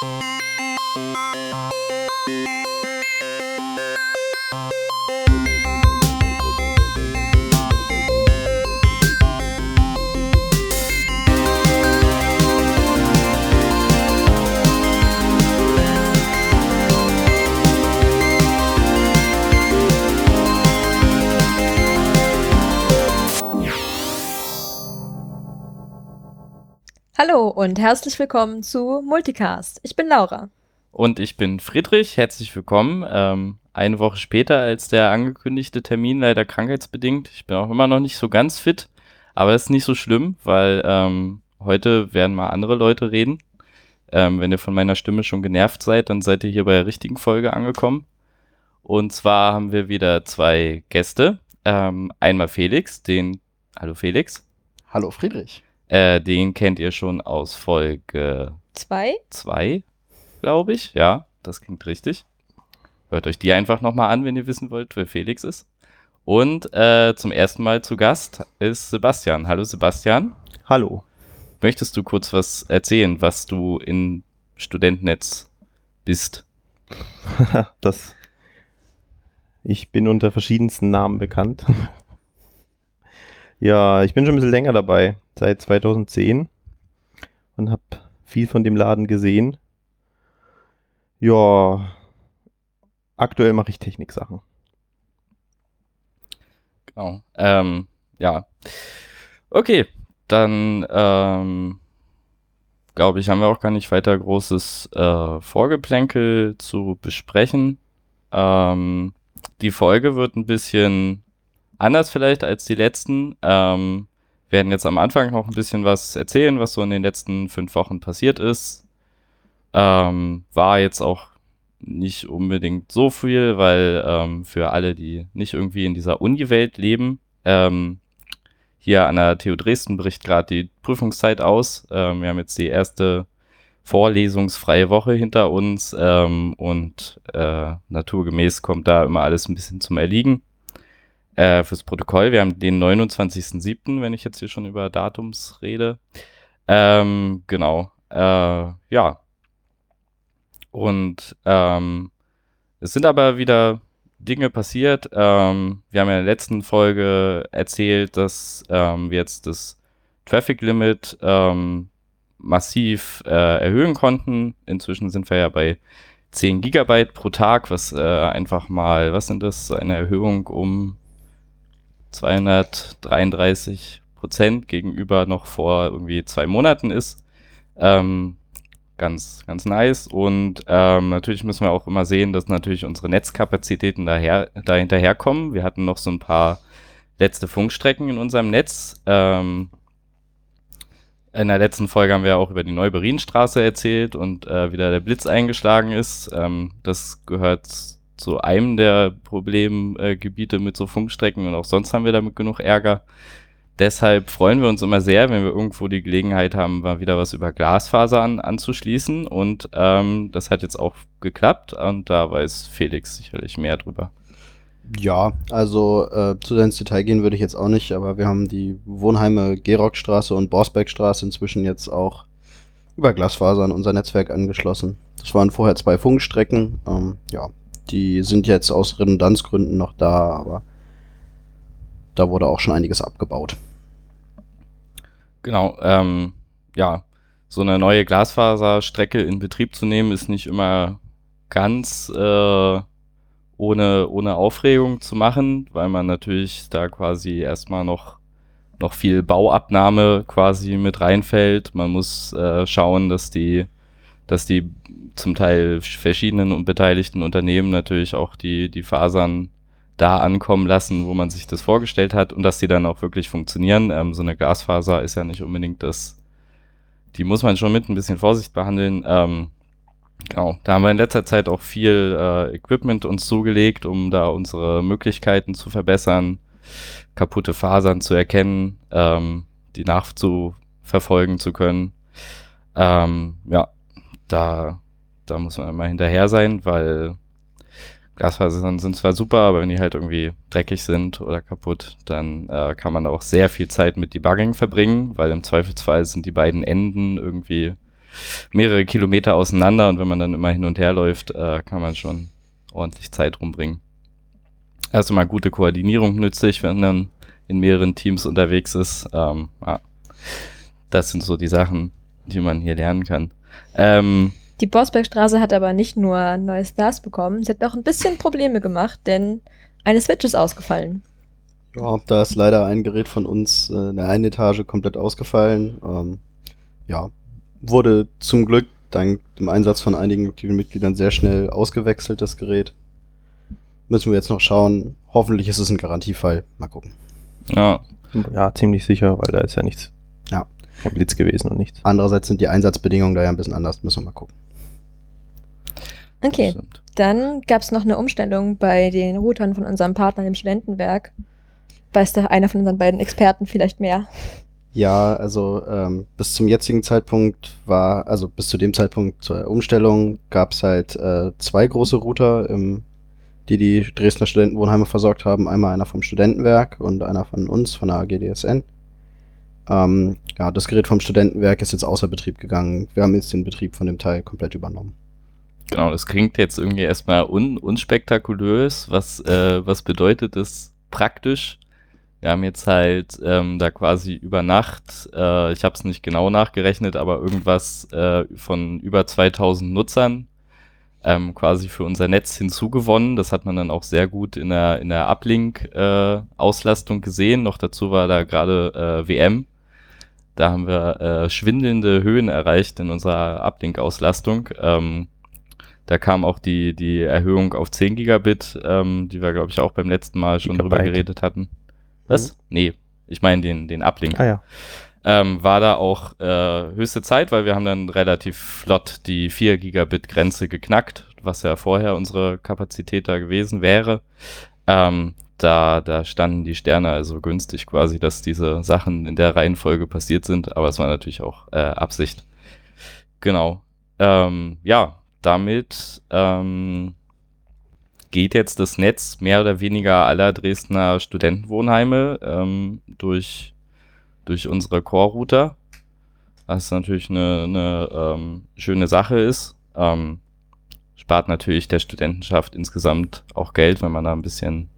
Hallo und herzlich willkommen zu Multicast. Ich bin Laura. Und ich bin Friedrich. Herzlich willkommen. Ähm, eine Woche später als der angekündigte Termin, leider krankheitsbedingt. Ich bin auch immer noch nicht so ganz fit, aber es ist nicht so schlimm, weil ähm, heute werden mal andere Leute reden. Ähm, wenn ihr von meiner Stimme schon genervt seid, dann seid ihr hier bei der richtigen Folge angekommen. Und zwar haben wir wieder zwei Gäste. Ähm, einmal Felix, den. Hallo Felix. Hallo Friedrich. Äh, den kennt ihr schon aus Folge Zwei? zwei, glaube ich. Ja, das klingt richtig. Hört euch die einfach nochmal an, wenn ihr wissen wollt, wer Felix ist. Und äh, zum ersten Mal zu Gast ist Sebastian. Hallo Sebastian. Hallo. Möchtest du kurz was erzählen, was du in Studentennetz bist? das. Ich bin unter verschiedensten Namen bekannt. ja, ich bin schon ein bisschen länger dabei, seit 2010 und habe viel von dem Laden gesehen. Ja, aktuell mache ich Techniksachen. Genau. Ähm, ja. Okay, dann ähm, glaube ich, haben wir auch gar nicht weiter großes äh, Vorgeplänkel zu besprechen. Ähm, die Folge wird ein bisschen anders vielleicht als die letzten. Ähm, werden jetzt am Anfang noch ein bisschen was erzählen, was so in den letzten fünf Wochen passiert ist. Ähm, war jetzt auch nicht unbedingt so viel, weil ähm, für alle, die nicht irgendwie in dieser Uni-Welt leben, ähm, hier an der TU Dresden bricht gerade die Prüfungszeit aus. Ähm, wir haben jetzt die erste vorlesungsfreie Woche hinter uns ähm, und äh, naturgemäß kommt da immer alles ein bisschen zum Erliegen. Äh, fürs Protokoll, wir haben den 29.07., wenn ich jetzt hier schon über Datums rede. Ähm, genau. Äh, ja. Und ähm, es sind aber wieder Dinge passiert. Ähm, wir haben ja in der letzten Folge erzählt, dass ähm, wir jetzt das Traffic Limit ähm, massiv äh, erhöhen konnten. Inzwischen sind wir ja bei 10 Gigabyte pro Tag, was äh, einfach mal, was sind das, eine Erhöhung um 233 Prozent gegenüber noch vor irgendwie zwei Monaten ist. Ähm, ganz, ganz nice. Und ähm, natürlich müssen wir auch immer sehen, dass natürlich unsere Netzkapazitäten daher, da. Wir hatten noch so ein paar letzte Funkstrecken in unserem Netz. Ähm, in der letzten Folge haben wir auch über die Neuberienstraße erzählt und äh, wieder der Blitz eingeschlagen ist. Ähm, das gehört zu einem der Problemgebiete mit so Funkstrecken und auch sonst haben wir damit genug Ärger. Deshalb freuen wir uns immer sehr, wenn wir irgendwo die Gelegenheit haben, mal wieder was über Glasfaser an, anzuschließen. Und ähm, das hat jetzt auch geklappt und da weiß Felix sicherlich mehr drüber. Ja, also äh, zu ins Detail gehen würde ich jetzt auch nicht, aber wir haben die Wohnheime Gerockstraße und Borsbeckstraße inzwischen jetzt auch über Glasfaser an unser Netzwerk angeschlossen. Das waren vorher zwei Funkstrecken. Ähm, ja, die sind jetzt aus Redundanzgründen noch da, aber da wurde auch schon einiges abgebaut. Genau, ähm, ja, so eine neue Glasfaserstrecke in Betrieb zu nehmen, ist nicht immer ganz äh, ohne, ohne Aufregung zu machen, weil man natürlich da quasi erstmal noch, noch viel Bauabnahme quasi mit reinfällt. Man muss äh, schauen, dass die, dass die zum Teil verschiedenen und beteiligten Unternehmen natürlich auch die, die Fasern da ankommen lassen, wo man sich das vorgestellt hat und dass die dann auch wirklich funktionieren. Ähm, so eine Glasfaser ist ja nicht unbedingt das, die muss man schon mit ein bisschen Vorsicht behandeln. Ähm, genau, da haben wir in letzter Zeit auch viel äh, Equipment uns zugelegt, um da unsere Möglichkeiten zu verbessern, kaputte Fasern zu erkennen, ähm, die nachzuverfolgen zu können. Ähm, ja, da, da muss man immer hinterher sein, weil Glasfasern sind zwar super, aber wenn die halt irgendwie dreckig sind oder kaputt, dann äh, kann man auch sehr viel Zeit mit Debugging verbringen, weil im Zweifelsfall sind die beiden Enden irgendwie mehrere Kilometer auseinander und wenn man dann immer hin und her läuft, äh, kann man schon ordentlich Zeit rumbringen. Also mal gute Koordinierung nützlich, wenn man in mehreren Teams unterwegs ist. Ähm, ja. Das sind so die Sachen, die man hier lernen kann. Ähm, Die Borsbergstraße hat aber nicht nur ein neues Glas bekommen, sie hat auch ein bisschen Probleme gemacht, denn eine Switch ist ausgefallen. Ja, da ist leider ein Gerät von uns äh, in der einen Etage komplett ausgefallen. Ähm, ja, wurde zum Glück dank dem Einsatz von einigen Mitgliedern sehr schnell ausgewechselt, das Gerät. Müssen wir jetzt noch schauen. Hoffentlich ist es ein Garantiefall. Mal gucken. ja, Ja, ziemlich sicher, weil da ist ja nichts. Ja. Kein Blitz gewesen und nichts. Andererseits sind die Einsatzbedingungen da ja ein bisschen anders. Müssen wir mal gucken. Okay, stimmt. dann gab es noch eine Umstellung bei den Routern von unserem Partner im Studentenwerk. Weiß da einer von unseren beiden Experten vielleicht mehr? Ja, also ähm, bis zum jetzigen Zeitpunkt war, also bis zu dem Zeitpunkt zur Umstellung gab es halt äh, zwei große Router, im, die die Dresdner Studentenwohnheime versorgt haben. Einmal einer vom Studentenwerk und einer von uns, von der AGDSN. Ähm, ja, das Gerät vom Studentenwerk ist jetzt außer Betrieb gegangen. Wir haben jetzt den Betrieb von dem Teil komplett übernommen. Genau, das klingt jetzt irgendwie erstmal un unspektakulös. Was, äh, was bedeutet das praktisch? Wir haben jetzt halt ähm, da quasi über Nacht, äh, ich habe es nicht genau nachgerechnet, aber irgendwas äh, von über 2000 Nutzern ähm, quasi für unser Netz hinzugewonnen. Das hat man dann auch sehr gut in der, in der Uplink-Auslastung gesehen. Noch dazu war da gerade äh, WM. Da haben wir äh, schwindelnde Höhen erreicht in unserer Uplink-Auslastung. Ähm, da kam auch die, die Erhöhung auf 10 Gigabit, ähm, die wir, glaube ich, auch beim letzten Mal schon drüber Gigabyte. geredet hatten. Was? Nee, ich meine den, den Uplink. Ah ja. Ähm, war da auch äh, höchste Zeit, weil wir haben dann relativ flott die 4 Gigabit Grenze geknackt, was ja vorher unsere Kapazität da gewesen wäre. Ähm, da, da standen die Sterne also günstig quasi, dass diese Sachen in der Reihenfolge passiert sind, aber es war natürlich auch äh, Absicht. Genau. Ähm, ja, damit ähm, geht jetzt das Netz mehr oder weniger aller Dresdner Studentenwohnheime ähm, durch, durch unsere Core-Router, was natürlich eine, eine ähm, schöne Sache ist. Ähm, spart natürlich der Studentenschaft insgesamt auch Geld, wenn man da ein bisschen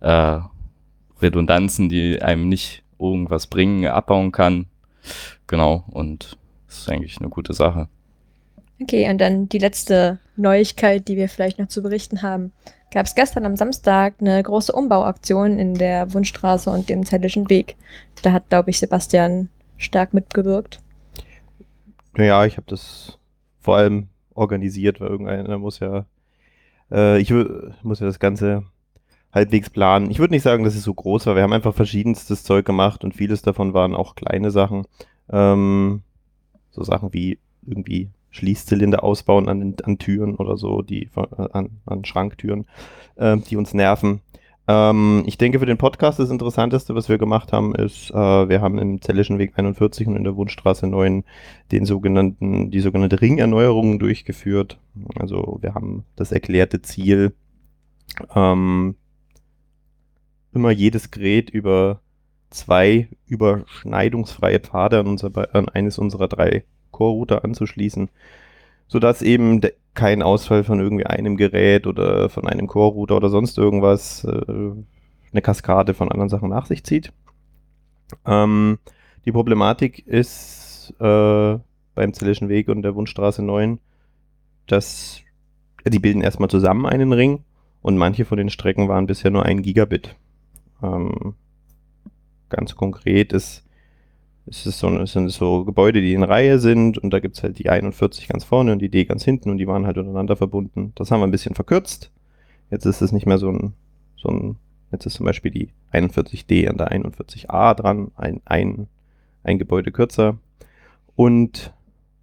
äh, Redundanzen, die einem nicht irgendwas bringen, abbauen kann. Genau, und das ist eigentlich eine gute Sache. Okay, und dann die letzte Neuigkeit, die wir vielleicht noch zu berichten haben. Gab es gestern am Samstag eine große Umbauaktion in der Wunschstraße und dem Zellischen Weg. Da hat, glaube ich, Sebastian stark mitgewirkt. Naja, ich habe das vor allem organisiert, weil irgendeiner muss ja, äh, ich muss ja das Ganze halbwegs planen. Ich würde nicht sagen, dass es so groß war. Wir haben einfach verschiedenstes Zeug gemacht und vieles davon waren auch kleine Sachen. Ähm, so Sachen wie irgendwie Schließzylinder ausbauen an, an Türen oder so, die an, an Schranktüren, äh, die uns nerven. Ähm, ich denke, für den Podcast das Interessanteste, was wir gemacht haben, ist, äh, wir haben im Zellischen Weg 41 und in der Wunschstraße 9 den sogenannten, die sogenannte Ringerneuerung durchgeführt. Also wir haben das erklärte Ziel, ähm, immer jedes Gerät über zwei überschneidungsfreie Pfade an, unser, an eines unserer drei Core-Router anzuschließen, sodass eben kein Ausfall von irgendwie einem Gerät oder von einem Core-Router oder sonst irgendwas äh, eine Kaskade von anderen Sachen nach sich zieht. Ähm, die Problematik ist äh, beim Zellischen Weg und der Wunschstraße 9, dass die bilden erstmal zusammen einen Ring und manche von den Strecken waren bisher nur ein Gigabit. Ähm, ganz konkret ist, ist es so, es sind so Gebäude, die in Reihe sind und da gibt es halt die 41 ganz vorne und die D ganz hinten und die waren halt untereinander verbunden. Das haben wir ein bisschen verkürzt. Jetzt ist es nicht mehr so ein, so ein jetzt ist zum Beispiel die 41D an der 41A dran, ein, ein, ein Gebäude kürzer. Und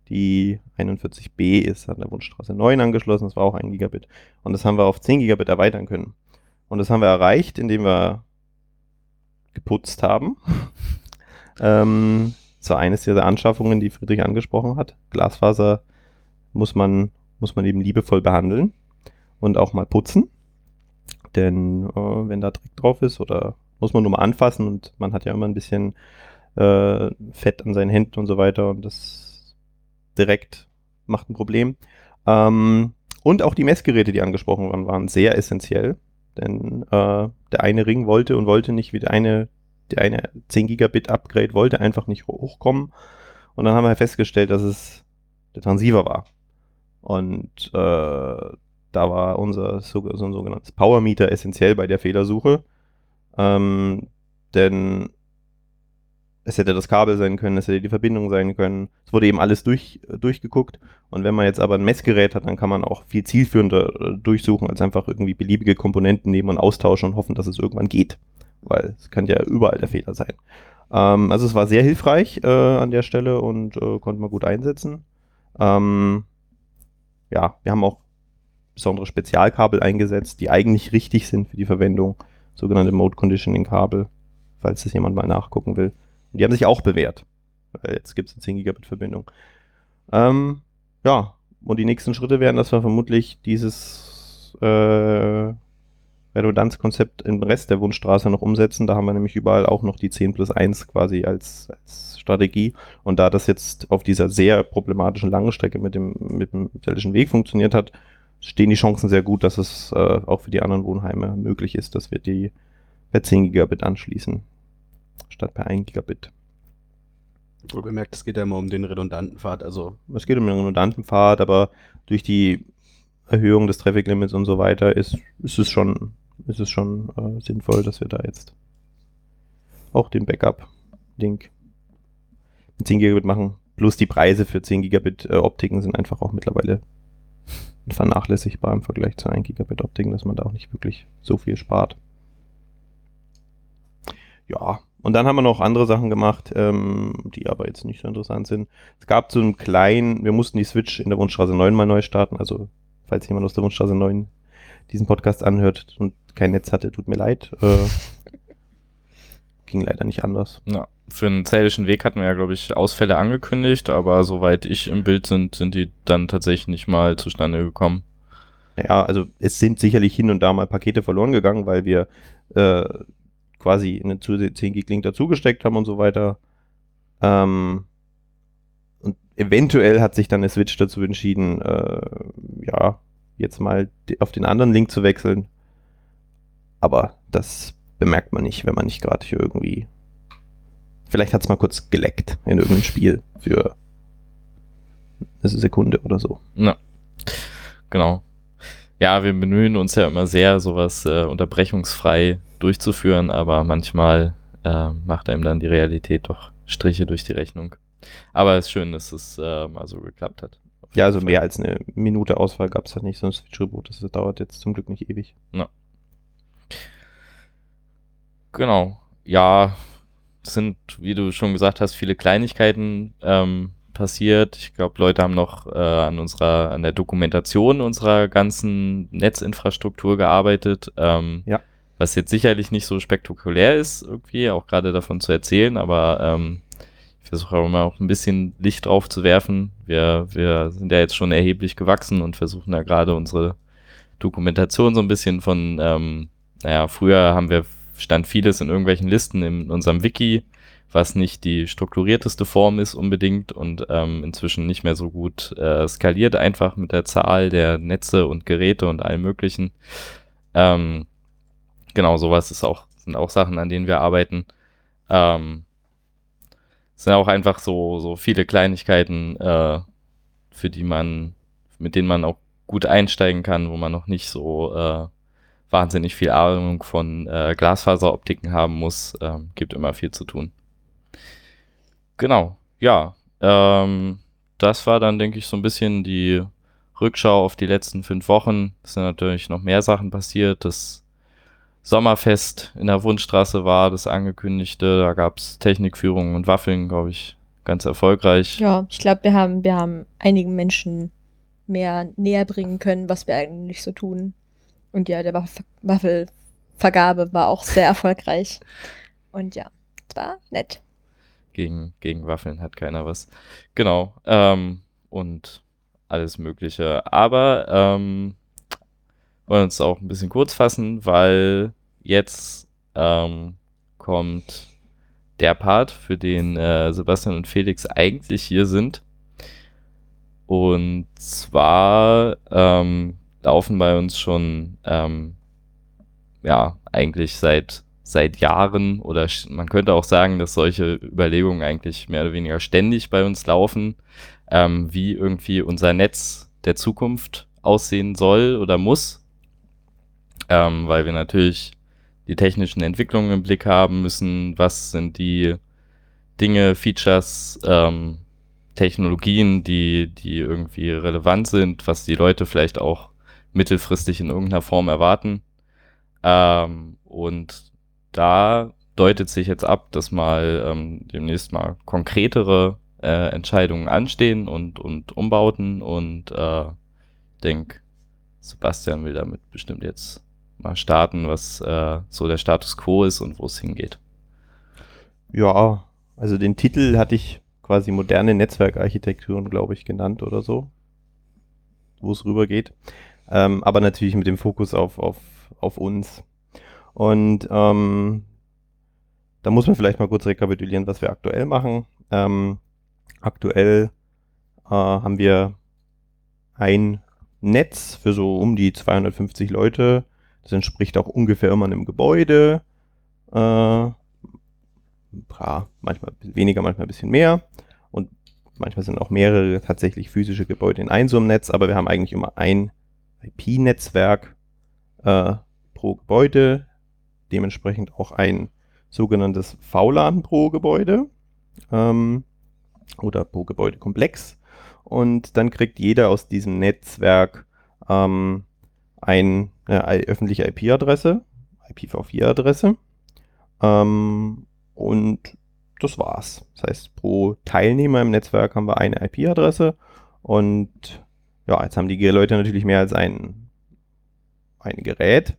die 41B ist an der Wunschstraße 9 angeschlossen, das war auch ein Gigabit. Und das haben wir auf 10 Gigabit erweitern können. Und das haben wir erreicht, indem wir geputzt haben. Ähm, das eines dieser Anschaffungen, die Friedrich angesprochen hat. Glasfaser muss man, muss man eben liebevoll behandeln und auch mal putzen. Denn äh, wenn da Dreck drauf ist oder muss man nur mal anfassen und man hat ja immer ein bisschen äh, Fett an seinen Händen und so weiter und das direkt macht ein Problem. Ähm, und auch die Messgeräte, die angesprochen waren, waren sehr essentiell. Denn äh, der eine Ring wollte und wollte nicht wie der eine, der eine 10 Gigabit Upgrade wollte einfach nicht hochkommen. Und dann haben wir festgestellt, dass es der Transceiver war. Und äh, da war unser so, so ein sogenanntes Power Meter essentiell bei der Fehlersuche. Ähm, denn es hätte das Kabel sein können, es hätte die Verbindung sein können. Es wurde eben alles durch, durchgeguckt. Und wenn man jetzt aber ein Messgerät hat, dann kann man auch viel zielführender äh, durchsuchen, als einfach irgendwie beliebige Komponenten nehmen und austauschen und hoffen, dass es irgendwann geht. Weil es kann ja überall der Fehler sein. Ähm, also es war sehr hilfreich äh, an der Stelle und äh, konnte man gut einsetzen. Ähm, ja, wir haben auch besondere Spezialkabel eingesetzt, die eigentlich richtig sind für die Verwendung, sogenannte Mode Conditioning Kabel, falls das jemand mal nachgucken will. Die haben sich auch bewährt. Jetzt gibt es eine 10 Gigabit Verbindung. Ähm, ja, und die nächsten Schritte wären, dass wir vermutlich dieses äh, Redundanzkonzept im Rest der Wunschstraße noch umsetzen. Da haben wir nämlich überall auch noch die 10 plus 1 quasi als, als Strategie. Und da das jetzt auf dieser sehr problematischen langen Strecke mit dem, mit dem metallischen Weg funktioniert hat, stehen die Chancen sehr gut, dass es äh, auch für die anderen Wohnheime möglich ist, dass wir die per 10 Gigabit anschließen statt per 1 Gigabit. Wohl bemerkt, es geht ja immer um den redundanten Pfad. Also es geht um den redundanten Pfad, aber durch die Erhöhung des Traffic Limits und so weiter ist, ist es schon, ist es schon äh, sinnvoll, dass wir da jetzt auch den Backup-Link mit 10 Gigabit machen. Plus die Preise für 10 Gigabit äh, Optiken sind einfach auch mittlerweile vernachlässigbar im Vergleich zu 1 Gigabit Optiken, dass man da auch nicht wirklich so viel spart ja, und dann haben wir noch andere Sachen gemacht, ähm, die aber jetzt nicht so interessant sind. Es gab so einen kleinen, wir mussten die Switch in der Wunschstraße 9 mal neu starten. Also, falls jemand aus der Wunschstraße 9 diesen Podcast anhört und kein Netz hatte, tut mir leid. Äh, ging leider nicht anders. Ja, für einen zählischen Weg hatten wir ja, glaube ich, Ausfälle angekündigt, aber soweit ich im Bild sind, sind die dann tatsächlich nicht mal zustande gekommen. Ja, also es sind sicherlich hin und da mal Pakete verloren gegangen, weil wir äh, quasi einen zusätzlichen 10 Gig Link dazugesteckt haben und so weiter. Ähm, und eventuell hat sich dann der Switch dazu entschieden, äh, ja, jetzt mal auf den anderen Link zu wechseln. Aber das bemerkt man nicht, wenn man nicht gerade hier irgendwie. Vielleicht hat es mal kurz geleckt in irgendeinem Spiel für eine Sekunde oder so. Ja. Genau. Ja, wir bemühen uns ja immer sehr, sowas äh, unterbrechungsfrei durchzuführen, aber manchmal äh, macht einem dann die Realität doch Striche durch die Rechnung. Aber es ist schön, dass es äh, mal so geklappt hat. Ja, also mehr als eine Minute Auswahl gab es halt nicht, sonst Switch-Reboot. Das dauert jetzt zum Glück nicht ewig. Ja. Genau. Ja, sind, wie du schon gesagt hast, viele Kleinigkeiten ähm, passiert. Ich glaube, Leute haben noch äh, an unserer, an der Dokumentation unserer ganzen Netzinfrastruktur gearbeitet. Ähm, ja was jetzt sicherlich nicht so spektakulär ist, irgendwie, auch gerade davon zu erzählen, aber ähm, ich versuche auch immer auch ein bisschen Licht drauf zu werfen. Wir, wir sind ja jetzt schon erheblich gewachsen und versuchen da gerade unsere Dokumentation so ein bisschen von, ähm, naja, früher haben wir, stand vieles in irgendwelchen Listen in unserem Wiki, was nicht die strukturierteste Form ist unbedingt und ähm, inzwischen nicht mehr so gut äh, skaliert, einfach mit der Zahl der Netze und Geräte und allem möglichen. Ähm, genau, sowas ist auch, sind auch Sachen, an denen wir arbeiten. Ähm, sind auch einfach so, so viele Kleinigkeiten, äh, für die man, mit denen man auch gut einsteigen kann, wo man noch nicht so äh, wahnsinnig viel Ahnung von äh, Glasfaseroptiken haben muss. Ähm, gibt immer viel zu tun. Genau, ja. Ähm, das war dann, denke ich, so ein bisschen die Rückschau auf die letzten fünf Wochen. Es sind natürlich noch mehr Sachen passiert. Das Sommerfest in der Wundstraße war, das angekündigte. Da gab es Technikführungen und Waffeln, glaube ich, ganz erfolgreich. Ja, ich glaube, wir haben, wir haben einigen Menschen mehr näher bringen können, was wir eigentlich so tun. Und ja, der Waff Waffelvergabe war auch sehr erfolgreich. Und ja, es war nett. Gegen, gegen Waffeln hat keiner was. Genau. Ähm, und alles Mögliche. Aber ähm, wollen uns auch ein bisschen kurz fassen, weil jetzt ähm, kommt der Part, für den äh, Sebastian und Felix eigentlich hier sind. Und zwar ähm, laufen bei uns schon ähm, ja eigentlich seit seit Jahren oder man könnte auch sagen, dass solche Überlegungen eigentlich mehr oder weniger ständig bei uns laufen, ähm, wie irgendwie unser Netz der Zukunft aussehen soll oder muss, ähm, weil wir natürlich die technischen Entwicklungen im Blick haben müssen, was sind die Dinge, Features, ähm, Technologien, die, die irgendwie relevant sind, was die Leute vielleicht auch mittelfristig in irgendeiner Form erwarten. Ähm, und da deutet sich jetzt ab, dass mal ähm, demnächst mal konkretere äh, Entscheidungen anstehen und, und Umbauten und äh, denke, Sebastian will damit bestimmt jetzt mal starten, was äh, so der Status quo ist und wo es hingeht. Ja, also den Titel hatte ich quasi moderne Netzwerkarchitekturen, glaube ich, genannt oder so, wo es rübergeht. Ähm, aber natürlich mit dem Fokus auf, auf, auf uns. Und ähm, da muss man vielleicht mal kurz rekapitulieren, was wir aktuell machen. Ähm, aktuell äh, haben wir ein Netz für so um die 250 Leute. Das entspricht auch ungefähr immer einem Gebäude. Äh, manchmal weniger, manchmal ein bisschen mehr. Und manchmal sind auch mehrere tatsächlich physische Gebäude in einem so einem Netz, aber wir haben eigentlich immer ein IP-Netzwerk äh, pro Gebäude. Dementsprechend auch ein sogenanntes VLAN pro Gebäude ähm, oder pro Gebäudekomplex. Und dann kriegt jeder aus diesem Netzwerk ähm, ein, eine öffentliche IP-Adresse, IPv4-Adresse. Ähm, und das war's. Das heißt, pro Teilnehmer im Netzwerk haben wir eine IP-Adresse. Und ja, jetzt haben die Leute natürlich mehr als ein, ein Gerät.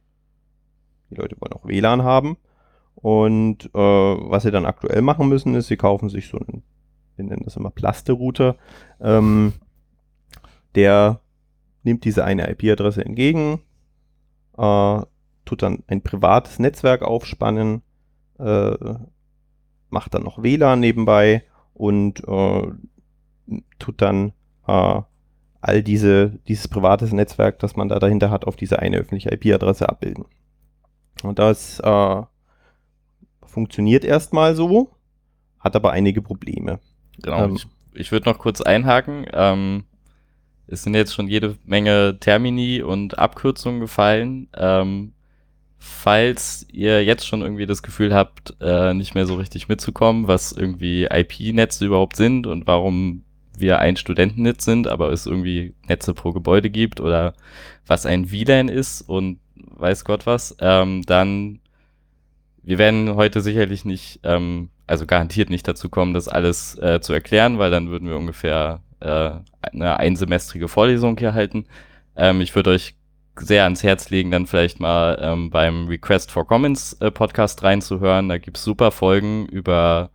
Die Leute wollen auch WLAN haben. Und äh, was sie dann aktuell machen müssen, ist, sie kaufen sich so einen, wir nennen das immer Plaste-Router. Ähm, der nimmt diese eine IP-Adresse entgegen, äh, tut dann ein privates Netzwerk aufspannen, äh, macht dann noch WLAN nebenbei und äh, tut dann äh, all diese, dieses privates Netzwerk, das man da dahinter hat, auf diese eine öffentliche IP-Adresse abbilden. Und das äh, funktioniert erstmal so, hat aber einige Probleme. Genau. Ähm, ich, ich würde noch kurz einhaken. Ähm, es sind jetzt schon jede Menge Termini und Abkürzungen gefallen. Ähm, falls ihr jetzt schon irgendwie das Gefühl habt, äh, nicht mehr so richtig mitzukommen, was irgendwie IP-Netze überhaupt sind und warum wir ein Studentennetz sind, aber es irgendwie Netze pro Gebäude gibt oder was ein WLAN ist und weiß Gott was, ähm, dann wir werden heute sicherlich nicht, ähm, also garantiert nicht dazu kommen, das alles äh, zu erklären, weil dann würden wir ungefähr äh, eine einsemestrige Vorlesung hier halten. Ähm, ich würde euch sehr ans Herz legen, dann vielleicht mal ähm, beim Request for Comments äh, Podcast reinzuhören. Da gibt's super Folgen über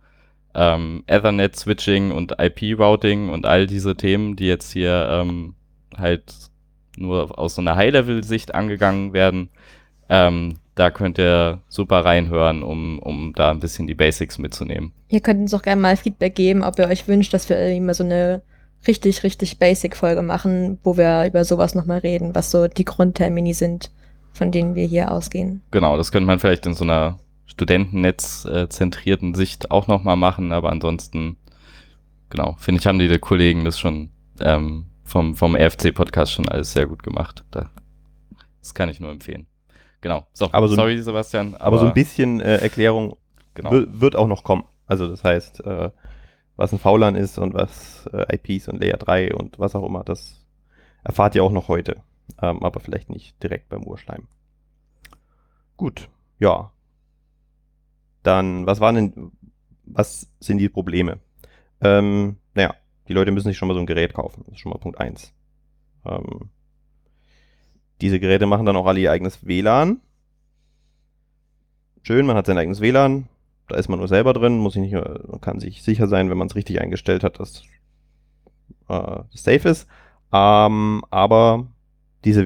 ähm, Ethernet Switching und IP Routing und all diese Themen, die jetzt hier ähm, halt nur aus so einer High-Level-Sicht angegangen werden. Ähm, da könnt ihr super reinhören, um, um da ein bisschen die Basics mitzunehmen. Ihr könnt uns auch gerne mal Feedback geben, ob ihr euch wünscht, dass wir irgendwie mal so eine richtig, richtig Basic-Folge machen, wo wir über sowas nochmal reden, was so die Grundtermini sind, von denen wir hier ausgehen. Genau, das könnte man vielleicht in so einer Studentennetz-zentrierten Sicht auch nochmal machen, aber ansonsten, genau, finde ich, haben die, Kollegen das schon ähm, vom, vom RFC-Podcast schon alles sehr gut gemacht. das kann ich nur empfehlen. Genau. So, aber so sorry, Sebastian. Aber, aber, so ein bisschen äh, Erklärung genau. wird auch noch kommen. Also das heißt, äh, was ein VLAN ist und was äh, IPs und Layer 3 und was auch immer, das erfahrt ihr auch noch heute. Ähm, aber vielleicht nicht direkt beim Urschleim. Gut, ja. Dann, was waren denn, was sind die Probleme? Ähm, naja, die Leute müssen sich schon mal so ein Gerät kaufen. Das ist schon mal Punkt 1. Ähm, diese Geräte machen dann auch alle ihr eigenes WLAN. Schön, man hat sein eigenes WLAN. Da ist man nur selber drin, muss ich nicht, man kann sich sicher sein, wenn man es richtig eingestellt hat, dass äh, safe ist. Ähm, aber diese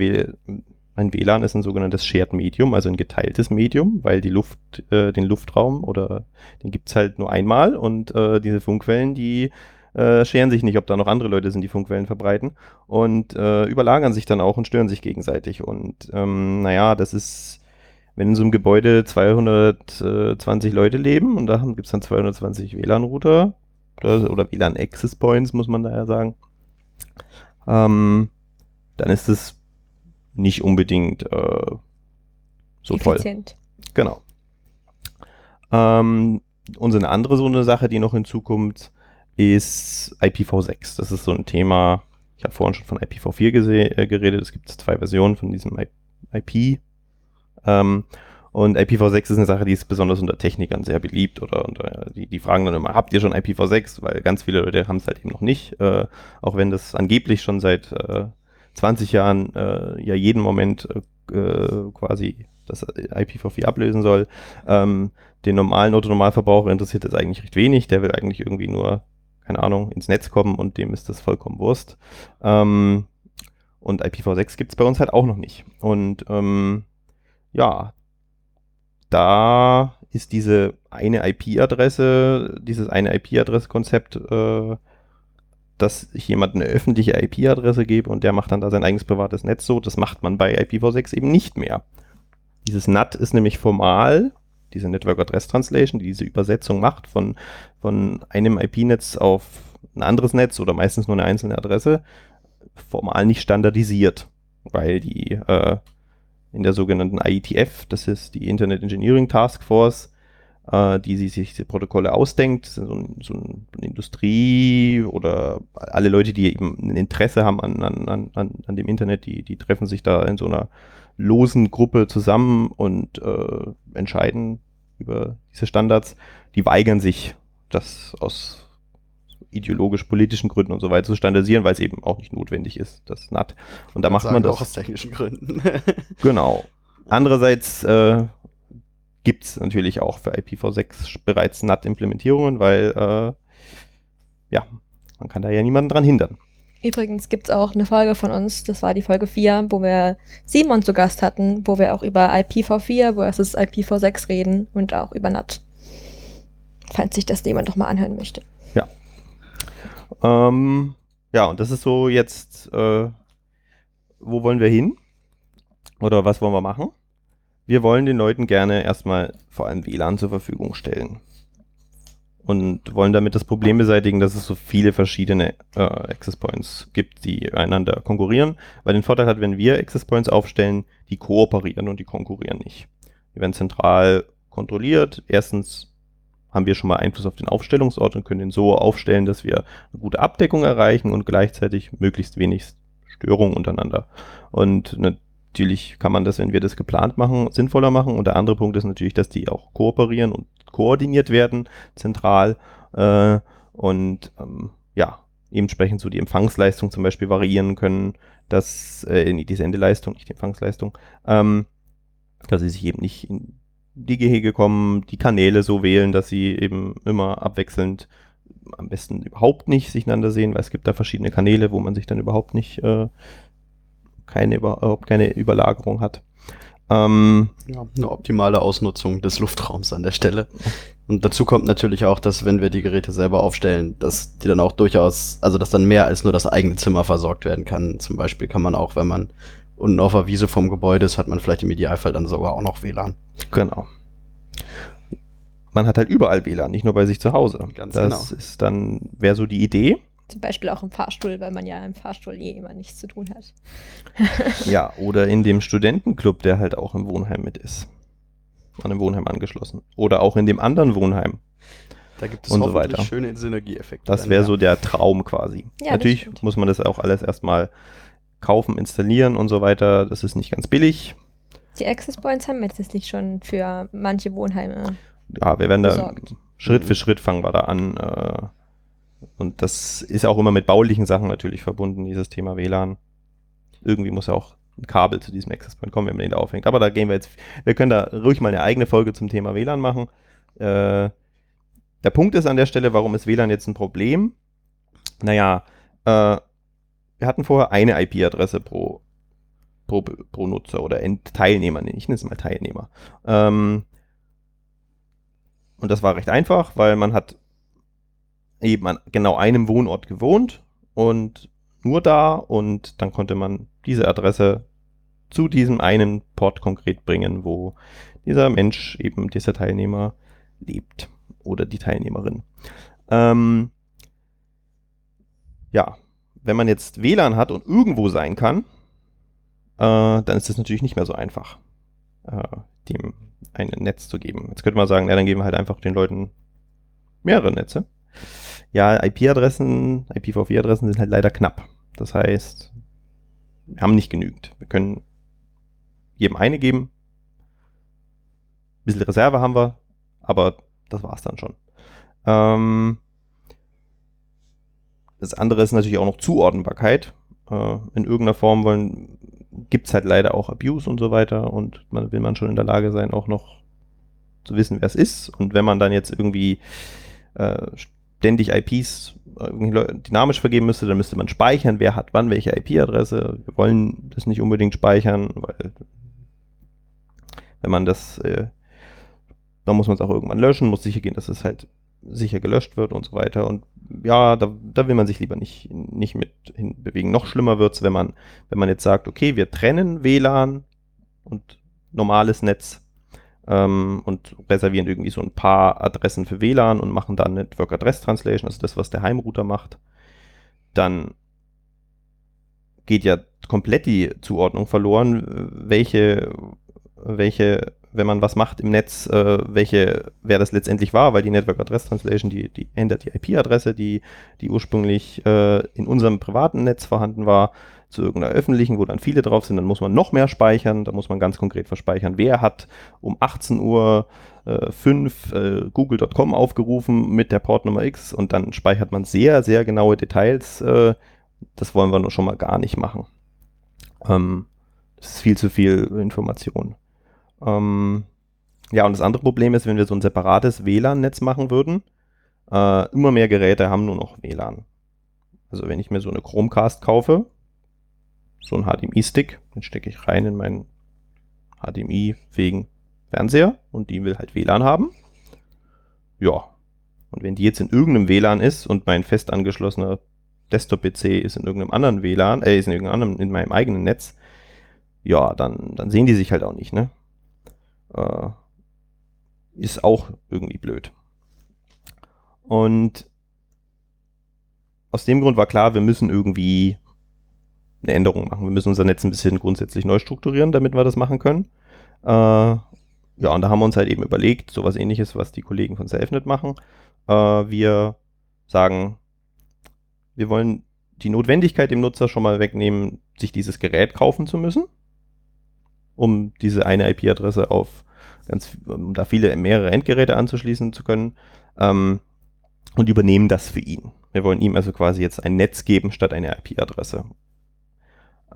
ein WLAN ist ein sogenanntes Shared Medium, also ein geteiltes Medium, weil die Luft, äh, den Luftraum oder den gibt es halt nur einmal und äh, diese Funkwellen, die äh, scheren sich nicht, ob da noch andere Leute sind, die Funkwellen verbreiten und äh, überlagern sich dann auch und stören sich gegenseitig. Und ähm, naja, das ist, wenn in so einem Gebäude 220 Leute leben und da gibt es dann 220 WLAN-Router oder, oder WLAN-Access Points, muss man daher sagen, ähm, dann ist es nicht unbedingt äh, so Effizient. toll. Genau. Ähm, und so eine andere so eine Sache, die noch hinzukommt, ist IPv6. Das ist so ein Thema, ich habe vorhin schon von IPv4 äh, geredet, es gibt zwei Versionen von diesem IP. Ähm, und IPv6 ist eine Sache, die ist besonders unter Technikern sehr beliebt oder unter, die, die fragen dann immer, habt ihr schon IPv6? Weil ganz viele Leute haben es halt eben noch nicht, äh, auch wenn das angeblich schon seit äh, 20 Jahren äh, ja jeden Moment äh, äh quasi das IPv4 ablösen soll. Ähm, den normalen Autonormalverbraucher interessiert das eigentlich recht wenig, der will eigentlich irgendwie nur, keine Ahnung, ins Netz kommen und dem ist das vollkommen Wurst. Ähm, und IPv6 gibt es bei uns halt auch noch nicht. Und ähm, ja, da ist diese eine IP-Adresse, dieses eine IP-Adresse-Konzept, äh, dass ich jemandem eine öffentliche IP-Adresse gebe und der macht dann da sein eigenes privates Netz so. Das macht man bei IPv6 eben nicht mehr. Dieses NAT ist nämlich formal, diese Network Address Translation, die diese Übersetzung macht von, von einem IP-Netz auf ein anderes Netz oder meistens nur eine einzelne Adresse, formal nicht standardisiert, weil die äh, in der sogenannten IETF, das ist die Internet Engineering Task Force, äh, die sich diese Protokolle ausdenkt, so, ein, so eine Industrie oder alle Leute, die eben ein Interesse haben an, an, an, an dem Internet, die, die treffen sich da in so einer losen Gruppe zusammen und äh, entscheiden über diese Standards. Die weigern sich, das aus ideologisch-politischen Gründen und so weiter zu standardisieren, weil es eben auch nicht notwendig ist, das NAT. Und da macht man das. Auch aus technischen Gründen. genau. Andererseits äh, gibt es natürlich auch für IPv6 bereits NAT-Implementierungen, weil äh, ja, man kann da ja niemanden dran hindern. Übrigens gibt es auch eine Folge von uns, das war die Folge 4, wo wir Simon zu Gast hatten, wo wir auch über IPv4 versus IPv6 reden und auch über NAT. Falls sich das jemand doch mal anhören möchte. Ja. Ähm, ja, und das ist so jetzt, äh, wo wollen wir hin? Oder was wollen wir machen? Wir wollen den Leuten gerne erstmal vor allem WLAN zur Verfügung stellen und wollen damit das Problem beseitigen, dass es so viele verschiedene äh, Access Points gibt, die einander konkurrieren. Weil den Vorteil hat, wenn wir Access Points aufstellen, die kooperieren und die konkurrieren nicht. Die werden zentral kontrolliert. Erstens haben wir schon mal Einfluss auf den Aufstellungsort und können den so aufstellen, dass wir eine gute Abdeckung erreichen und gleichzeitig möglichst wenig Störungen untereinander. Und natürlich kann man das, wenn wir das geplant machen, sinnvoller machen. Und der andere Punkt ist natürlich, dass die auch kooperieren und koordiniert werden, zentral. Äh, und ähm, ja, entsprechend so die Empfangsleistung zum Beispiel variieren können, dass äh, die Sendeleistung, nicht die Empfangsleistung, ähm, dass sie sich eben nicht in die Gehege kommen, die Kanäle so wählen, dass sie eben immer abwechselnd am besten überhaupt nicht sich einander sehen, weil es gibt da verschiedene Kanäle, wo man sich dann überhaupt nicht äh, keine überhaupt keine Überlagerung hat. Ähm, ja, eine optimale Ausnutzung des Luftraums an der Stelle. Und dazu kommt natürlich auch, dass wenn wir die Geräte selber aufstellen, dass die dann auch durchaus, also dass dann mehr als nur das eigene Zimmer versorgt werden kann. Zum Beispiel kann man auch, wenn man unten auf der Wiese vom Gebäude ist, hat man vielleicht im Idealfall dann sogar auch noch WLAN. Genau. Man hat halt überall WLAN, nicht nur bei sich zu Hause. Ganz das genau. ist dann, wäre so die Idee. Zum Beispiel auch im Fahrstuhl, weil man ja im Fahrstuhl eh immer nichts zu tun hat. ja, oder in dem Studentenclub, der halt auch im Wohnheim mit ist. An dem Wohnheim angeschlossen. Oder auch in dem anderen Wohnheim. Da gibt es und so weiter. schöne Synergieeffekte. Das wäre so der Traum quasi. Ja, Natürlich muss man das auch alles erstmal kaufen, installieren und so weiter. Das ist nicht ganz billig. Die Access Points haben wir jetzt schon für manche Wohnheime. Ja, wir werden besorgt. da Schritt für Schritt fangen wir da an. Und das ist auch immer mit baulichen Sachen natürlich verbunden, dieses Thema WLAN. Irgendwie muss ja auch ein Kabel zu diesem Access Point kommen, wenn man den da aufhängt. Aber da gehen wir jetzt, wir können da ruhig mal eine eigene Folge zum Thema WLAN machen. Äh, der Punkt ist an der Stelle, warum ist WLAN jetzt ein Problem? Naja, äh, wir hatten vorher eine IP-Adresse pro, pro, pro Nutzer oder Teilnehmer, ich nenne es mal Teilnehmer. Ähm, und das war recht einfach, weil man hat eben an genau einem Wohnort gewohnt und nur da und dann konnte man diese Adresse zu diesem einen Port konkret bringen, wo dieser Mensch, eben dieser Teilnehmer, lebt oder die Teilnehmerin. Ähm, ja, wenn man jetzt WLAN hat und irgendwo sein kann, äh, dann ist das natürlich nicht mehr so einfach, äh, dem ein Netz zu geben. Jetzt könnte man sagen, ja, dann geben wir halt einfach den Leuten mehrere Netze. Ja, IP-Adressen, IPv4-Adressen sind halt leider knapp. Das heißt, wir haben nicht genügend. Wir können jedem eine geben. Ein bisschen Reserve haben wir, aber das war es dann schon. Ähm, das andere ist natürlich auch noch Zuordnbarkeit. Äh, in irgendeiner Form wollen, gibt es halt leider auch Abuse und so weiter und man will man schon in der Lage sein, auch noch zu wissen, wer es ist. Und wenn man dann jetzt irgendwie äh, ständig IPs äh, dynamisch vergeben müsste, dann müsste man speichern, wer hat wann welche IP-Adresse. Wir wollen das nicht unbedingt speichern, weil wenn man das, äh, dann muss man es auch irgendwann löschen, muss sicher gehen, dass es halt sicher gelöscht wird und so weiter. Und ja, da, da will man sich lieber nicht, nicht mit hinbewegen. Noch schlimmer wird es, wenn man, wenn man jetzt sagt, okay, wir trennen WLAN und normales Netz ähm, und reservieren irgendwie so ein paar Adressen für WLAN und machen dann Network Address Translation, also das, was der Heimrouter macht. Dann geht ja komplett die Zuordnung verloren, welche, welche wenn man was macht im Netz, äh, welche, wer das letztendlich war, weil die Network Address Translation, die, die ändert die IP-Adresse, die, die ursprünglich äh, in unserem privaten Netz vorhanden war, zu irgendeiner öffentlichen, wo dann viele drauf sind, dann muss man noch mehr speichern, da muss man ganz konkret verspeichern, wer hat um 18 Uhr äh, 5 äh, google.com aufgerufen mit der Portnummer X und dann speichert man sehr, sehr genaue Details. Äh, das wollen wir nur schon mal gar nicht machen. Ähm, das ist viel zu viel Information. Ähm, ja, und das andere Problem ist, wenn wir so ein separates WLAN-Netz machen würden, äh, immer mehr Geräte haben nur noch WLAN. Also wenn ich mir so eine Chromecast kaufe, so ein HDMI-Stick, den stecke ich rein in meinen HDMI-fähigen Fernseher und die will halt WLAN haben. Ja. Und wenn die jetzt in irgendeinem WLAN ist und mein fest angeschlossener Desktop-PC ist in irgendeinem anderen WLAN, äh, ist in irgendeinem anderen, in meinem eigenen Netz, ja, dann, dann sehen die sich halt auch nicht, ne? äh, ist auch irgendwie blöd. Und aus dem Grund war klar, wir müssen irgendwie eine Änderung machen. Wir müssen unser Netz ein bisschen grundsätzlich neu strukturieren, damit wir das machen können. Äh, ja, und da haben wir uns halt eben überlegt, sowas ähnliches, was die Kollegen von Selfnet machen. Äh, wir sagen, wir wollen die Notwendigkeit dem Nutzer schon mal wegnehmen, sich dieses Gerät kaufen zu müssen um diese eine IP-Adresse auf ganz, um da viele, mehrere Endgeräte anzuschließen zu können, ähm, und übernehmen das für ihn. Wir wollen ihm also quasi jetzt ein Netz geben statt eine IP-Adresse.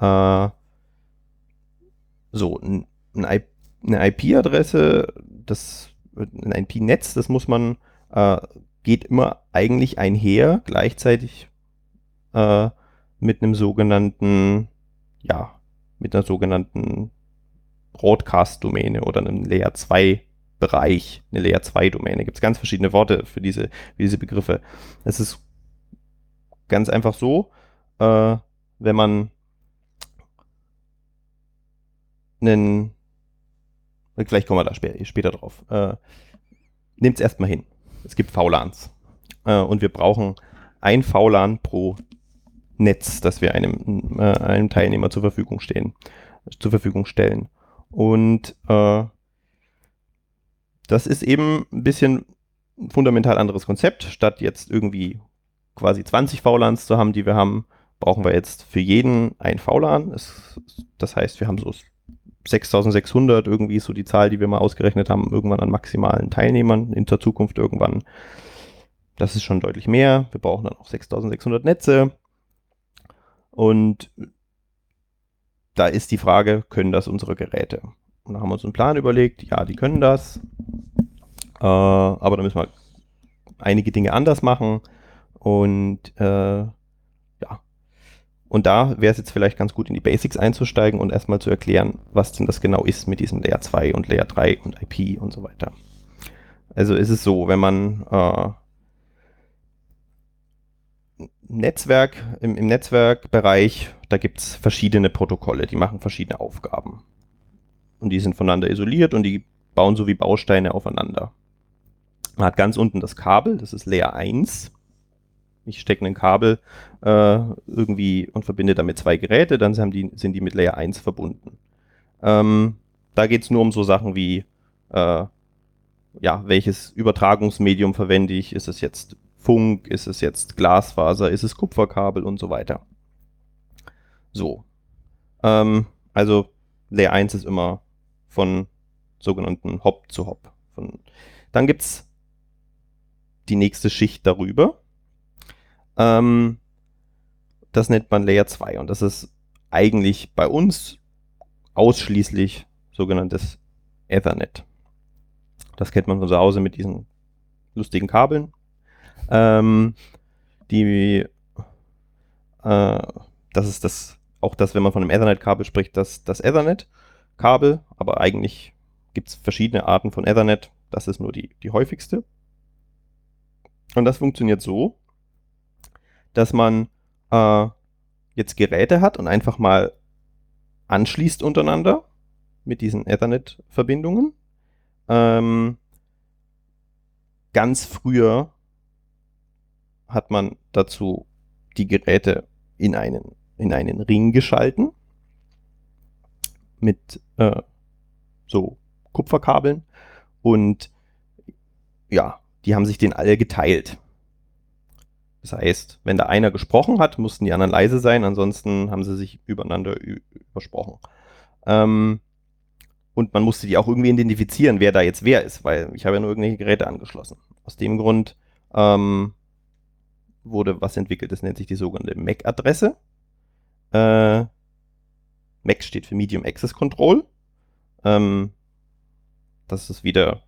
Äh, so, ein, ein eine IP-Adresse, das ein IP-Netz, das muss man, äh, geht immer eigentlich einher, gleichzeitig äh, mit einem sogenannten, ja, mit einer sogenannten Broadcast-Domäne oder einen Layer 2 Bereich, eine Layer 2 Domäne. Gibt es ganz verschiedene Worte für diese, für diese Begriffe. Es ist ganz einfach so, äh, wenn man einen, gleich kommen wir da später, später drauf, äh, nehmt es erstmal hin. Es gibt VLANs äh, und wir brauchen ein VLAN pro Netz, das wir einem, äh, einem Teilnehmer zur Verfügung stehen, zur Verfügung stellen. Und äh, das ist eben ein bisschen ein fundamental anderes Konzept. Statt jetzt irgendwie quasi 20 VLANs zu haben, die wir haben, brauchen wir jetzt für jeden ein VLAN. Es, das heißt, wir haben so 6600 irgendwie so die Zahl, die wir mal ausgerechnet haben, irgendwann an maximalen Teilnehmern in der Zukunft irgendwann. Das ist schon deutlich mehr. Wir brauchen dann auch 6600 Netze. Und da ist die Frage, können das unsere Geräte? Und da haben wir uns einen Plan überlegt, ja, die können das, äh, aber da müssen wir einige Dinge anders machen und äh. Und da wäre es jetzt vielleicht ganz gut, in die Basics einzusteigen und erstmal zu erklären, was denn das genau ist mit diesem Layer 2 und Layer 3 und IP und so weiter. Also ist es so, wenn man äh, Netzwerk, im, im Netzwerkbereich, da gibt es verschiedene Protokolle, die machen verschiedene Aufgaben. Und die sind voneinander isoliert und die bauen so wie Bausteine aufeinander. Man hat ganz unten das Kabel, das ist Layer 1. Ich stecke ein Kabel äh, irgendwie und verbinde damit zwei Geräte, dann sind die, sind die mit Layer 1 verbunden. Ähm, da geht es nur um so Sachen wie, äh, ja, welches Übertragungsmedium verwende ich? Ist es jetzt Funk? Ist es jetzt Glasfaser? Ist es Kupferkabel und so weiter? So. Ähm, also Layer 1 ist immer von sogenannten Hop zu Hop. Von, dann gibt es die nächste Schicht darüber. Ähm, das nennt man Layer 2 und das ist eigentlich bei uns ausschließlich sogenanntes Ethernet. Das kennt man von zu Hause mit diesen lustigen Kabeln. Ähm, die, äh, das ist das, auch das, wenn man von einem Ethernet-Kabel spricht, das, das Ethernet-Kabel, aber eigentlich gibt es verschiedene Arten von Ethernet. Das ist nur die, die häufigste. Und das funktioniert so, dass man äh, jetzt Geräte hat und einfach mal anschließt untereinander mit diesen Ethernet-Verbindungen. Ähm, ganz früher hat man dazu die Geräte in einen, in einen Ring geschalten mit äh, so Kupferkabeln und ja, die haben sich den alle geteilt. Das heißt, wenn da einer gesprochen hat, mussten die anderen leise sein, ansonsten haben sie sich übereinander übersprochen. Ähm, und man musste die auch irgendwie identifizieren, wer da jetzt wer ist, weil ich habe ja nur irgendwelche Geräte angeschlossen. Aus dem Grund ähm, wurde was entwickelt, das nennt sich die sogenannte MAC-Adresse. Äh, MAC steht für Medium Access Control. Ähm, das ist wieder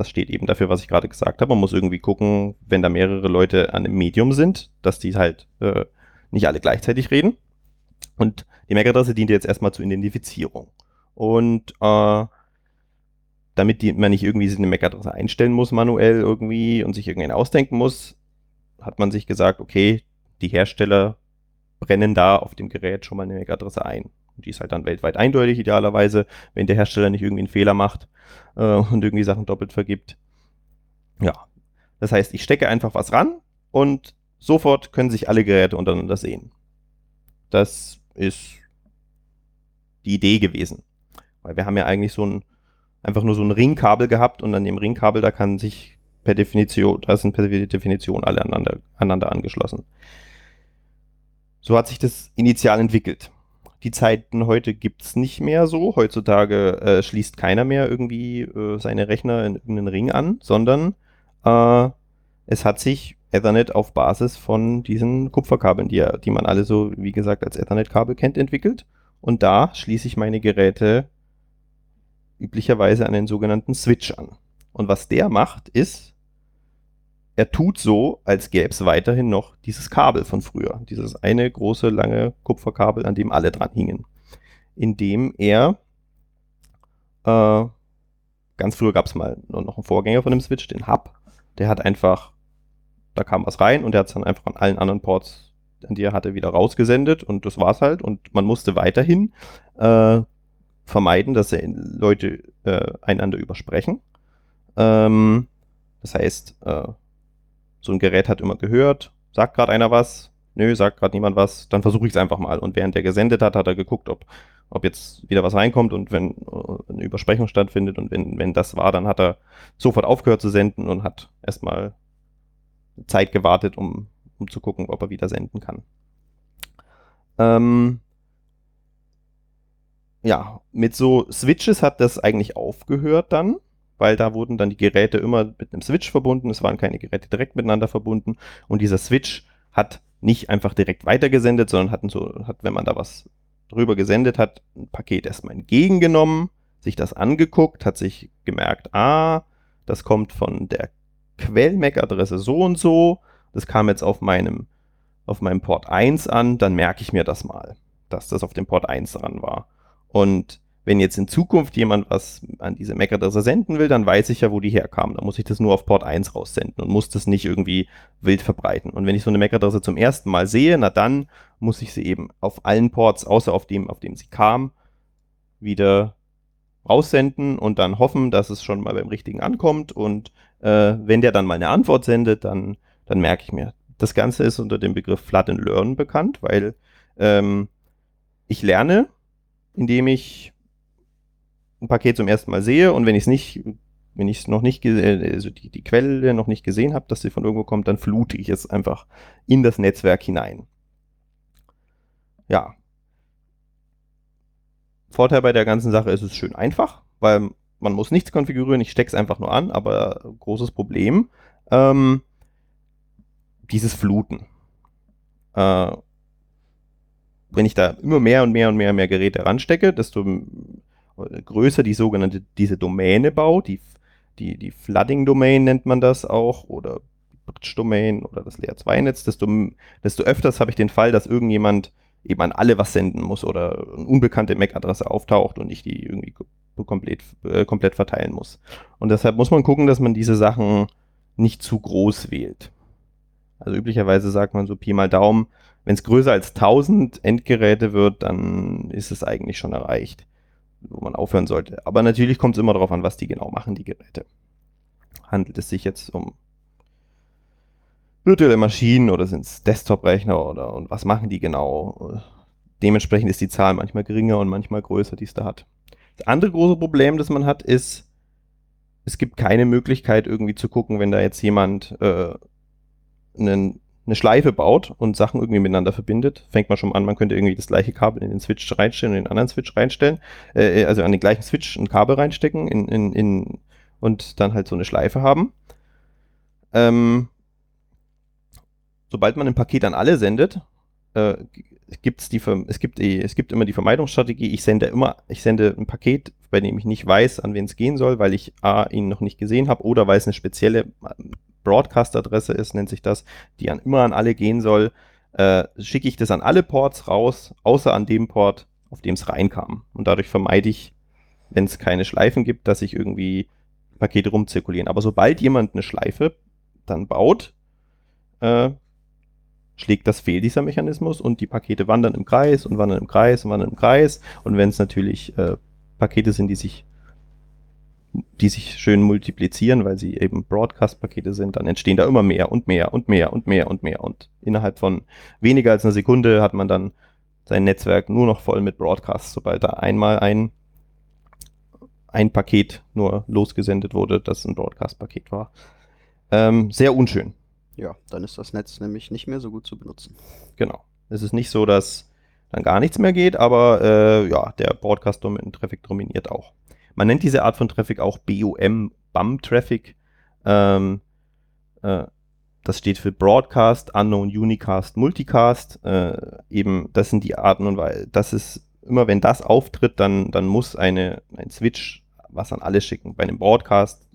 das steht eben dafür, was ich gerade gesagt habe. Man muss irgendwie gucken, wenn da mehrere Leute an einem Medium sind, dass die halt äh, nicht alle gleichzeitig reden. Und die MAC-Adresse dient jetzt erstmal zur Identifizierung. Und äh, damit die, man nicht irgendwie eine MAC-Adresse einstellen muss manuell irgendwie und sich irgendeine ausdenken muss, hat man sich gesagt, okay, die Hersteller brennen da auf dem Gerät schon mal eine MAC-Adresse ein. Die ist halt dann weltweit eindeutig idealerweise, wenn der Hersteller nicht irgendwie einen Fehler macht äh, und irgendwie Sachen doppelt vergibt. Ja, das heißt, ich stecke einfach was ran und sofort können sich alle Geräte untereinander sehen. Das ist die Idee gewesen. Weil wir haben ja eigentlich so ein, einfach nur so ein Ringkabel gehabt und an dem Ringkabel, da kann sich per Definition, da sind per Definition alle aneinander, aneinander angeschlossen. So hat sich das initial entwickelt. Die Zeiten heute gibt es nicht mehr so. Heutzutage äh, schließt keiner mehr irgendwie äh, seine Rechner in irgendeinen Ring an, sondern äh, es hat sich Ethernet auf Basis von diesen Kupferkabeln, die, die man alle so, wie gesagt, als Ethernet-Kabel kennt, entwickelt. Und da schließe ich meine Geräte üblicherweise an den sogenannten Switch an. Und was der macht, ist, er tut so, als gäbe es weiterhin noch dieses Kabel von früher. Dieses eine große, lange Kupferkabel, an dem alle dran hingen. Indem er, äh, ganz früher gab es mal noch einen Vorgänger von dem Switch, den Hub. Der hat einfach, da kam was rein und der hat es dann einfach an allen anderen Ports, an die er hatte, wieder rausgesendet und das war's halt. Und man musste weiterhin äh, vermeiden, dass Leute äh, einander übersprechen. Ähm, das heißt, äh, so ein Gerät hat immer gehört, sagt gerade einer was, nö, sagt gerade niemand was, dann versuche ich es einfach mal. Und während der gesendet hat, hat er geguckt, ob, ob jetzt wieder was reinkommt und wenn äh, eine Übersprechung stattfindet und wenn, wenn das war, dann hat er sofort aufgehört zu senden und hat erstmal Zeit gewartet, um, um zu gucken, ob er wieder senden kann. Ähm, ja, mit so Switches hat das eigentlich aufgehört dann weil da wurden dann die Geräte immer mit einem Switch verbunden. Es waren keine Geräte direkt miteinander verbunden. Und dieser Switch hat nicht einfach direkt weitergesendet, sondern hat, so, hat, wenn man da was drüber gesendet hat, ein Paket erstmal entgegengenommen, sich das angeguckt, hat sich gemerkt, ah, das kommt von der Quell-MAC-Adresse so und so. Das kam jetzt auf meinem, auf meinem Port 1 an, dann merke ich mir das mal, dass das auf dem Port 1 dran war. Und wenn jetzt in Zukunft jemand was an diese MAC-Adresse senden will, dann weiß ich ja, wo die herkam. Da muss ich das nur auf Port 1 raussenden und muss das nicht irgendwie wild verbreiten. Und wenn ich so eine MAC-Adresse zum ersten Mal sehe, na dann muss ich sie eben auf allen Ports, außer auf dem, auf dem sie kam, wieder raussenden und dann hoffen, dass es schon mal beim richtigen ankommt. Und äh, wenn der dann mal eine Antwort sendet, dann, dann merke ich mir. Das Ganze ist unter dem Begriff Flood and Learn bekannt, weil ähm, ich lerne, indem ich ein Paket zum ersten Mal sehe und wenn ich es nicht, wenn ich es noch nicht, also die, die Quelle noch nicht gesehen habe, dass sie von irgendwo kommt, dann flute ich es einfach in das Netzwerk hinein. Ja, Vorteil bei der ganzen Sache ist es schön einfach, weil man muss nichts konfigurieren, ich stecke es einfach nur an, aber großes Problem, ähm, dieses Fluten. Äh, wenn ich da immer mehr und mehr und mehr und mehr Geräte ranstecke, desto größer die sogenannte, diese Domäne baut, die, die, die Flooding-Domain nennt man das auch, oder Bridge-Domain oder das Layer-2-Netz, desto, desto öfters habe ich den Fall, dass irgendjemand eben an alle was senden muss oder eine unbekannte MAC-Adresse auftaucht und ich die irgendwie komplett, äh, komplett verteilen muss. Und deshalb muss man gucken, dass man diese Sachen nicht zu groß wählt. Also üblicherweise sagt man so Pi mal Daumen, wenn es größer als 1000 Endgeräte wird, dann ist es eigentlich schon erreicht, wo man aufhören sollte. Aber natürlich kommt es immer darauf an, was die genau machen, die Geräte. Handelt es sich jetzt um virtuelle Maschinen oder sind es Desktop-Rechner oder und was machen die genau? Dementsprechend ist die Zahl manchmal geringer und manchmal größer, die es da hat. Das andere große Problem, das man hat, ist, es gibt keine Möglichkeit irgendwie zu gucken, wenn da jetzt jemand äh, einen, eine Schleife baut und Sachen irgendwie miteinander verbindet, fängt man schon an, man könnte irgendwie das gleiche Kabel in den Switch reinstellen und in den anderen Switch reinstellen, äh, also an den gleichen Switch ein Kabel reinstecken in, in, in, und dann halt so eine Schleife haben. Ähm, sobald man ein Paket an alle sendet, äh, gibt's die, es, gibt es gibt immer die Vermeidungsstrategie, ich sende immer, ich sende ein Paket, bei dem ich nicht weiß, an wen es gehen soll, weil ich A, ihn noch nicht gesehen habe oder weil es eine spezielle Broadcast-Adresse ist, nennt sich das, die an, immer an alle gehen soll, äh, schicke ich das an alle Ports raus, außer an dem Port, auf dem es reinkam. Und dadurch vermeide ich, wenn es keine Schleifen gibt, dass ich irgendwie Pakete rumzirkulieren. Aber sobald jemand eine Schleife dann baut, äh, schlägt das fehl, dieser Mechanismus, und die Pakete wandern im Kreis und wandern im Kreis und wandern im Kreis. Und wenn es natürlich äh, Pakete sind, die sich, die sich schön multiplizieren, weil sie eben Broadcast-Pakete sind, dann entstehen da immer mehr und mehr und mehr und mehr und mehr. Und innerhalb von weniger als einer Sekunde hat man dann sein Netzwerk nur noch voll mit Broadcasts, sobald da einmal ein, ein Paket nur losgesendet wurde, das ein Broadcast-Paket war. Ähm, sehr unschön. Ja, dann ist das Netz nämlich nicht mehr so gut zu benutzen. Genau. Es ist nicht so, dass dann gar nichts mehr geht, aber äh, ja, der Broadcast-Traffic dominiert auch. Man nennt diese Art von Traffic auch BOM, BAM-Traffic. Ähm, äh, das steht für Broadcast, Unknown Unicast, Multicast. Äh, eben, das sind die Arten und weil das ist immer, wenn das auftritt, dann, dann muss eine, ein Switch was an alle schicken. Bei einem Broadcast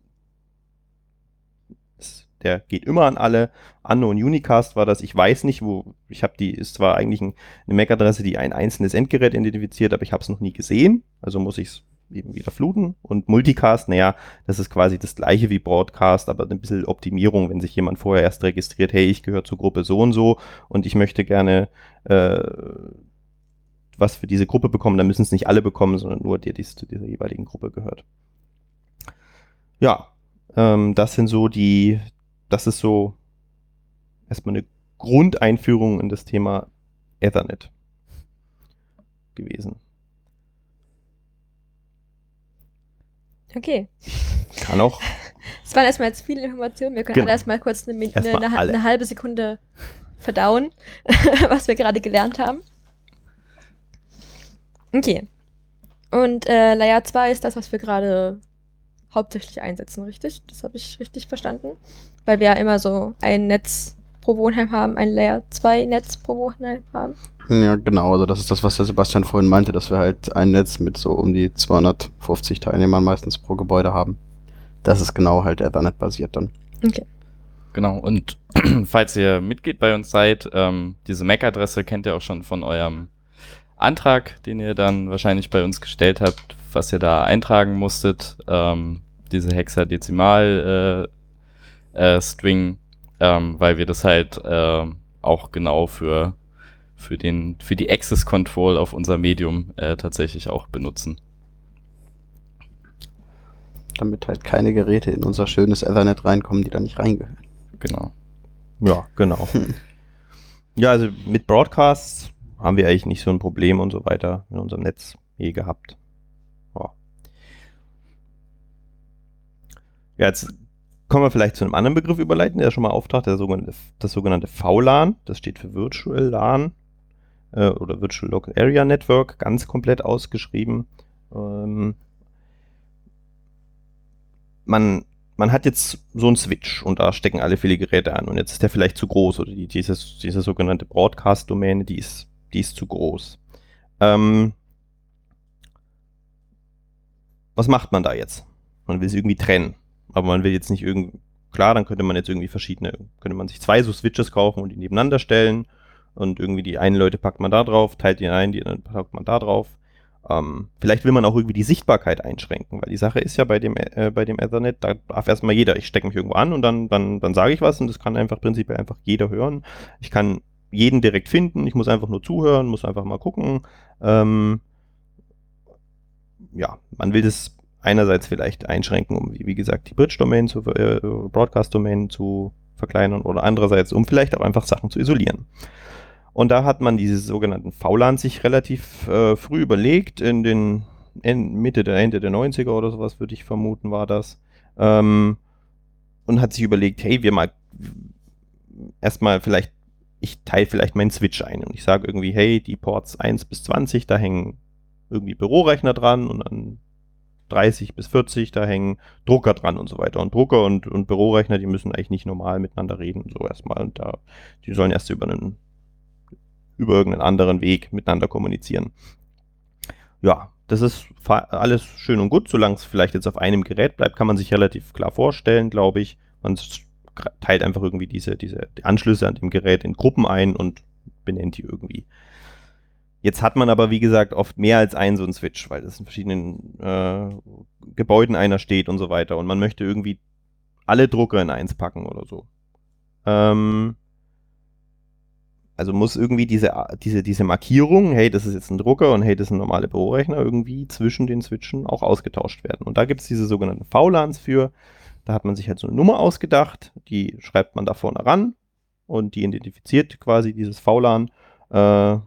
der geht immer an alle. Unknown Unicast war das, ich weiß nicht, wo, ich habe die, ist zwar eigentlich ein, eine MAC-Adresse, die ein einzelnes Endgerät identifiziert, aber ich habe es noch nie gesehen, also muss ich es eben wieder fluten. Und Multicast, naja, das ist quasi das gleiche wie Broadcast, aber ein bisschen Optimierung, wenn sich jemand vorher erst registriert, hey, ich gehöre zur Gruppe so und so und ich möchte gerne äh, was für diese Gruppe bekommen, dann müssen es nicht alle bekommen, sondern nur der, die zu dieser jeweiligen Gruppe gehört. Ja, ähm, das sind so die, das ist so erstmal eine Grundeinführung in das Thema Ethernet gewesen. Okay. Kann auch. Es waren erstmal jetzt viele Informationen. Wir können genau. alle erstmal kurz eine, eine, eine, eine, halbe Sekunde verdauen, was wir gerade gelernt haben. Okay. Und äh, Layer 2 ist das, was wir gerade hauptsächlich einsetzen, richtig? Das habe ich richtig verstanden? Weil wir ja immer so ein Netz pro Wohnheim haben, ein Layer 2 Netz pro Wohnheim haben. Ja, genau. Also das ist das, was der Sebastian vorhin meinte, dass wir halt ein Netz mit so um die 250 Teilnehmern meistens pro Gebäude haben. Das ist genau halt Ethernet basiert dann. Okay. Genau, und falls ihr Mitglied bei uns seid, ähm, diese MAC-Adresse kennt ihr auch schon von eurem Antrag, den ihr dann wahrscheinlich bei uns gestellt habt, was ihr da eintragen musstet, ähm, diese Hexadezimal äh, äh, String, ähm, weil wir das halt äh, auch genau für für den für die Access Control auf unser Medium äh, tatsächlich auch benutzen. Damit halt keine Geräte in unser schönes Ethernet reinkommen, die da nicht reingehören. Genau. Ja, genau. ja, also mit Broadcasts haben wir eigentlich nicht so ein Problem und so weiter in unserem Netz je gehabt. Ja. ja, jetzt kommen wir vielleicht zu einem anderen Begriff überleiten, der schon mal auftaucht, der sogenannte, das sogenannte VLAN. Das steht für Virtual LAN äh, oder Virtual Local Area Network, ganz komplett ausgeschrieben. Ähm, man, man hat jetzt so einen Switch und da stecken alle viele Geräte an und jetzt ist der vielleicht zu groß oder die, dieses, diese sogenannte Broadcast-Domäne, die ist, die ist zu groß. Ähm, was macht man da jetzt? Man will sie irgendwie trennen, aber man will jetzt nicht irgendwie, klar, dann könnte man jetzt irgendwie verschiedene, könnte man sich zwei so Switches kaufen und die nebeneinander stellen und irgendwie die einen Leute packt man da drauf, teilt die ein, die anderen packt man da drauf. Ähm, vielleicht will man auch irgendwie die Sichtbarkeit einschränken, weil die Sache ist ja bei dem, äh, bei dem Ethernet, da darf erstmal jeder, ich stecke mich irgendwo an und dann, dann, dann sage ich was und das kann einfach prinzipiell einfach jeder hören. Ich kann jeden direkt finden, ich muss einfach nur zuhören, muss einfach mal gucken. Ähm, ja, man will das einerseits vielleicht einschränken, um, wie gesagt, die Bridge-Domain zu, äh, Broadcast-Domain zu verkleinern oder andererseits, um vielleicht auch einfach Sachen zu isolieren. Und da hat man diese sogenannten VLAN sich relativ äh, früh überlegt, in den in Mitte der Ende der 90er oder sowas, würde ich vermuten, war das. Ähm, und hat sich überlegt, hey, wir mal erstmal vielleicht, ich teile vielleicht meinen Switch ein und ich sage irgendwie, hey, die Ports 1 bis 20, da hängen irgendwie Bürorechner dran und dann 30 bis 40, da hängen Drucker dran und so weiter. Und Drucker und, und Bürorechner, die müssen eigentlich nicht normal miteinander reden, so erstmal. Und da, die sollen erst über einen über irgendeinen anderen Weg miteinander kommunizieren. Ja, das ist alles schön und gut, solange es vielleicht jetzt auf einem Gerät bleibt, kann man sich relativ klar vorstellen, glaube ich. Man teilt einfach irgendwie diese, diese die Anschlüsse an dem Gerät in Gruppen ein und benennt die irgendwie. Jetzt hat man aber, wie gesagt, oft mehr als einen so einen Switch, weil das in verschiedenen äh, Gebäuden einer steht und so weiter. Und man möchte irgendwie alle Drucker in eins packen oder so. Ähm, also muss irgendwie diese, diese, diese Markierung, hey, das ist jetzt ein Drucker und hey, das ist ein normaler Bürorechner, irgendwie zwischen den Switchen auch ausgetauscht werden. Und da gibt es diese sogenannten VLANs für. Da hat man sich halt so eine Nummer ausgedacht, die schreibt man da vorne ran und die identifiziert quasi dieses VLAN. Äh,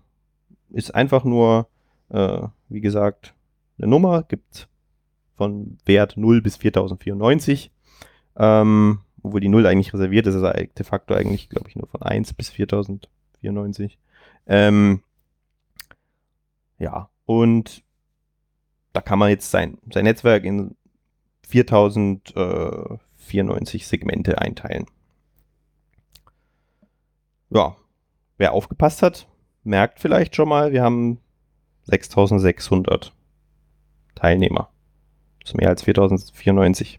ist einfach nur, äh, wie gesagt, eine Nummer, gibt von Wert 0 bis 4094. Ähm, obwohl die 0 eigentlich reserviert ist, er de facto eigentlich, glaube ich, nur von 1 bis 4000 94. Ähm, ja, und da kann man jetzt sein, sein Netzwerk in 4094 Segmente einteilen. Ja, wer aufgepasst hat, merkt vielleicht schon mal, wir haben 6600 Teilnehmer. Das ist mehr als 4094.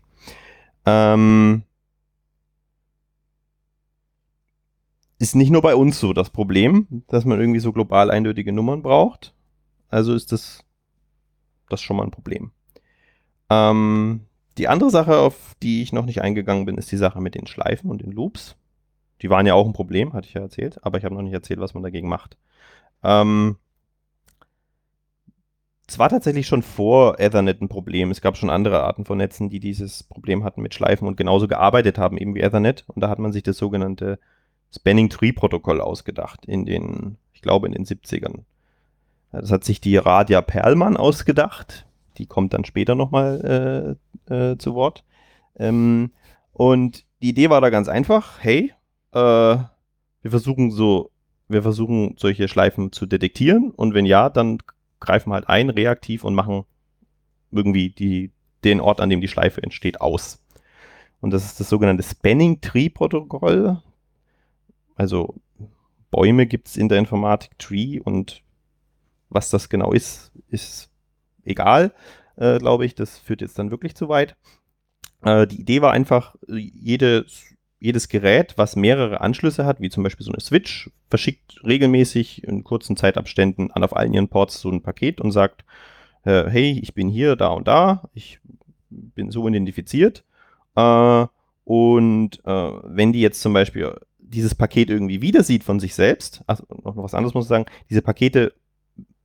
Ähm, ist nicht nur bei uns so das Problem, dass man irgendwie so global eindeutige Nummern braucht. Also ist das, das schon mal ein Problem. Ähm, die andere Sache, auf die ich noch nicht eingegangen bin, ist die Sache mit den Schleifen und den Loops. Die waren ja auch ein Problem, hatte ich ja erzählt, aber ich habe noch nicht erzählt, was man dagegen macht. Ähm, es war tatsächlich schon vor Ethernet ein Problem. Es gab schon andere Arten von Netzen, die dieses Problem hatten mit Schleifen und genauso gearbeitet haben, eben wie Ethernet. Und da hat man sich das sogenannte Spanning Tree Protokoll ausgedacht in den, ich glaube, in den 70ern. Das hat sich die Radia Perlmann ausgedacht. Die kommt dann später nochmal äh, äh, zu Wort. Ähm, und die Idee war da ganz einfach. Hey, äh, wir versuchen so, wir versuchen solche Schleifen zu detektieren und wenn ja, dann greifen halt ein, reaktiv und machen irgendwie die, den Ort, an dem die Schleife entsteht, aus. Und das ist das sogenannte Spanning Tree Protokoll. Also Bäume gibt es in der Informatik Tree und was das genau ist, ist egal, äh, glaube ich. Das führt jetzt dann wirklich zu weit. Äh, die Idee war einfach, jede jedes Gerät, was mehrere Anschlüsse hat, wie zum Beispiel so eine Switch, verschickt regelmäßig in kurzen Zeitabständen an auf allen ihren Ports so ein Paket und sagt, äh, hey, ich bin hier, da und da, ich bin so identifiziert. Äh, und äh, wenn die jetzt zum Beispiel dieses Paket irgendwie wieder sieht von sich selbst, also noch was anderes muss ich sagen, diese Pakete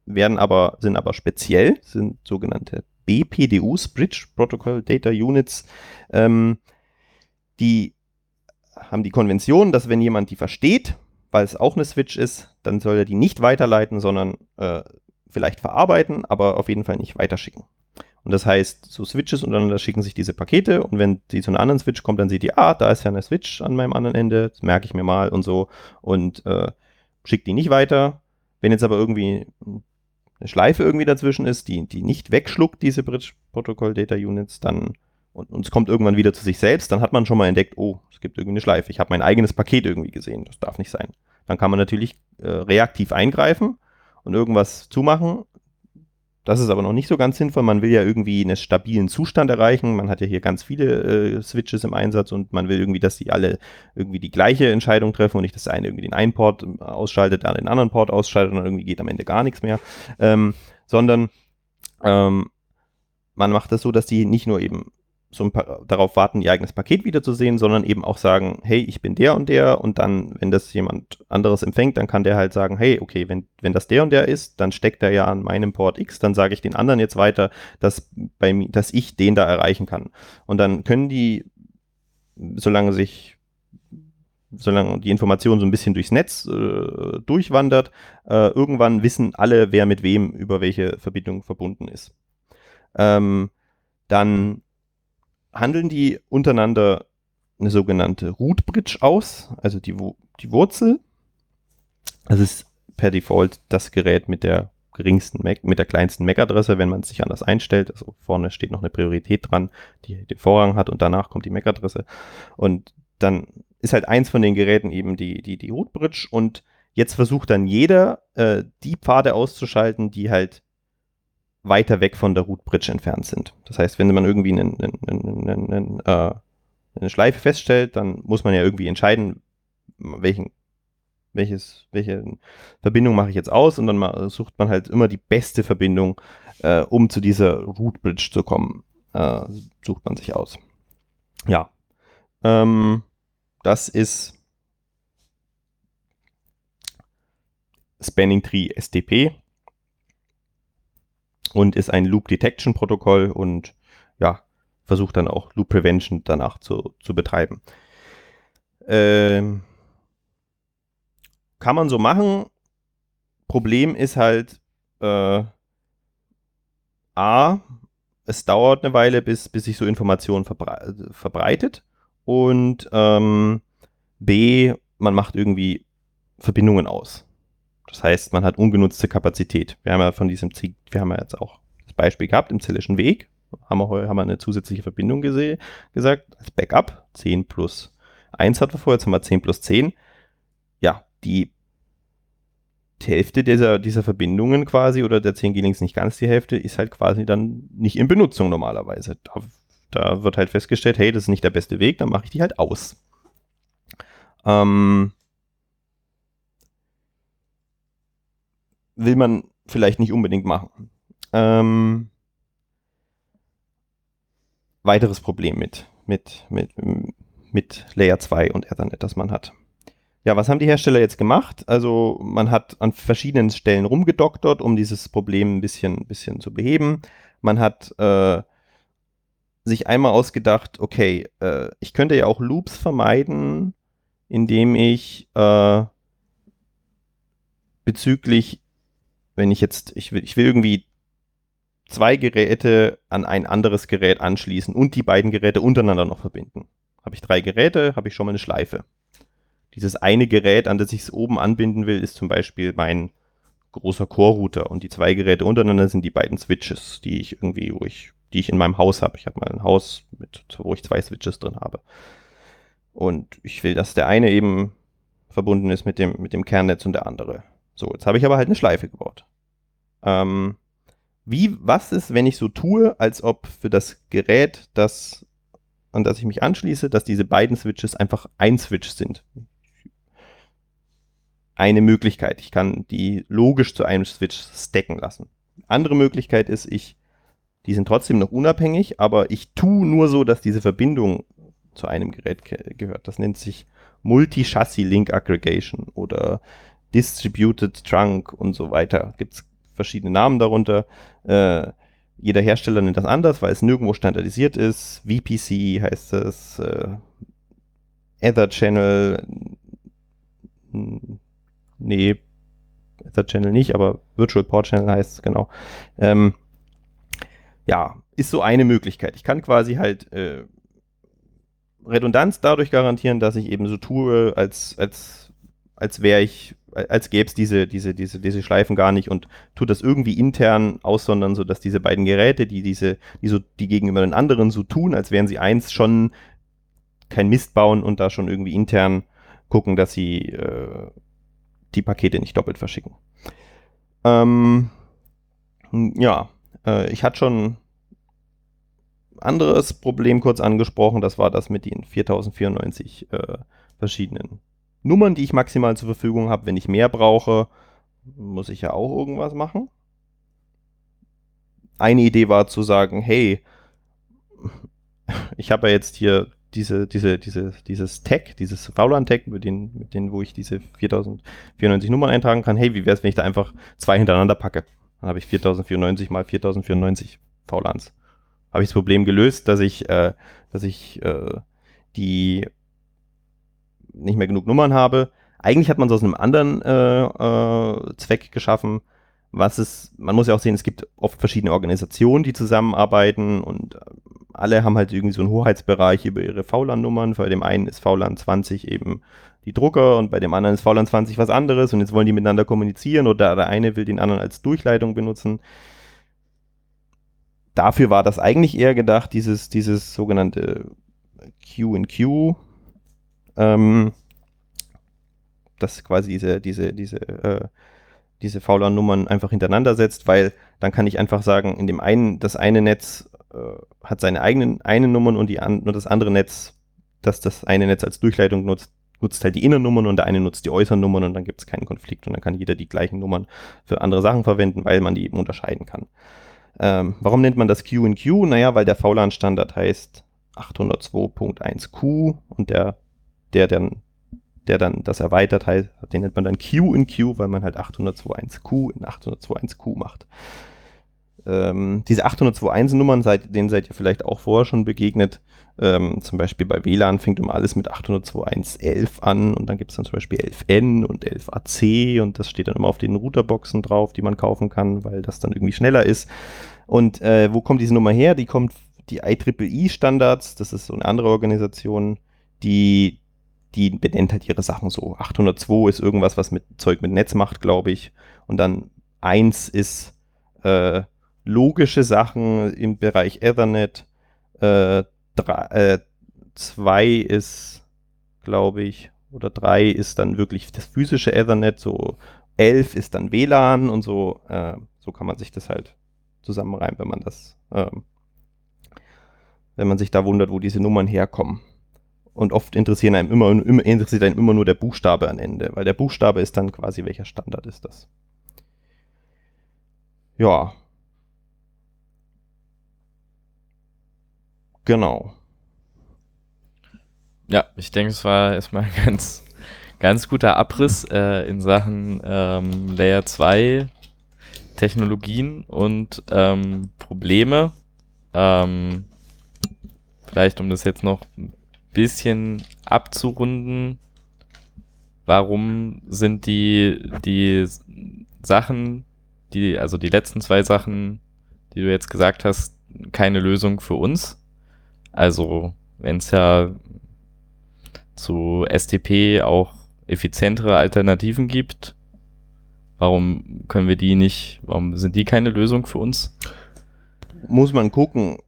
werden aber, sind aber speziell, sind sogenannte BPDUs, Bridge Protocol Data Units, ähm, die haben die Konvention, dass wenn jemand die versteht, weil es auch eine Switch ist, dann soll er die nicht weiterleiten, sondern äh, vielleicht verarbeiten, aber auf jeden Fall nicht weiterschicken. Und das heißt, so Switches untereinander schicken sich diese Pakete und wenn die zu einer anderen Switch kommt, dann sieht die, ah, da ist ja eine Switch an meinem anderen Ende, das merke ich mir mal und so und äh, schickt die nicht weiter. Wenn jetzt aber irgendwie eine Schleife irgendwie dazwischen ist, die, die nicht wegschluckt, diese Bridge Protocol Data Units, dann und, und es kommt irgendwann wieder zu sich selbst, dann hat man schon mal entdeckt, oh, es gibt irgendwie eine Schleife. Ich habe mein eigenes Paket irgendwie gesehen. Das darf nicht sein. Dann kann man natürlich äh, reaktiv eingreifen und irgendwas zumachen. Das ist aber noch nicht so ganz sinnvoll. Man will ja irgendwie einen stabilen Zustand erreichen. Man hat ja hier ganz viele äh, Switches im Einsatz und man will irgendwie, dass die alle irgendwie die gleiche Entscheidung treffen und nicht, dass der eine irgendwie den einen Port ähm, ausschaltet, der den anderen Port ausschaltet und dann irgendwie geht am Ende gar nichts mehr. Ähm, sondern ähm, man macht das so, dass die nicht nur eben so darauf warten, ihr eigenes Paket wiederzusehen, sondern eben auch sagen, hey, ich bin der und der und dann, wenn das jemand anderes empfängt, dann kann der halt sagen, hey, okay, wenn, wenn das der und der ist, dann steckt er ja an meinem Port X, dann sage ich den anderen jetzt weiter, dass, bei dass ich den da erreichen kann. Und dann können die, solange sich solange die Information so ein bisschen durchs Netz äh, durchwandert, äh, irgendwann wissen alle, wer mit wem über welche Verbindung verbunden ist. Ähm, dann handeln die untereinander eine sogenannte Root Bridge aus, also die, die Wurzel. Das ist per Default das Gerät mit der geringsten MAC, mit der kleinsten MAC-Adresse, wenn man es sich anders einstellt. Also vorne steht noch eine Priorität dran, die den Vorrang hat und danach kommt die MAC-Adresse. Und dann ist halt eins von den Geräten eben die, die, die Root Bridge und jetzt versucht dann jeder, äh, die Pfade auszuschalten, die halt weiter weg von der Root Bridge entfernt sind. Das heißt, wenn man irgendwie einen, einen, einen, äh, eine Schleife feststellt, dann muss man ja irgendwie entscheiden, welchen, welches, welche Verbindung mache ich jetzt aus und dann sucht man halt immer die beste Verbindung, äh, um zu dieser Root Bridge zu kommen. Äh, sucht man sich aus. Ja. Ähm, das ist Spanning Tree SDP und ist ein Loop Detection Protokoll und ja, versucht dann auch Loop Prevention danach zu, zu betreiben. Ähm, kann man so machen. Problem ist halt, äh, A, es dauert eine Weile, bis, bis sich so Informationen verbre verbreitet. Und ähm, B, man macht irgendwie Verbindungen aus. Das heißt, man hat ungenutzte Kapazität. Wir haben ja von diesem Ziel, wir haben ja jetzt auch das Beispiel gehabt im Zellischen Weg. Haben wir, haben wir eine zusätzliche Verbindung gesehen, gesagt, als Backup. 10 plus 1 hatten wir vorher, jetzt haben wir 10 plus 10. Ja, die Hälfte dieser, dieser Verbindungen quasi oder der 10 G-Links nicht ganz die Hälfte ist halt quasi dann nicht in Benutzung normalerweise. Da, da wird halt festgestellt, hey, das ist nicht der beste Weg, dann mache ich die halt aus. Ähm, will man vielleicht nicht unbedingt machen. Ähm, weiteres Problem mit, mit, mit, mit Layer 2 und Ethernet, das man hat. Ja, was haben die Hersteller jetzt gemacht? Also man hat an verschiedenen Stellen rumgedoktert, um dieses Problem ein bisschen, bisschen zu beheben. Man hat äh, sich einmal ausgedacht, okay, äh, ich könnte ja auch Loops vermeiden, indem ich äh, bezüglich wenn ich jetzt, ich will, ich will irgendwie zwei Geräte an ein anderes Gerät anschließen und die beiden Geräte untereinander noch verbinden. Habe ich drei Geräte, habe ich schon mal eine Schleife. Dieses eine Gerät, an das ich es oben anbinden will, ist zum Beispiel mein großer Core-Router und die zwei Geräte untereinander sind die beiden Switches, die ich irgendwie, wo ich, die ich in meinem Haus habe. Ich habe mal ein Haus, mit, wo ich zwei Switches drin habe. Und ich will, dass der eine eben verbunden ist mit dem, mit dem Kernnetz und der andere. So, jetzt habe ich aber halt eine Schleife gebaut. Ähm, wie, was ist, wenn ich so tue, als ob für das Gerät, das an das ich mich anschließe, dass diese beiden Switches einfach ein Switch sind. Eine Möglichkeit. Ich kann die logisch zu einem Switch stacken lassen. Andere Möglichkeit ist, ich, die sind trotzdem noch unabhängig, aber ich tue nur so, dass diese Verbindung zu einem Gerät ge gehört. Das nennt sich Multi-Chassis Link Aggregation oder Distributed Trunk und so weiter. Gibt es verschiedene Namen darunter. Äh, jeder Hersteller nennt das anders, weil es nirgendwo standardisiert ist. VPC heißt es, äh, Ether Channel, nee, Ether Channel nicht, aber Virtual Port Channel heißt es genau. Ähm, ja, ist so eine Möglichkeit. Ich kann quasi halt äh, Redundanz dadurch garantieren, dass ich eben so tue, als, als, als wäre ich, als gäbe es diese, diese, diese, diese Schleifen gar nicht und tut das irgendwie intern aussondern, sodass diese beiden Geräte, die diese, die so, die gegenüber den anderen so tun, als wären sie eins, schon kein Mist bauen und da schon irgendwie intern gucken, dass sie äh, die Pakete nicht doppelt verschicken. Ähm, ja, äh, ich hatte schon anderes Problem kurz angesprochen, das war das mit den 4094 äh, verschiedenen Nummern, die ich maximal zur Verfügung habe. Wenn ich mehr brauche, muss ich ja auch irgendwas machen. Eine Idee war zu sagen, hey, ich habe ja jetzt hier diese, diese, diese, dieses Tag, dieses VLAN-Tag, mit den, mit denen, wo ich diese 4094 Nummern eintragen kann. Hey, wie wäre es, wenn ich da einfach zwei hintereinander packe? Dann habe ich 4094 mal 4094 VLANs habe ich das Problem gelöst, dass ich, äh, dass ich äh, die nicht mehr genug Nummern habe. Eigentlich hat man es aus einem anderen äh, äh, Zweck geschaffen. Was ist, man muss ja auch sehen, es gibt oft verschiedene Organisationen, die zusammenarbeiten und äh, alle haben halt irgendwie so einen Hoheitsbereich über ihre VLAN-Nummern. Bei dem einen ist VLAN 20 eben die Drucker und bei dem anderen ist VLAN 20 was anderes und jetzt wollen die miteinander kommunizieren oder der eine will den anderen als Durchleitung benutzen dafür war das eigentlich eher gedacht, dieses, dieses sogenannte Q&Q, ähm, das quasi diese, diese, diese, äh, diese VLAN-Nummern einfach hintereinander setzt, weil dann kann ich einfach sagen, in dem einen, das eine Netz äh, hat seine eigenen eine Nummern und die an, das andere Netz, das das eine Netz als Durchleitung nutzt, nutzt halt die Innennummern und der eine nutzt die äußeren Nummern und dann gibt es keinen Konflikt und dann kann jeder die gleichen Nummern für andere Sachen verwenden, weil man die eben unterscheiden kann. Ähm, warum nennt man das Q&Q? Naja, weil der VLAN-Standard heißt 802.1q und der, der dann der dann das erweitert heißt, den nennt man dann Q in Q, weil man halt 802.1q in 802.1q macht. Ähm, diese 802.1 Nummern, seid, denen seid ihr vielleicht auch vorher schon begegnet. Ähm, zum Beispiel bei WLAN fängt immer alles mit 802.1.11 an und dann gibt es dann zum Beispiel 11n und 11ac und das steht dann immer auf den Routerboxen drauf, die man kaufen kann, weil das dann irgendwie schneller ist. Und äh, wo kommt diese Nummer her? Die kommt, die IEEE Standards, das ist so eine andere Organisation, die, die benennt halt ihre Sachen so. 802 ist irgendwas, was mit Zeug mit Netz macht, glaube ich. Und dann 1 ist äh, logische Sachen im Bereich Ethernet. Äh, drei, äh, zwei ist, glaube ich, oder drei ist dann wirklich das physische Ethernet, so elf ist dann WLAN und so, äh, so kann man sich das halt zusammenreimen, wenn man das, äh, wenn man sich da wundert, wo diese Nummern herkommen. Und oft interessieren einem immer, immer, interessiert einem immer nur der Buchstabe am Ende, weil der Buchstabe ist dann quasi, welcher Standard ist das. Ja, Genau. Ja, ich denke, es war erstmal ein ganz, ganz guter Abriss äh, in Sachen ähm, Layer 2 Technologien und ähm, Probleme. Ähm, vielleicht, um das jetzt noch bisschen abzurunden, warum sind die, die Sachen, die, also die letzten zwei Sachen, die du jetzt gesagt hast, keine Lösung für uns? Also, wenn es ja zu STP auch effizientere Alternativen gibt, warum können wir die nicht, warum sind die keine Lösung für uns? Muss man gucken.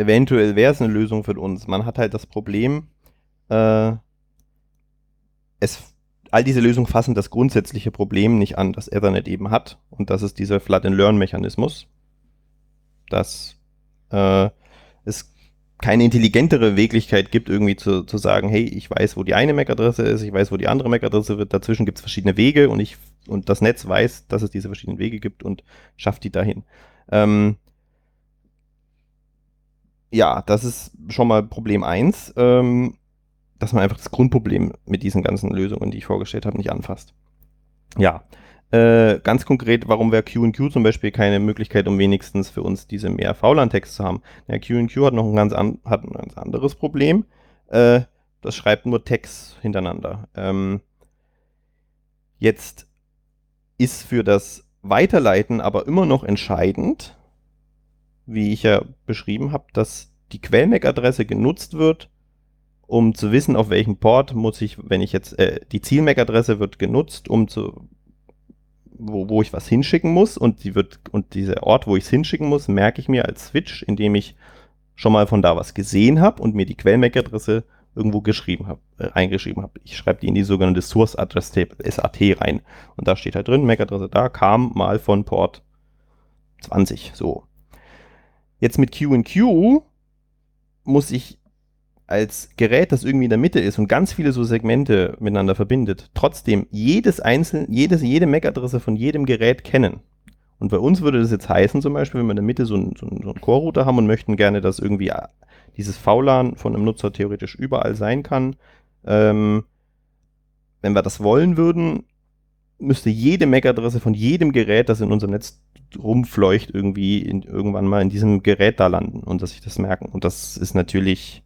Eventuell wäre es eine Lösung für uns. Man hat halt das Problem, äh, es, all diese Lösungen fassen das grundsätzliche Problem nicht an, das Ethernet eben hat. Und das ist dieser Flood-and-Learn-Mechanismus. Dass äh, es keine intelligentere Möglichkeit gibt, irgendwie zu, zu sagen, hey, ich weiß, wo die eine MAC-Adresse ist, ich weiß, wo die andere MAC-Adresse wird, dazwischen gibt es verschiedene Wege und ich und das Netz weiß, dass es diese verschiedenen Wege gibt und schafft die dahin. Ähm, ja, das ist schon mal Problem 1, ähm, dass man einfach das Grundproblem mit diesen ganzen Lösungen, die ich vorgestellt habe, nicht anfasst. Ja, äh, ganz konkret, warum wäre QQ zum Beispiel keine Möglichkeit, um wenigstens für uns diese mehr VLAN-Text zu haben? Ja, QQ hat noch ein ganz, an, hat ein ganz anderes Problem. Äh, das schreibt nur Text hintereinander. Ähm, jetzt ist für das Weiterleiten aber immer noch entscheidend, wie ich ja beschrieben habe, dass die Quell-MAC-Adresse genutzt wird, um zu wissen, auf welchem Port muss ich, wenn ich jetzt, äh, die Ziel-MAC-Adresse wird genutzt, um zu wo, wo ich was hinschicken muss und die wird, und dieser Ort, wo ich es hinschicken muss, merke ich mir als Switch, indem ich schon mal von da was gesehen habe und mir die Quell-MAC-Adresse irgendwo geschrieben habe, äh, eingeschrieben habe. Ich schreibe die in die sogenannte Source Address Table, SAT rein. Und da steht halt drin, MAC-Adresse da, kam mal von Port 20, so. Jetzt mit QQ muss ich als Gerät, das irgendwie in der Mitte ist und ganz viele so Segmente miteinander verbindet, trotzdem jedes einzelne, jedes, jede MAC-Adresse von jedem Gerät kennen. Und bei uns würde das jetzt heißen, zum Beispiel, wenn wir in der Mitte so einen, so einen, so einen Core-Router haben und möchten gerne, dass irgendwie äh, dieses VLAN von einem Nutzer theoretisch überall sein kann, ähm, wenn wir das wollen würden, müsste jede MAC-Adresse von jedem Gerät, das in unserem Netz rumfleucht, irgendwie in, irgendwann mal in diesem Gerät da landen und dass sich das merken. Und das ist natürlich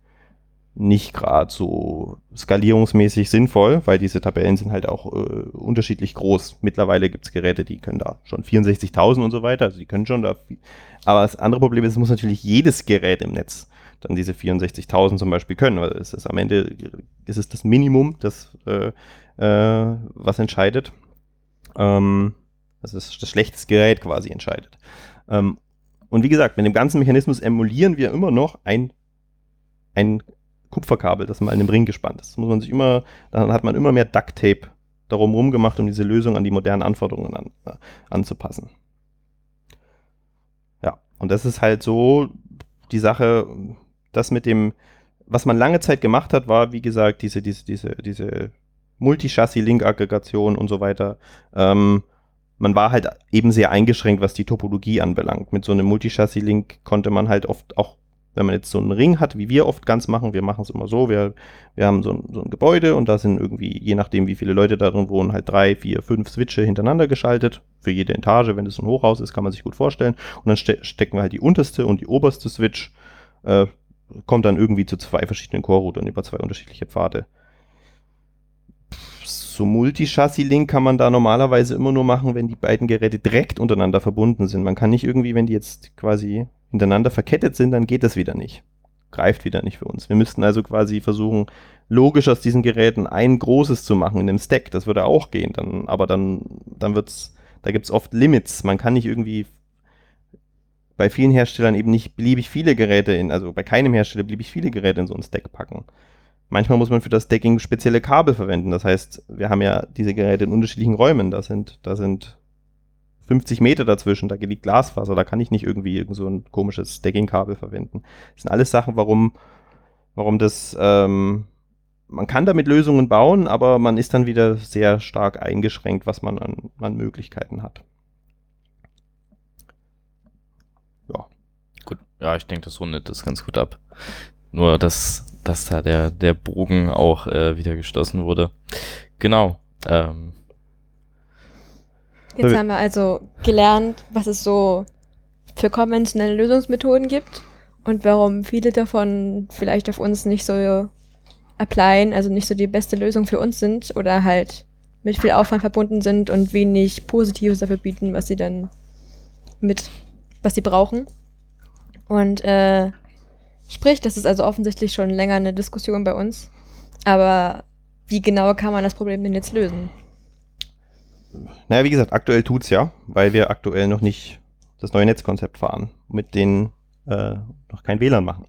nicht gerade so skalierungsmäßig sinnvoll, weil diese Tabellen sind halt auch äh, unterschiedlich groß. Mittlerweile gibt es Geräte, die können da schon 64.000 und so weiter, also die können schon da. Viel. Aber das andere Problem ist, es muss natürlich jedes Gerät im Netz dann diese 64.000 zum Beispiel können, weil es ist am Ende ist es das Minimum, das äh, äh, was entscheidet. Ähm, das ist das schlechteste Gerät quasi entscheidet. Ähm, und wie gesagt, mit dem ganzen Mechanismus emulieren wir immer noch ein, ein Kupferkabel, das mal in dem Ring gespannt ist. Das muss man sich immer, dann hat man immer mehr Duct Tape darum rumgemacht, um diese Lösung an die modernen Anforderungen an, äh, anzupassen. Ja, und das ist halt so die Sache, das mit dem, was man lange Zeit gemacht hat, war, wie gesagt, diese, diese, diese, diese Multichassis-Link-Aggregation und so weiter. Ähm, man war halt eben sehr eingeschränkt, was die Topologie anbelangt. Mit so einem Multichassis-Link konnte man halt oft auch wenn man jetzt so einen Ring hat, wie wir oft ganz machen, wir machen es immer so, wir, wir haben so ein, so ein Gebäude und da sind irgendwie, je nachdem wie viele Leute da drin wohnen, halt drei, vier, fünf Switche hintereinander geschaltet. Für jede Etage, wenn das ein Hochhaus ist, kann man sich gut vorstellen. Und dann ste stecken wir halt die unterste und die oberste Switch, äh, kommt dann irgendwie zu zwei verschiedenen Core-Routern über zwei unterschiedliche Pfade. So Multi-Chassis-Link kann man da normalerweise immer nur machen, wenn die beiden Geräte direkt untereinander verbunden sind. Man kann nicht irgendwie, wenn die jetzt quasi hintereinander verkettet sind, dann geht das wieder nicht. Greift wieder nicht für uns. Wir müssten also quasi versuchen, logisch aus diesen Geräten ein großes zu machen in einem Stack. Das würde auch gehen, dann, aber dann, dann wird's, da gibt es oft Limits. Man kann nicht irgendwie bei vielen Herstellern eben nicht beliebig viele Geräte in, also bei keinem Hersteller beliebig viele Geräte in so ein Stack packen. Manchmal muss man für das Stacking spezielle Kabel verwenden. Das heißt, wir haben ja diese Geräte in unterschiedlichen Räumen. Da sind, da sind 50 Meter dazwischen, da die Glasfaser, da kann ich nicht irgendwie irgend so ein komisches Stacking-Kabel verwenden. Das sind alles Sachen, warum, warum das, ähm, man kann damit Lösungen bauen, aber man ist dann wieder sehr stark eingeschränkt, was man an, an Möglichkeiten hat. Ja. Gut, ja, ich denke, das rundet das ganz gut ab. Nur, dass, dass da der, der Bogen auch äh, wieder geschlossen wurde. Genau. Ähm, Jetzt haben wir also gelernt, was es so für konventionelle Lösungsmethoden gibt und warum viele davon vielleicht auf uns nicht so applyen, also nicht so die beste Lösung für uns sind oder halt mit viel Aufwand verbunden sind und wenig Positives dafür bieten, was sie dann mit, was sie brauchen. Und äh, sprich, das ist also offensichtlich schon länger eine Diskussion bei uns. Aber wie genau kann man das Problem denn jetzt lösen? naja, wie gesagt, aktuell tut's ja, weil wir aktuell noch nicht das neue Netzkonzept fahren, mit denen äh, noch kein WLAN machen.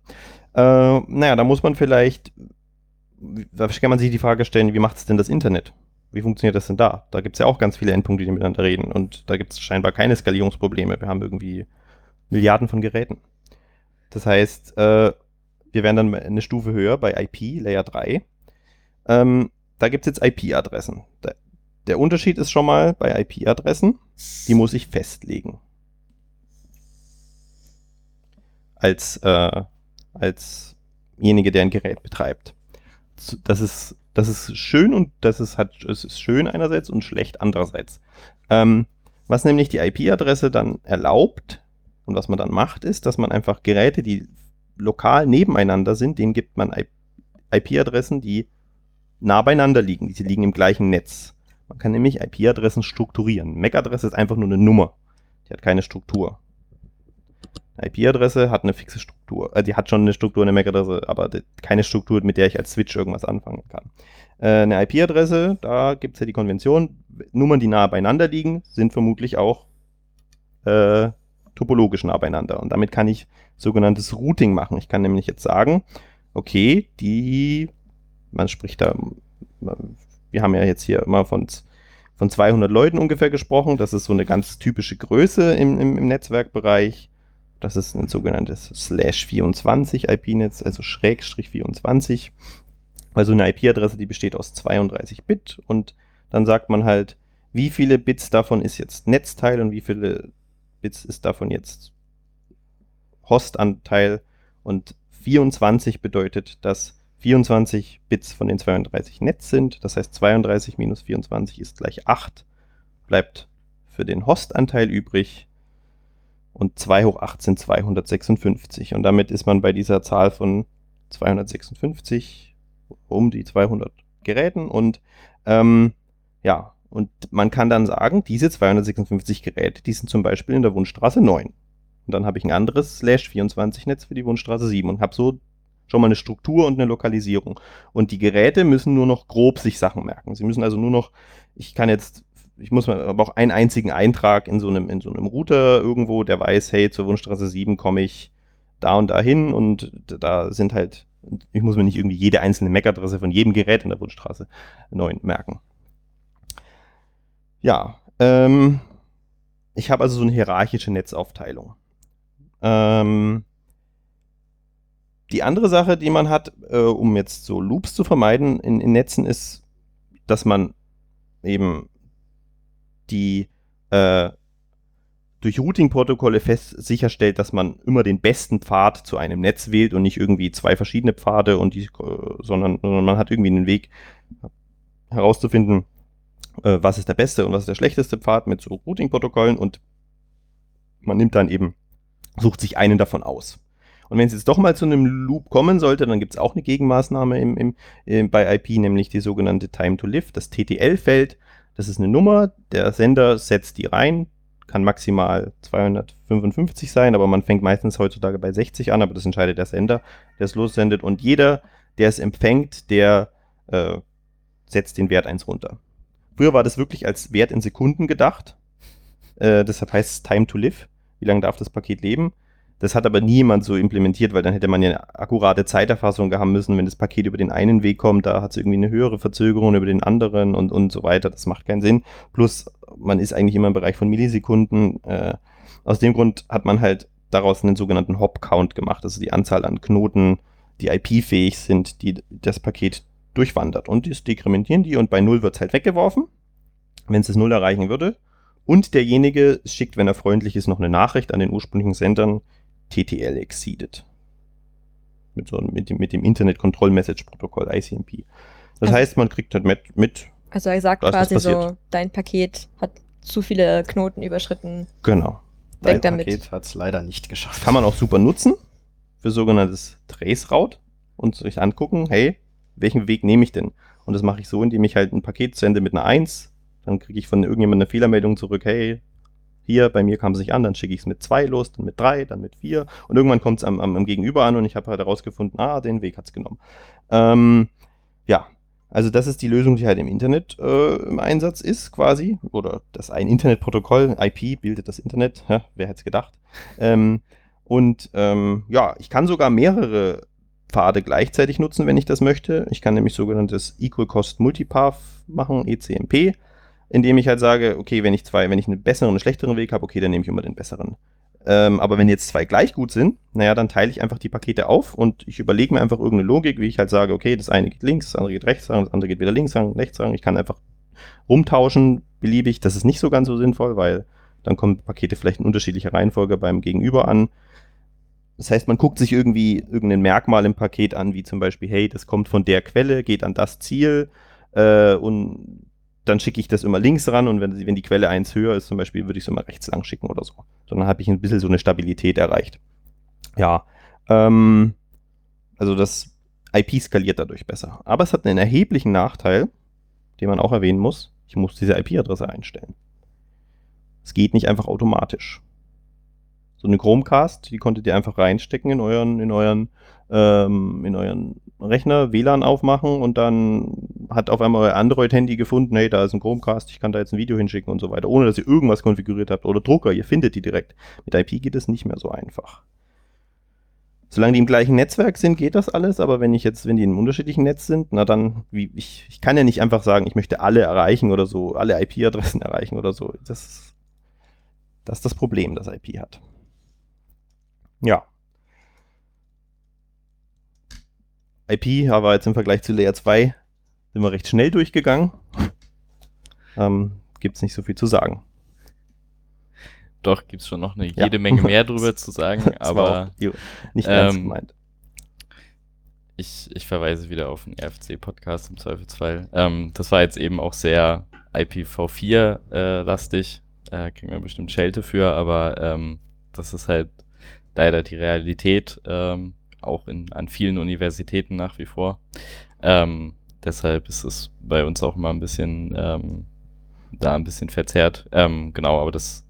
Äh, naja, da muss man vielleicht, da kann man sich die Frage stellen, wie macht es denn das Internet? Wie funktioniert das denn da? Da gibt es ja auch ganz viele Endpunkte, die miteinander reden und da gibt es scheinbar keine Skalierungsprobleme. Wir haben irgendwie Milliarden von Geräten. Das heißt, äh, wir wären dann eine Stufe höher bei IP, Layer 3. Ähm, da gibt es jetzt IP-Adressen. Der, Unterschied ist schon mal bei IP-Adressen, die muss ich festlegen. Als, äh, alsjenige, der ein Gerät betreibt. Das ist, das ist schön und das ist, hat, es ist schön einerseits und schlecht andererseits. Ähm, was nämlich die IP-Adresse dann erlaubt und was man dann macht, ist, dass man einfach Geräte, die lokal nebeneinander sind, denen gibt man IP-Adressen, die nah beieinander liegen. Die liegen im gleichen Netz. Man kann nämlich IP-Adressen strukturieren. MAC-Adresse ist einfach nur eine Nummer. Die hat keine Struktur. IP-Adresse hat eine fixe Struktur. Äh, die hat schon eine Struktur, eine MAC-Adresse, aber keine Struktur, mit der ich als Switch irgendwas anfangen kann. Äh, eine IP-Adresse, da gibt es ja die Konvention, Nummern, die nah beieinander liegen, sind vermutlich auch äh, topologisch nah beieinander. Und damit kann ich sogenanntes Routing machen. Ich kann nämlich jetzt sagen, okay, die, man spricht da, wir haben ja jetzt hier immer von, von 200 Leuten ungefähr gesprochen. Das ist so eine ganz typische Größe im, im, im Netzwerkbereich. Das ist ein sogenanntes Slash 24 IP-Netz, also Schrägstrich 24. Also eine IP-Adresse, die besteht aus 32 Bit und dann sagt man halt, wie viele Bits davon ist jetzt Netzteil und wie viele Bits ist davon jetzt Hostanteil und 24 bedeutet, dass 24 Bits von den 32 Netz sind. Das heißt 32 minus 24 ist gleich 8. Bleibt für den Hostanteil übrig. Und 2 hoch 8 sind 256. Und damit ist man bei dieser Zahl von 256 um die 200 Geräten. Und ähm, ja, und man kann dann sagen, diese 256 Geräte, die sind zum Beispiel in der Wunschstraße 9. Und dann habe ich ein anderes Slash 24 Netz für die Wunschstraße 7 und habe so schon mal eine Struktur und eine Lokalisierung. Und die Geräte müssen nur noch grob sich Sachen merken. Sie müssen also nur noch, ich kann jetzt, ich muss mal, aber auch einen einzigen Eintrag in so einem, in so einem Router irgendwo, der weiß, hey, zur Wunschstraße 7 komme ich da und da hin und da sind halt, ich muss mir nicht irgendwie jede einzelne MAC-Adresse von jedem Gerät in der Wunschstraße 9 merken. Ja, ähm, ich habe also so eine hierarchische Netzaufteilung. Ähm, die andere Sache, die man hat, äh, um jetzt so Loops zu vermeiden in, in Netzen, ist, dass man eben die äh, durch Routing-Protokolle fest sicherstellt, dass man immer den besten Pfad zu einem Netz wählt und nicht irgendwie zwei verschiedene Pfade und die, äh, sondern, sondern man hat irgendwie einen Weg herauszufinden, äh, was ist der beste und was ist der schlechteste Pfad mit so Routing-Protokollen und man nimmt dann eben sucht sich einen davon aus. Und wenn es jetzt doch mal zu einem Loop kommen sollte, dann gibt es auch eine Gegenmaßnahme im, im, im, bei IP, nämlich die sogenannte Time to Live, das TTL-Feld. Das ist eine Nummer, der Sender setzt die rein, kann maximal 255 sein, aber man fängt meistens heutzutage bei 60 an, aber das entscheidet der Sender, der es lossendet. Und jeder, der es empfängt, der äh, setzt den Wert 1 runter. Früher war das wirklich als Wert in Sekunden gedacht. Äh, deshalb heißt es Time to Live wie lange darf das Paket leben. Das hat aber niemand so implementiert, weil dann hätte man ja akkurate Zeiterfassung haben müssen, wenn das Paket über den einen Weg kommt, da hat es irgendwie eine höhere Verzögerung über den anderen und, und so weiter. Das macht keinen Sinn. Plus, man ist eigentlich immer im Bereich von Millisekunden. Äh, aus dem Grund hat man halt daraus einen sogenannten Hop-Count gemacht, also die Anzahl an Knoten, die IP-fähig sind, die das Paket durchwandert. Und das dekrementieren die und bei Null wird es halt weggeworfen. Wenn es das Null erreichen würde, und derjenige schickt, wenn er freundlich ist, noch eine Nachricht an den ursprünglichen Sendern TTL exceeded. Mit, so, mit, dem, mit dem Internet Control Message Protokoll, ICMP. Das also, heißt, man kriegt halt mit. mit also er sagt quasi so, dein Paket hat zu viele Knoten überschritten. Genau. Dein damit. Paket hat es leider nicht geschafft. Kann man auch super nutzen für sogenanntes Traceroute und sich angucken, hey, welchen Weg nehme ich denn? Und das mache ich so, indem ich halt ein Paket sende mit einer 1, dann kriege ich von irgendjemandem eine Fehlermeldung zurück, hey, hier, bei mir kam es nicht an, dann schicke ich es mit zwei los, dann mit drei, dann mit vier. Und irgendwann kommt es am, am, am, Gegenüber an und ich habe halt herausgefunden, ah, den Weg hat es genommen. Ähm, ja, also das ist die Lösung, die halt im Internet äh, im Einsatz ist, quasi. Oder das ein Internetprotokoll, IP bildet das Internet, ja, wer hätte es gedacht. Ähm, und ähm, ja, ich kann sogar mehrere Pfade gleichzeitig nutzen, wenn ich das möchte. Ich kann nämlich sogenanntes Equal Cost Multipath machen, ECMP indem ich halt sage, okay, wenn ich zwei, wenn ich einen besseren und einen schlechteren Weg habe, okay, dann nehme ich immer den besseren. Ähm, aber wenn jetzt zwei gleich gut sind, naja, dann teile ich einfach die Pakete auf und ich überlege mir einfach irgendeine Logik, wie ich halt sage, okay, das eine geht links, das andere geht rechts das andere geht wieder links rechts. Ich kann einfach rumtauschen, beliebig. Das ist nicht so ganz so sinnvoll, weil dann kommen Pakete vielleicht in unterschiedlicher Reihenfolge beim Gegenüber an. Das heißt, man guckt sich irgendwie irgendein Merkmal im Paket an, wie zum Beispiel, hey, das kommt von der Quelle, geht an das Ziel äh, und dann schicke ich das immer links ran und wenn, wenn die Quelle eins höher ist, zum Beispiel, würde ich es immer rechts lang schicken oder so. So, dann habe ich ein bisschen so eine Stabilität erreicht. Ja, ähm, also das IP skaliert dadurch besser. Aber es hat einen erheblichen Nachteil, den man auch erwähnen muss. Ich muss diese IP-Adresse einstellen. Es geht nicht einfach automatisch. So eine Chromecast, die konntet ihr einfach reinstecken in euren, in euren, ähm, in euren Rechner, WLAN aufmachen und dann hat auf einmal euer Android-Handy gefunden, hey, da ist ein Chromecast, ich kann da jetzt ein Video hinschicken und so weiter, ohne dass ihr irgendwas konfiguriert habt oder Drucker, ihr findet die direkt. Mit IP geht es nicht mehr so einfach. Solange die im gleichen Netzwerk sind, geht das alles, aber wenn ich jetzt, wenn die einem unterschiedlichen Netz sind, na dann, wie, ich, ich kann ja nicht einfach sagen, ich möchte alle erreichen oder so, alle IP-Adressen erreichen oder so. Das, das ist das Problem, das IP hat. Ja. IP aber jetzt im Vergleich zu Layer 2 sind wir recht schnell durchgegangen. Ähm, Gibt es nicht so viel zu sagen. Doch, gibt es schon noch eine Ja. jede Menge mehr drüber zu sagen, aber auch nicht ernst ähm, gemeint. ich, ich verweise wieder auf den RFC-Podcast im Zweifelsfall. Ähm, das war jetzt eben auch sehr IPv4-lastig. Äh, kriegen wir bestimmt Schelte für, aber ähm, das ist halt leider die Realität, ähm, auch in, an vielen Universitäten nach wie vor. Ähm, deshalb ist es bei uns auch immer ein bisschen ähm, da ein bisschen verzerrt. Ähm, genau, aber das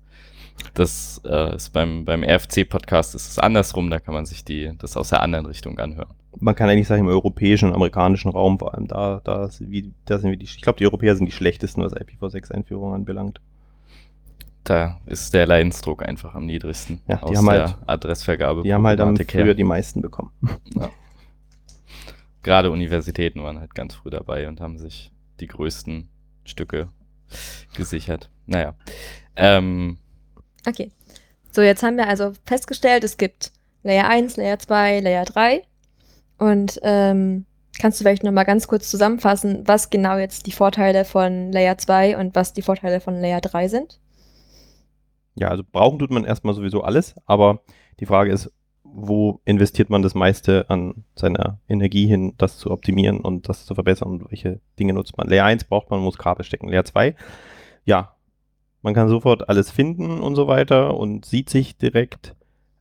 das äh, ist beim, beim RFC-Podcast ist es andersrum, da kann man sich die, das aus der anderen Richtung anhören. Man kann eigentlich sagen, im europäischen und amerikanischen Raum vor allem, da, da, sind wie, da sind wir die, ich glaube, die Europäer sind die schlechtesten, was IPv6-Einführung anbelangt. Da ist der Leidensdruck einfach am niedrigsten Ja, die aus haben der halt- Adressvergabe. Die haben halt am früher die meisten bekommen. Gerade Universitäten waren halt ganz früh dabei und haben sich die größten Stücke gesichert. Naja. Ähm, Okay. So, jetzt haben wir also festgestellt, es gibt Layer 1, Layer 2, Layer 3. Und ähm, kannst du vielleicht nochmal ganz kurz zusammenfassen, was genau jetzt die Vorteile von Layer 2 und was die Vorteile von Layer 3 sind? Ja, also brauchen tut man erstmal sowieso alles, aber die Frage ist, wo investiert man das meiste an seiner Energie hin, das zu optimieren und das zu verbessern und welche Dinge nutzt man? Layer 1 braucht man, muss Kabel stecken. Layer 2, ja, man kann sofort alles finden und so weiter und sieht sich direkt,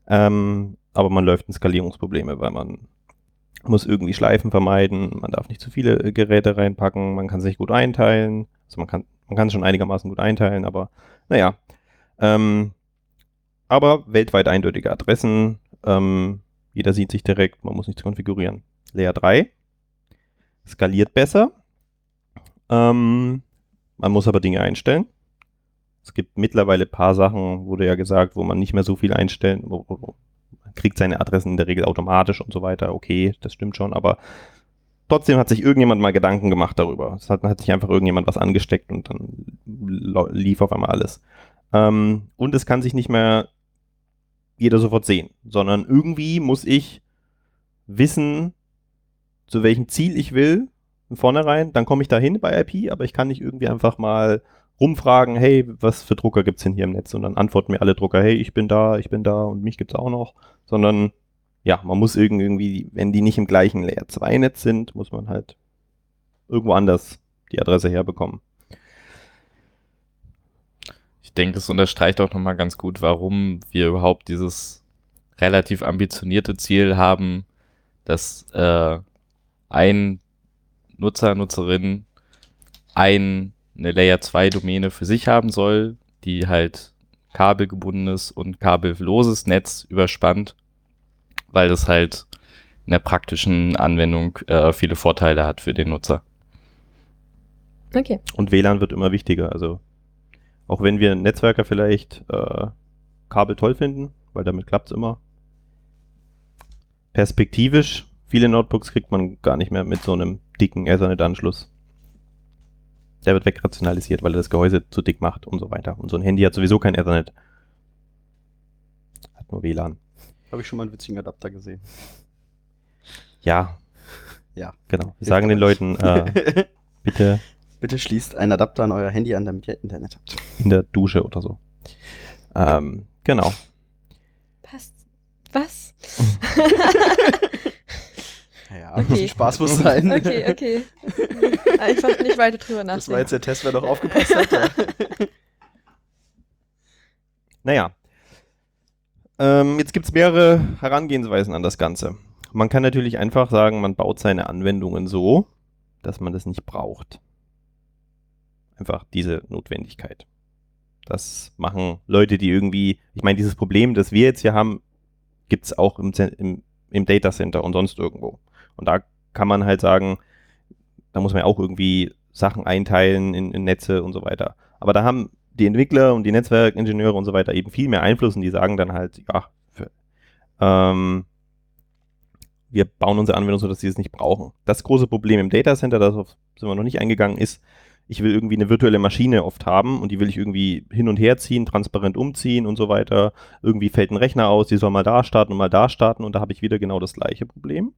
ähm, aber man läuft in Skalierungsprobleme, weil man muss irgendwie Schleifen vermeiden, man darf nicht zu viele äh, Geräte reinpacken, man kann sich gut einteilen, also man kann, man kann es schon einigermaßen gut einteilen, aber naja, ähm, aber weltweit eindeutige Adressen. Ähm, jeder sieht sich direkt, man muss nichts konfigurieren. Layer 3 skaliert besser. Ähm, man muss aber Dinge einstellen. Es gibt mittlerweile ein paar Sachen, wurde ja gesagt, wo man nicht mehr so viel einstellen, wo, wo, man kriegt seine Adressen in der Regel automatisch und so weiter. Okay, das stimmt schon, aber trotzdem hat sich irgendjemand mal Gedanken gemacht darüber. Es hat, hat sich einfach irgendjemand was angesteckt und dann lief auf einmal alles. Ähm, und es kann sich nicht mehr jeder sofort sehen, sondern irgendwie muss ich wissen, zu welchem Ziel ich will, von vornherein, dann komme ich dahin bei IP, aber ich kann nicht irgendwie einfach mal rumfragen, hey, was für Drucker gibt's denn hier im Netz? Und dann antworten mir alle Drucker, hey, ich bin da, ich bin da und mich gibt's auch noch, sondern ja, man muss irgend- irgendwie, wenn die nicht im gleichen Layer 2 Netz sind, muss man halt irgendwo anders die Adresse herbekommen. Ich denke, es unterstreicht auch nochmal ganz gut, warum wir überhaupt dieses relativ ambitionierte Ziel haben, dass äh, ein Nutzer, Nutzerin ein, eine Layer 2 Domäne für sich haben soll, die halt kabelgebundenes und kabelloses Netz überspannt, weil das halt in der praktischen Anwendung äh, viele Vorteile hat für den Nutzer. Okay. Und WLAN wird immer wichtiger. Also auch wenn wir Netzwerker vielleicht äh, Kabel toll finden, weil damit klappt's immer. Perspektivisch, viele Notebooks kriegt man gar nicht mehr mit so einem dicken Ethernet-Anschluss. Der wird wegrationalisiert, weil er das Gehäuse zu dick macht und so weiter. Und so ein Handy hat sowieso kein Ethernet. hat nur WLAN. Habe ich schon mal einen witzigen Adapter gesehen. Ja. Ja. Genau. Wir sagen den Leuten, äh, bitte Bitte schließt einen Adapter an euer Handy an, damit ihr Internet habt. in der Dusche oder so. Ähm, genau. Passt. Was? Ja, Okay. Spaß muss sein. okay, okay. Einfach nicht weiter drüber nachdenken. Das war jetzt der Test, wer noch aufgepasst hat. Ja. Naja. Ähm, jetzt gibt es mehrere Herangehensweisen an das Ganze. Man kann natürlich einfach sagen, man baut seine Anwendungen so, dass man das nicht braucht. Einfach diese Notwendigkeit. Das machen Leute, die irgendwie, ich meine, dieses Problem, das wir jetzt hier haben, gibt es auch im, im, im Data Center und sonst irgendwo. Und da kann man halt sagen, da muss man ja auch irgendwie Sachen einteilen in, in Netze und so weiter. Aber da haben die Entwickler und die Netzwerkingenieure und so weiter eben viel mehr Einfluss und die sagen dann halt, ja, für, ähm, wir bauen unsere Anwendung so, dass sie es nicht brauchen. Das große Problem im Data Center, darauf sind wir noch nicht eingegangen, ist, ich will irgendwie eine virtuelle Maschine oft haben und die will ich irgendwie hin und her ziehen, transparent umziehen und so weiter. Irgendwie fällt ein Rechner aus, die soll mal da starten und mal da starten und da habe ich wieder genau das gleiche Problem.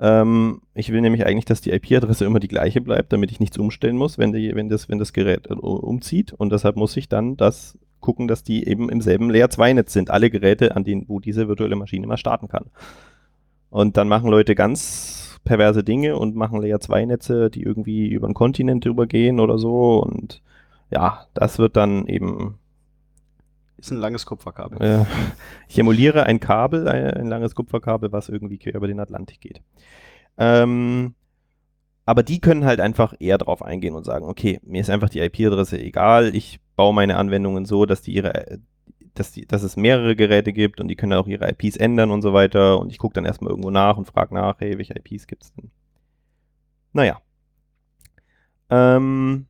Ähm, ich will nämlich eigentlich, dass die IP-Adresse immer die gleiche bleibt, damit ich nichts umstellen muss, wenn, die, wenn, das, wenn das Gerät äh, umzieht. Und deshalb muss ich dann das gucken, dass die eben im selben Layer 2-Netz sind. Alle Geräte, an denen, wo diese virtuelle Maschine mal starten kann. Und dann machen Leute ganz perverse Dinge und machen Layer 2-Netze, die irgendwie über einen Kontinent übergehen oder so. Und ja, das wird dann eben Ist ein langes Kupferkabel. äh, ich emuliere ein Kabel, ein, ein langes Kupferkabel, was irgendwie quer über den Atlantik geht. Ähm, aber die können halt einfach eher drauf eingehen und sagen, okay, mir ist einfach die IP-Adresse egal, ich baue meine Anwendungen so, dass die ihre, dass, die, dass es mehrere Geräte gibt und die können auch ihre IPs ändern und so weiter und ich gucke dann erstmal irgendwo nach und frage nach, hey, welche IPs gibt es denn? Naja. Ähm,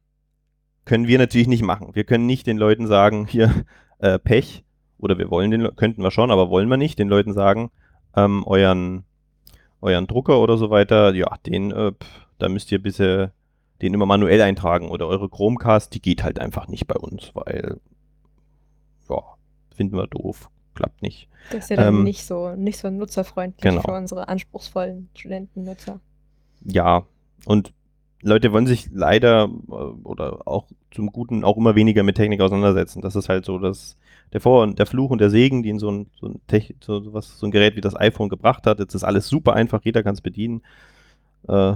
können wir natürlich nicht machen. Wir können nicht den Leuten sagen, hier, äh, Pech, oder wir wollen den, könnten wir schon, aber wollen wir nicht, den Leuten sagen, ähm, euren, euren Drucker oder so weiter, ja, den, äh, pf, da müsst ihr bitte den immer manuell eintragen oder eure Chromecast, die geht halt einfach nicht bei uns, weil, finden wir doof, klappt nicht. Das ist ja dann Ähm, nicht so, nicht so nutzerfreundlich genau. für unsere anspruchsvollen Studentennutzer. Ja, und Leute wollen sich leider äh, oder auch zum Guten auch immer weniger mit Technik auseinandersetzen. Das ist halt so, dass der Vor- und der Fluch und der Segen, die in so ein, so ein, Tech, so, was, so ein Gerät wie das iPhone gebracht hat. Jetzt ist alles super einfach, jeder kann es bedienen. Äh,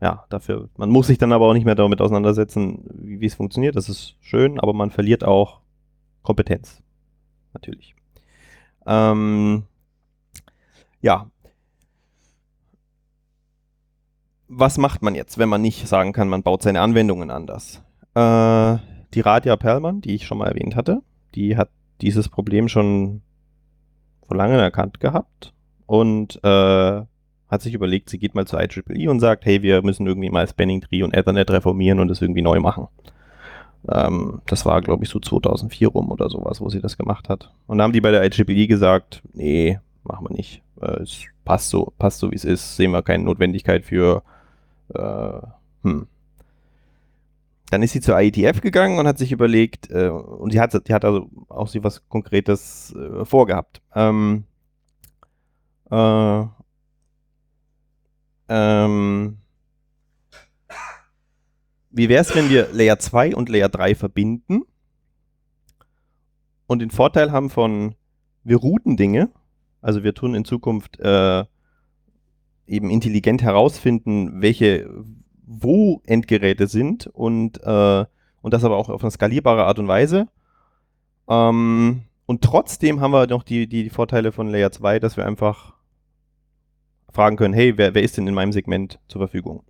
ja, dafür, man muss sich dann aber auch nicht mehr damit auseinandersetzen, wie es funktioniert. Das ist schön, aber man verliert auch Kompetenz. Natürlich. Ähm, ja, was macht man jetzt, wenn man nicht sagen kann, man baut seine Anwendungen anders? Äh, die Radia Perlmann, die ich schon mal erwähnt hatte, die hat dieses Problem schon vor langem erkannt gehabt und äh, hat sich überlegt, sie geht mal zur IEEE und sagt, hey, wir müssen irgendwie mal Spanning Tree und Ethernet reformieren und das irgendwie neu machen. Ähm, das war, glaube ich, so 2004 rum oder sowas, wo sie das gemacht hat. Und dann haben die bei der IEEE gesagt, nee, machen wir nicht. Äh, es passt so, passt so wie es ist, sehen wir keine Notwendigkeit für. Äh, hm. Dann ist sie zur IETF gegangen und hat sich überlegt, äh, und die hat, die hat also auch sie was Konkretes äh, vorgehabt. Ähm, äh, ähm, wie wäre es, wenn wir Layer 2 und Layer 3 verbinden und den Vorteil haben von, wir routen Dinge, also wir tun in Zukunft äh, eben intelligent herausfinden, welche wo Endgeräte sind und, äh, und das aber auch auf eine skalierbare Art und Weise. Ähm, und trotzdem haben wir noch die, die Vorteile von Layer 2, dass wir einfach fragen können, hey, wer, wer ist denn in meinem Segment zur Verfügung?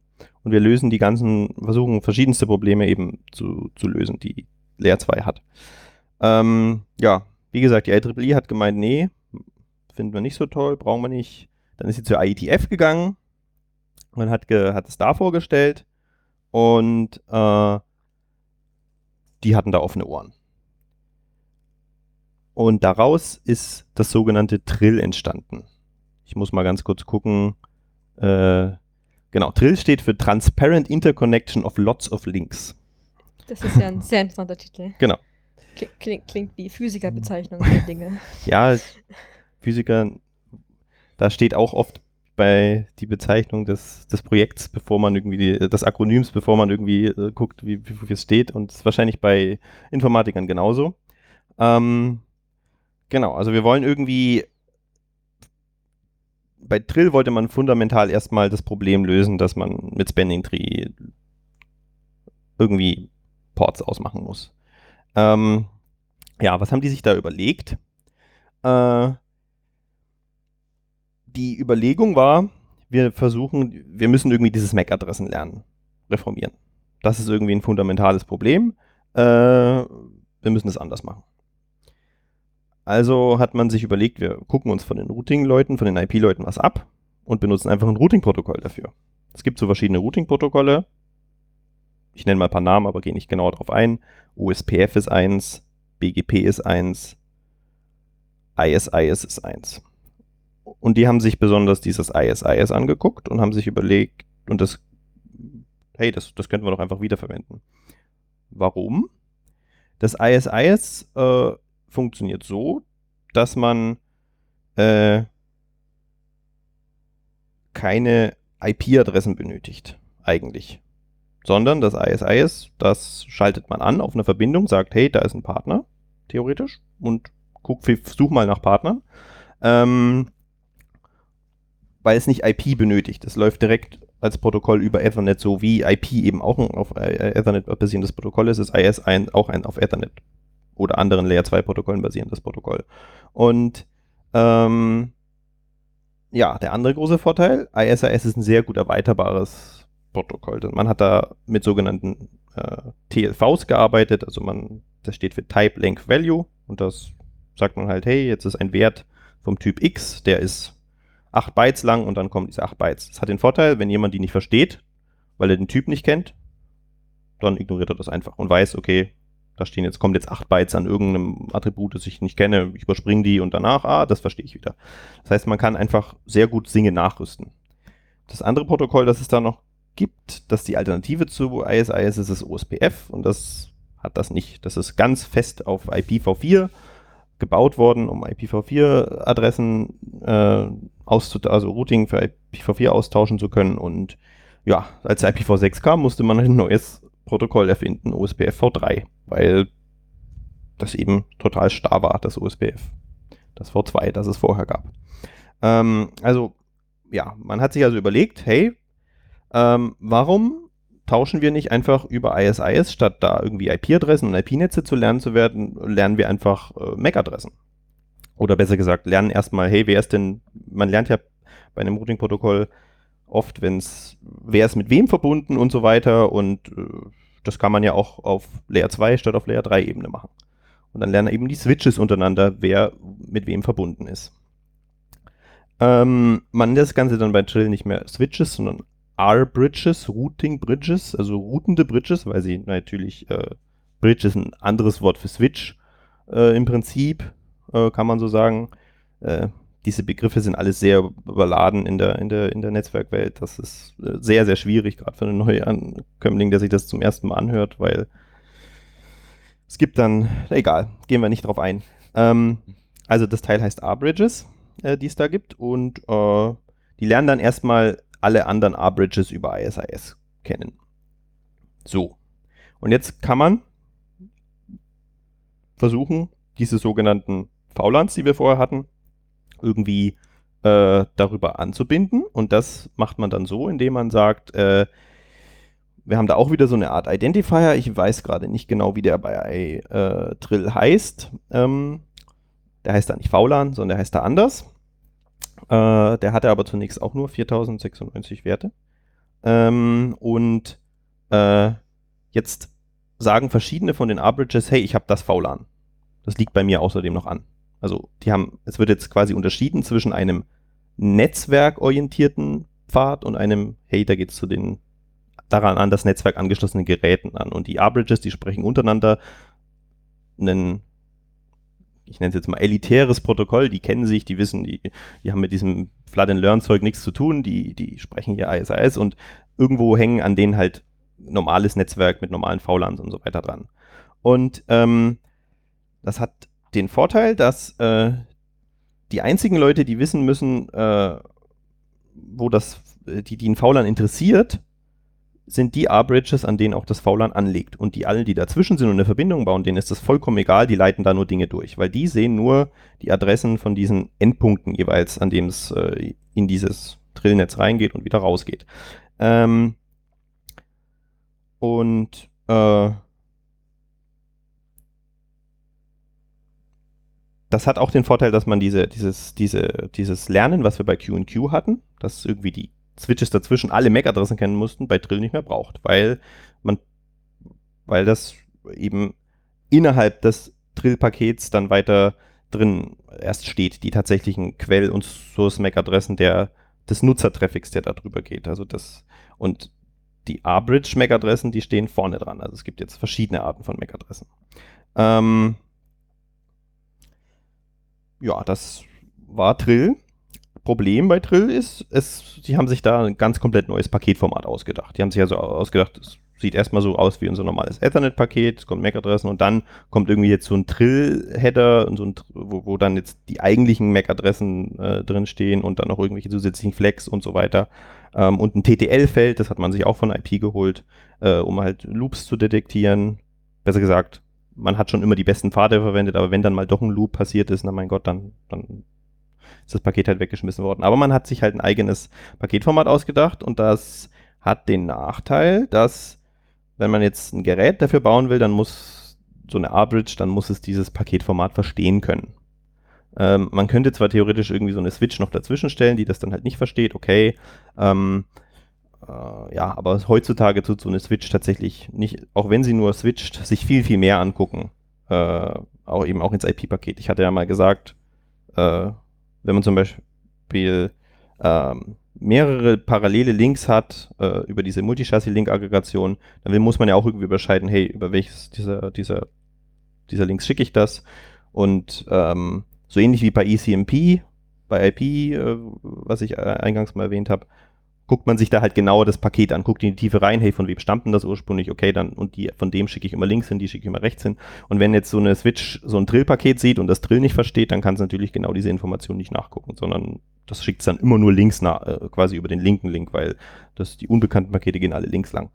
Und wir lösen die ganzen, versuchen verschiedenste Probleme eben zu, zu lösen, die Layer 2 hat. Ähm, ja, wie gesagt, die IEEE hat gemeint, nee, finden wir nicht so toll, brauchen wir nicht. Dann ist sie zur IETF gegangen und hat, ge, hat es da vorgestellt und äh, die hatten da offene Ohren. Und daraus ist das sogenannte Trill entstanden. Ich muss mal ganz kurz gucken. Äh, genau, Trill steht für Transparent Interconnection of Lots of Links. Das ist ja ein sehr interessanter Titel. Klingt, klingt, klingt wie Physikerbezeichnung der Dinge. Ja, Physiker, da steht auch oft bei die Bezeichnung des, des Projekts, bevor man irgendwie, die, des Akronyms, bevor man irgendwie äh, guckt, wie, wie, es steht. Und das ist wahrscheinlich bei Informatikern genauso. Ähm, genau, also wir wollen irgendwie, bei Trill wollte man fundamental erstmal das Problem lösen, dass man mit Spending Tree irgendwie Ports ausmachen muss. Ähm, ja, was haben die sich da überlegt? Äh, die Überlegung war, wir versuchen, wir müssen irgendwie dieses MAC-Adressen lernen, reformieren. Das ist irgendwie ein fundamentales Problem. Äh, wir müssen es anders machen. Also hat man sich überlegt, wir gucken uns von den Routing-Leuten, von den IP-Leuten was ab und benutzen einfach ein Routing-Protokoll dafür. Es gibt so verschiedene Routing-Protokolle. Ich nenne mal ein paar Namen, aber gehe nicht genauer drauf ein. USPF ist eins, BGP ist eins, ISIS ist eins. Und die haben sich besonders dieses ISIS angeguckt und haben sich überlegt, und das, hey, das, das könnten wir doch einfach wiederverwenden. Warum? Das ISIS äh, funktioniert so, dass man äh, keine IP-Adressen benötigt, eigentlich. Sondern das ISIS, das schaltet man an auf eine Verbindung, sagt, hey, da ist ein Partner, theoretisch, und guck, such mal nach Partnern. Ähm, weil es nicht IP benötigt. Es läuft direkt als Protokoll über Ethernet, so wie IP eben auch ein auf äh, Ethernet basierendes Protokoll ist, ist IS ein, auch ein auf Ethernet oder anderen Layer 2 Protokollen basierendes Protokoll. Und ähm, ja, der andere große Vorteil, ISIS ist ein sehr gut erweiterbares Protokoll. Man hat da mit sogenannten äh, TLVs gearbeitet, also man, das steht für Type Length Value und das sagt man halt, hey, jetzt ist ein Wert vom Typ X, der ist 8 Bytes lang und dann kommen diese 8 Bytes. Das hat den Vorteil, wenn jemand die nicht versteht, weil er den Typ nicht kennt, dann ignoriert er das einfach und weiß, okay, da stehen jetzt, kommt jetzt 8 Bytes an irgendeinem Attribut, das ich nicht kenne, ich überspringe die und danach, ah, das verstehe ich wieder. Das heißt, man kann einfach sehr gut Singe nachrüsten. Das andere Protokoll, das es da noch gibt, das die Alternative zu ISIS ist, ist OSPF und das hat das nicht. Das ist ganz fest auf IPv4 gebaut worden, um IPv4-Adressen äh, also Routing für IPv4 austauschen zu können. Und ja, als IPv6 kam, musste man ein neues Protokoll erfinden, OSPF v3, weil das eben total starr war, das OSPF. Das V2, das es vorher gab. Ähm, also, ja, man hat sich also überlegt, hey, ähm, warum tauschen wir nicht einfach über ISIS, statt da irgendwie IP-Adressen und IP-Netze zu lernen zu werden, lernen wir einfach äh, MAC-Adressen. Oder besser gesagt, lernen erstmal, hey, wer ist denn, man lernt ja bei einem Routing-Protokoll oft, wenn es, wer ist mit wem verbunden und so weiter und äh, das kann man ja auch auf Layer 2 statt auf Layer 3 Ebene machen. Und dann lernen eben die Switches untereinander, wer mit wem verbunden ist. Ähm, man nennt das Ganze dann bei Trill nicht mehr Switches, sondern R-Bridges, Routing Bridges, also routende Bridges, weil sie natürlich, äh, Bridge ist ein anderes Wort für Switch äh, im Prinzip, äh, kann man so sagen. Äh, diese Begriffe sind alles sehr überladen in der, in der, in der Netzwerkwelt. Das ist äh, sehr, sehr schwierig, gerade für einen Neuankömmling, der sich das zum ersten Mal anhört, weil es gibt dann, egal, gehen wir nicht drauf ein. Ähm, also das Teil heißt R-Bridges, äh, die es da gibt und die lernen dann erstmal alle anderen R-Bridges über ISIS kennen. So. Und jetzt kann man versuchen, diese sogenannten VLANs, die wir vorher hatten, irgendwie äh, darüber anzubinden. Und das macht man dann so, indem man sagt, äh, wir haben da auch wieder so eine Art Identifier. Ich weiß gerade nicht genau, wie der bei äh, Trill heißt. Ähm, der heißt da nicht VLAN, sondern der heißt da anders. Äh, der hatte aber zunächst auch nur 4096 Werte. Ähm, und äh, jetzt sagen verschiedene von den R-Bridges, hey, ich habe das VLAN. Das liegt bei mir außerdem noch an. Also die haben, es wird jetzt quasi unterschieden zwischen einem netzwerkorientierten Pfad und einem, hey, da geht es zu den daran an das Netzwerk angeschlossenen Geräten an. Und die R-Bridges, die sprechen untereinander einen ich nenne es jetzt mal elitäres Protokoll, die kennen sich, die wissen, die, die haben mit diesem Flood and Learn Zeug nichts zu tun, die, die sprechen hier ISIS und irgendwo hängen an denen halt normales Netzwerk mit normalen VLANs und so weiter dran. Und ähm, Das hat den Vorteil, dass äh, die einzigen Leute, die wissen müssen, äh, wo das, äh, die, die ein VLAN interessiert, sind die R-Bridges, an denen auch das VLAN anlegt. Und die allen, die dazwischen sind und eine Verbindung bauen, denen ist das vollkommen egal, die leiten da nur Dinge durch, weil die sehen nur die Adressen von diesen Endpunkten jeweils, an denen es äh, in dieses Trillnetz reingeht und wieder rausgeht. Ähm, und äh, das hat auch den Vorteil, dass man diese, dieses, diese, dieses Lernen, was wir bei QQ hatten, dass irgendwie die Switches dazwischen alle MAC-Adressen kennen mussten, bei Trill nicht mehr braucht, weil man, weil das eben innerhalb des Trill-Pakets dann weiter drin erst steht, die tatsächlichen Quell- und Source-MAC-Adressen der, des Nutzertraffics, der da drüber geht. Also das, und die R-Bridge MAC-Adressen, die stehen vorne dran. Also es gibt jetzt verschiedene Arten von MAC-Adressen. Ähm, ja, das war Trill. Problem bei Trill ist, es, sie haben sich da ein ganz komplett neues Paketformat ausgedacht. Die haben sich also ausgedacht, es sieht erstmal so aus wie unser normales Ethernet-Paket, es kommt MAC-Adressen und dann kommt irgendwie jetzt so ein Trill-Header, so wo, wo, dann jetzt die eigentlichen MAC-Adressen äh, drinstehen und dann noch irgendwelche zusätzlichen Flex und so weiter. Ähm, und ein TTL-Feld, das hat man sich auch von IP geholt, äh, um halt Loops zu detektieren. Besser gesagt, man hat schon immer die besten Pfade verwendet, aber wenn dann mal doch ein Loop passiert ist, na mein Gott, dann, dann ist das Paket halt weggeschmissen worden. Aber man hat sich halt ein eigenes Paketformat ausgedacht und das hat den Nachteil, dass wenn man jetzt ein Gerät dafür bauen will, dann muss so eine R-Bridge, dann muss es dieses Paketformat verstehen können. Ähm, man könnte zwar theoretisch irgendwie so eine Switch noch dazwischen stellen, die das dann halt nicht versteht, okay. Ähm, äh, ja, aber heutzutage tut so eine Switch tatsächlich nicht, auch wenn sie nur switcht, sich viel, viel mehr angucken. Äh, auch eben auch ins IP-Paket. Ich hatte ja mal gesagt, äh, wenn man zum Beispiel ähm, mehrere parallele Links hat äh, über diese Multichassis-Link-Aggregation, dann muss man ja auch irgendwie überscheiden, hey, über welches dieser, dieser, dieser Links schicke ich das? Und ähm, so ähnlich wie bei ECMP, bei IP, äh, was ich äh, eingangs mal erwähnt habe, guckt man sich da halt genauer das Paket an, guckt in die Tiefe rein, hey, von wem stammt denn das ursprünglich? Okay, dann, und die, von dem schicke ich immer links hin, die schicke ich immer rechts hin. Und wenn jetzt so eine Switch so ein Drill-Paket sieht und das Drill nicht versteht, dann kann es natürlich genau diese Information nicht nachgucken, sondern das schickt es dann immer nur links nach, äh, quasi über den linken Link, weil das, die unbekannten Pakete gehen alle links lang.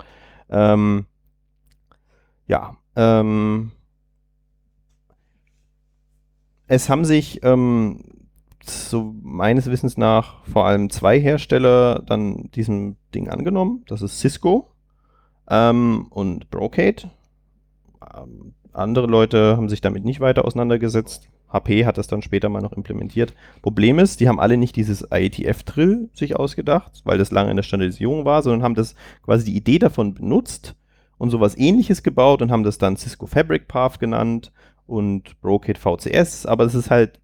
Ähm, ja, ähm, es haben sich ähm, so meines Wissens nach vor allem zwei Hersteller dann diesem Ding angenommen. Das ist Cisco ähm, und Brocade. Ähm, andere Leute haben sich damit nicht weiter auseinandergesetzt. HP hat das dann später mal noch implementiert. Problem ist, die haben alle nicht dieses IETF-Drill sich ausgedacht, weil das lange in der Standardisierung war, sondern haben das quasi die Idee davon benutzt und sowas ähnliches gebaut und haben das dann Cisco Fabric Path genannt und Brocade VCS, aber es ist halt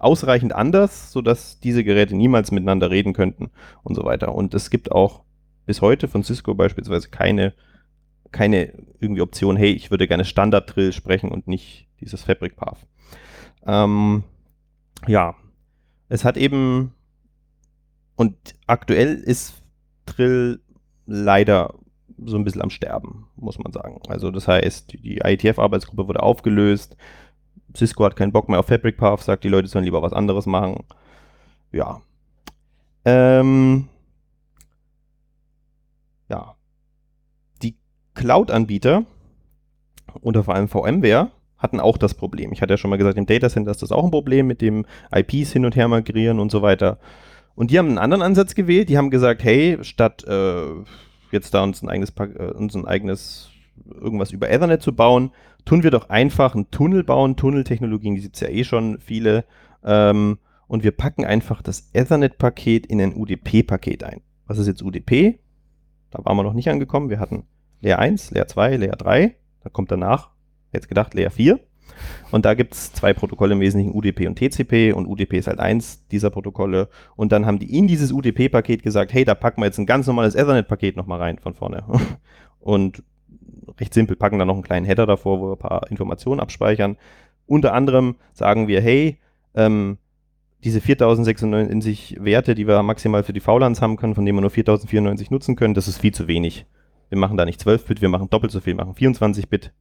ausreichend anders, sodass diese Geräte niemals miteinander reden könnten und so weiter. Und es gibt auch bis heute von Cisco beispielsweise keine, keine irgendwie Option, hey, ich würde gerne Standard-Drill sprechen und nicht dieses Fabric Path. Ähm, ja, es hat eben und aktuell ist Drill leider so ein bisschen am Sterben, muss man sagen. Also das heißt, die IETF-Arbeitsgruppe wurde aufgelöst, Cisco hat keinen Bock mehr auf Fabric Path, sagt, die Leute sollen lieber was anderes machen. Ja. Ähm, ja. Die Cloud-Anbieter oder vor allem VMware hatten auch das Problem. Ich hatte ja schon mal gesagt, im Datacenter ist das auch ein Problem mit dem IPs hin und her migrieren und so weiter. Und die haben einen anderen Ansatz gewählt. Die haben gesagt, hey, statt äh, jetzt da uns ein eigenes, äh, uns ein eigenes irgendwas über Ethernet zu bauen, tun wir doch einfach einen Tunnel bauen. Tunneltechnologien gibt es ja eh schon viele. Ähm, und wir packen einfach das Ethernet-Paket in ein UDP-Paket ein. Was ist jetzt UDP? Da waren wir noch nicht angekommen. Wir hatten Layer 1, Layer 2, Layer 3. Da kommt danach, jetzt gedacht, Layer 4. Und da gibt es zwei Protokolle im Wesentlichen, UDP und TCP. Und UDP ist halt eins dieser Protokolle. Und dann haben die in dieses UDP-Paket gesagt, hey, da packen wir jetzt ein ganz normales Ethernet-Paket nochmal rein von vorne. und recht simpel, packen da noch einen kleinen Header davor, wo wir ein paar Informationen abspeichern. Unter anderem sagen wir, hey, ähm, diese 4096 Werte, die wir maximal für die VLANs haben können, von denen wir nur 4094 nutzen können, das ist viel zu wenig. Wir machen da nicht 12-Bit, wir machen doppelt so viel, machen 24-Bit.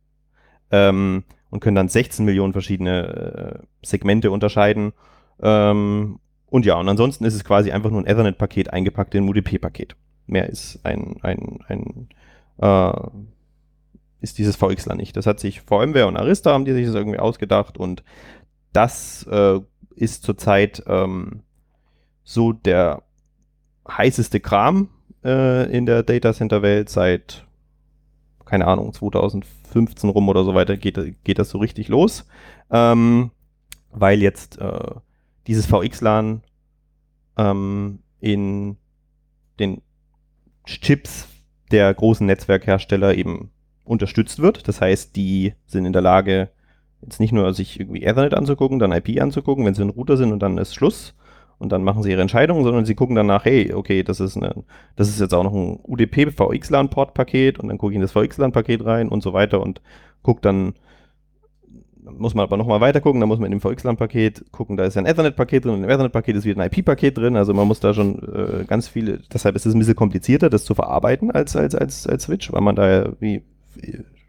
Ähm, und können dann 16 Millionen verschiedene äh, Segmente unterscheiden. Ähm, und ja, und ansonsten ist es quasi einfach nur ein Ethernet-Paket eingepackt in ein UDP-Paket. Mehr ist ein, ein, ein äh, ist dieses VXLAN nicht. Das hat sich VMware und Arista haben die sich das irgendwie ausgedacht und das äh, ist zurzeit ähm, so der heißeste Kram äh, in der Data Center Welt seit keine Ahnung 2015 rum oder so weiter geht, geht das so richtig los, ähm, weil jetzt äh, dieses VXLAN ähm, in den Chips der großen Netzwerkhersteller eben unterstützt wird. Das heißt, die sind in der Lage, jetzt nicht nur sich irgendwie Ethernet anzugucken, dann IP anzugucken, wenn sie ein Router sind und dann ist Schluss und dann machen sie ihre Entscheidungen, sondern sie gucken danach, hey, okay, das ist, eine, das ist jetzt auch noch ein UDP VXLAN-Port-Paket und dann gucke ich in das VXLAN-Paket rein und so weiter und gucke dann, muss man aber nochmal weiter gucken, da muss man in dem VXLAN-Paket gucken, da ist ein Ethernet-Paket drin und im Ethernet-Paket ist wieder ein IP-Paket drin, also man muss da schon äh, ganz viele, deshalb ist es ein bisschen komplizierter, das zu verarbeiten als, als, als, als Switch, weil man da ja wie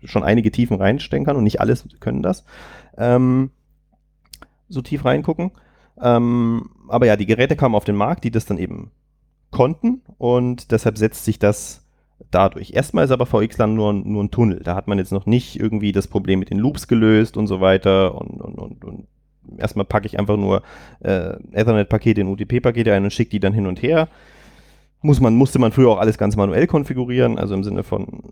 schon einige Tiefen reinstecken kann und nicht alles können das. Ähm, so tief reingucken. Ähm, aber ja, die Geräte kamen auf den Markt, die das dann eben konnten und deshalb setzt sich das dadurch. Erstmal ist aber VXLAN nur, nur ein Tunnel. Da hat man jetzt noch nicht irgendwie das Problem mit den Loops gelöst und so weiter und, und, und, und erstmal packe ich einfach nur äh, Ethernet-Pakete in UDP-Pakete ein und schicke die dann hin und her. Muss man, musste man früher auch alles ganz manuell konfigurieren, also im Sinne von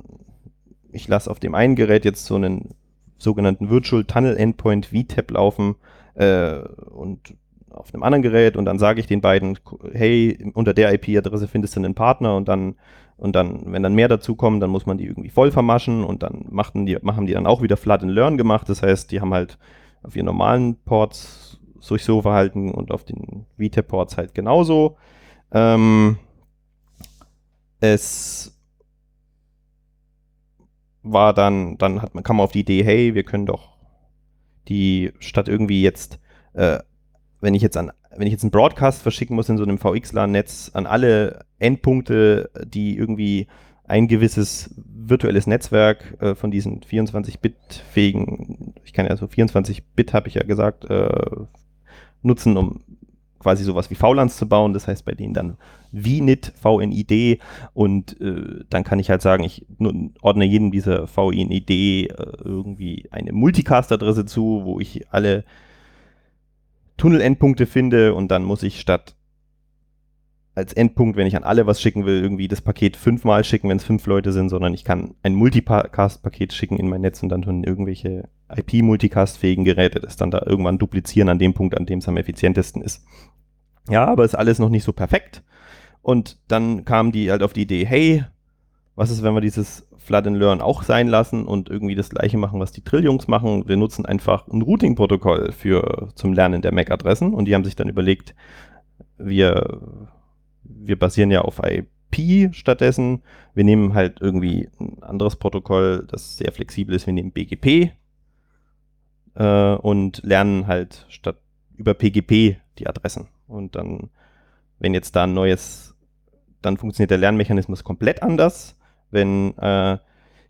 ich lasse auf dem einen Gerät jetzt so einen sogenannten Virtual Tunnel Endpoint VTAP laufen äh, und auf einem anderen Gerät und dann sage ich den beiden, hey, unter der IP-Adresse findest du einen Partner und dann und dann, wenn dann mehr dazu kommen, dann muss man die irgendwie voll vermaschen und dann machten die, machen die dann auch wieder Flood and Learn gemacht. Das heißt, die haben halt auf ihren normalen Ports sich so verhalten und auf den VTAP-Ports halt genauso. Ähm, es war dann, dann hat man, kam man auf die Idee, hey, wir können doch die statt irgendwie jetzt, äh, wenn ich jetzt an, wenn ich jetzt einen Broadcast verschicken muss in so einem VXLAN-Netz an alle Endpunkte, die irgendwie ein gewisses virtuelles Netzwerk äh, von diesen 24-Bit-fähigen, ich kann ja so 24-Bit, habe ich ja gesagt, äh, nutzen, um quasi sowas wie VLANs zu bauen. Das heißt bei denen dann VNIT, VNID und äh, dann kann ich halt sagen, ich ordne jedem dieser VNID äh, irgendwie eine Multicast-Adresse zu, wo ich alle Tunnelendpunkte finde und dann muss ich statt als Endpunkt, wenn ich an alle was schicken will, irgendwie das Paket fünfmal schicken, wenn es fünf Leute sind, sondern ich kann ein Multicast-Paket schicken in mein Netz und dann tun irgendwelche IP-Multicast-fähigen Geräte das dann da irgendwann duplizieren an dem Punkt, an dem es am effizientesten ist. Ja, aber ist alles noch nicht so perfekt. Und dann kamen die halt auf die Idee, hey, was ist, wenn wir dieses Flood and Learn auch sein lassen und irgendwie das gleiche machen, was die Trillions machen? Wir nutzen einfach ein Routing-Protokoll für zum Lernen der MAC-Adressen und die haben sich dann überlegt, wir, wir basieren ja auf IP stattdessen. Wir nehmen halt irgendwie ein anderes Protokoll, das sehr flexibel ist. Wir nehmen BGP äh, und lernen halt statt über PGP die Adressen. Und dann, wenn jetzt da ein neues, dann funktioniert der Lernmechanismus komplett anders. Wenn äh,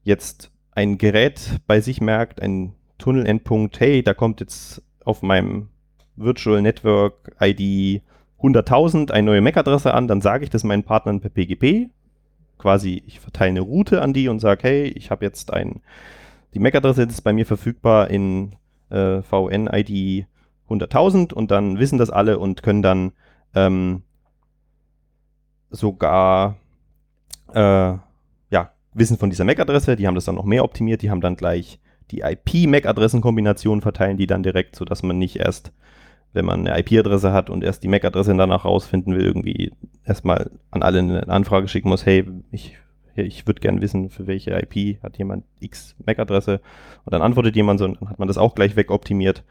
jetzt ein Gerät bei sich merkt, ein Tunnelendpunkt, hey, da kommt jetzt auf meinem Virtual Network ID 100.000 eine neue MAC-Adresse an, dann sage ich das meinen Partnern per PGP. Quasi, ich verteile eine Route an die und sage, hey, ich habe jetzt ein, die MAC-Adresse ist bei mir verfügbar in äh, VN-ID 100.000 und dann wissen das alle und können dann ähm, sogar äh, ja, wissen von dieser MAC-Adresse, die haben das dann noch mehr optimiert, die haben dann gleich die IP-MAC-Adressenkombination verteilen die dann direkt, sodass man nicht erst, wenn man eine IP-Adresse hat und erst die MAC-Adresse danach rausfinden will, irgendwie erstmal an alle eine Anfrage schicken muss, hey, ich, ich würde gerne wissen, für welche IP hat jemand X MAC-Adresse und dann antwortet jemand so und dann hat man das auch gleich wegoptimiert.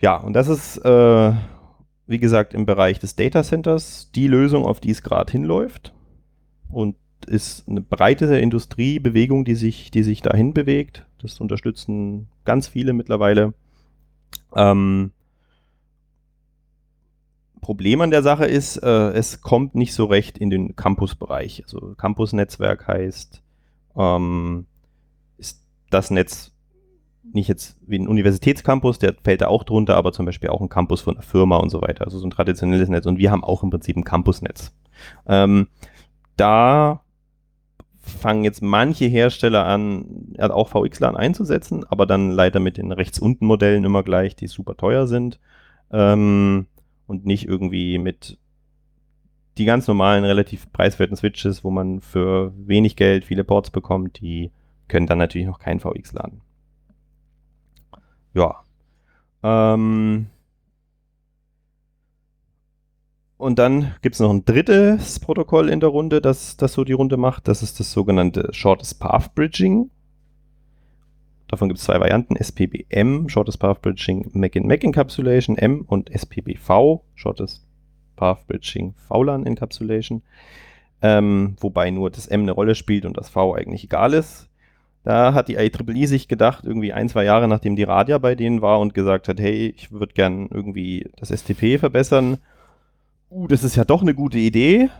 Ja, und das ist, äh, wie gesagt, im Bereich des Data Centers die Lösung, auf die es gerade hinläuft. Und ist eine breite Industriebewegung, die sich, die sich dahin bewegt. Das unterstützen ganz viele mittlerweile. Ähm, Problem an der Sache ist, äh, es kommt nicht so recht in den Campus-Bereich. Also Campus-Netzwerk heißt, ähm, ist das Netz nicht jetzt wie ein Universitätscampus, der fällt da auch drunter, aber zum Beispiel auch ein Campus von einer Firma und so weiter. Also so ein traditionelles Netz. Und wir haben auch im Prinzip ein Campusnetz. Ähm, da fangen jetzt manche Hersteller an, auch VXLAN einzusetzen, aber dann leider mit den rechts unten Modellen immer gleich, die super teuer sind. Ähm, und nicht irgendwie mit die ganz normalen, relativ preiswerten Switches, wo man für wenig Geld viele Ports bekommt, die können dann natürlich noch kein VXLAN. Ja. Ähm, und dann gibt es noch ein drittes Protokoll in der Runde, das, das so die Runde macht. Das ist das sogenannte Shortest Path Bridging. Davon gibt es zwei Varianten, SPBM, Shortest Path Bridging Mac-in-Mac Encapsulation, M und SPBV, Shortest Path Bridging VLAN Encapsulation. Ähm, wobei nur das M eine Rolle spielt und das V eigentlich egal ist. Da hat die IEEE sich gedacht, irgendwie ein, zwei Jahre nachdem die Radia bei denen war und gesagt hat, hey, ich würde gern irgendwie das STP verbessern, uh, das ist ja doch eine gute Idee.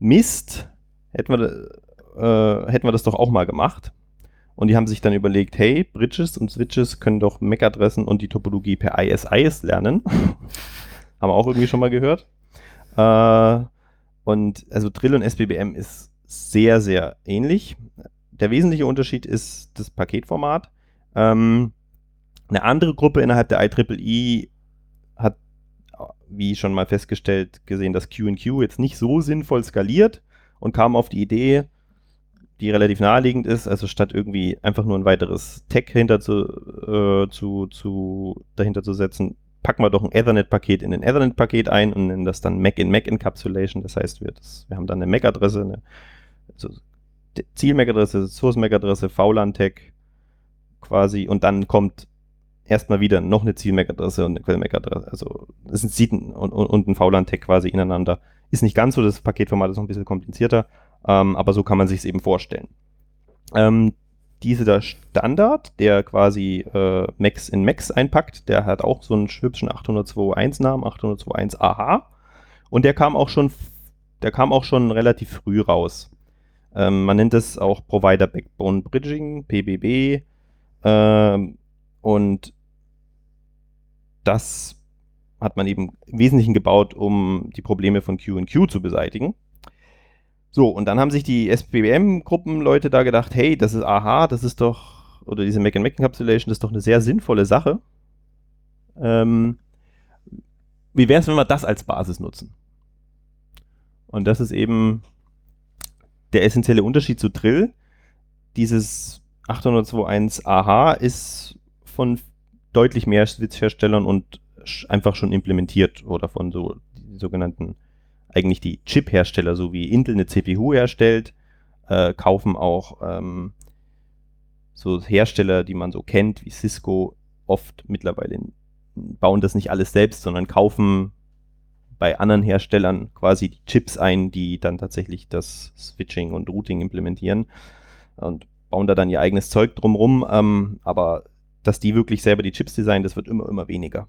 Mist, hätten wir, äh, hätten wir das doch auch mal gemacht. Und die haben sich dann überlegt, hey, Bridges und Switches können doch MAC-Adressen und die Topologie per ISIS lernen. haben wir auch irgendwie schon mal gehört. Äh, und also Drill und SBBM ist sehr, sehr ähnlich. Der wesentliche Unterschied ist das Paketformat. Ähm, eine andere Gruppe innerhalb der IEEE hat wie schon mal festgestellt, gesehen, dass QQ jetzt nicht so sinnvoll skaliert und kam auf die Idee, die relativ naheliegend ist, also statt irgendwie einfach nur ein weiteres Tag hinter zu, äh, zu, zu, dahinter zu setzen, packen wir doch ein Ethernet-Paket in ein Ethernet-Paket ein und nennen das dann Mac-in-Mac-Encapsulation. Das heißt, wir, das, wir haben dann eine Mac-Adresse, eine also Ziel-Mac-Adresse, Source-Mac-Adresse, VLAN-Tag quasi und dann kommt erstmal wieder noch eine Ziel-MAC-Adresse und eine Quell-MAC-Adresse. Also es sind und, und, und ein VLAN-Tag quasi ineinander. Ist nicht ganz so, das Paketformat ist noch ein bisschen komplizierter, ähm, aber so kann man sich es eben vorstellen. Ähm, dieser Standard, der quasi äh, Max in Max einpackt, der hat auch so einen hübschen 802.1-Namen, 802.1 AH. Und der kam auch schon, der kam auch schon relativ früh raus. Ähm, man nennt es auch Provider Backbone Bridging, PBB. Ähm, und das hat man eben im Wesentlichen gebaut, um die Probleme von QQ zu beseitigen. So, und dann haben sich die SPBM-Gruppenleute da gedacht, hey, das ist aha, das ist doch, oder diese Mac and Mac Encapsulation, das ist doch eine sehr sinnvolle Sache. Ähm, wie wäre es, wenn wir das als Basis nutzen? Und das ist eben der essentielle Unterschied zu Drill. Dieses 802.1 AH ist von deutlich mehr Switch-Herstellern und einfach schon implementiert oder von so sogenannten, eigentlich die Chip-Hersteller, so wie Intel eine CPU herstellt, äh, kaufen auch ähm, so Hersteller, die man so kennt, wie Cisco, oft mittlerweile bauen das nicht alles selbst, sondern kaufen bei anderen Herstellern quasi die Chips ein, die dann tatsächlich das Switching und Routing implementieren und bauen da dann ihr eigenes Zeug drumrum. Ähm, aber dass die wirklich selber die Chips designen, das wird immer, immer weniger.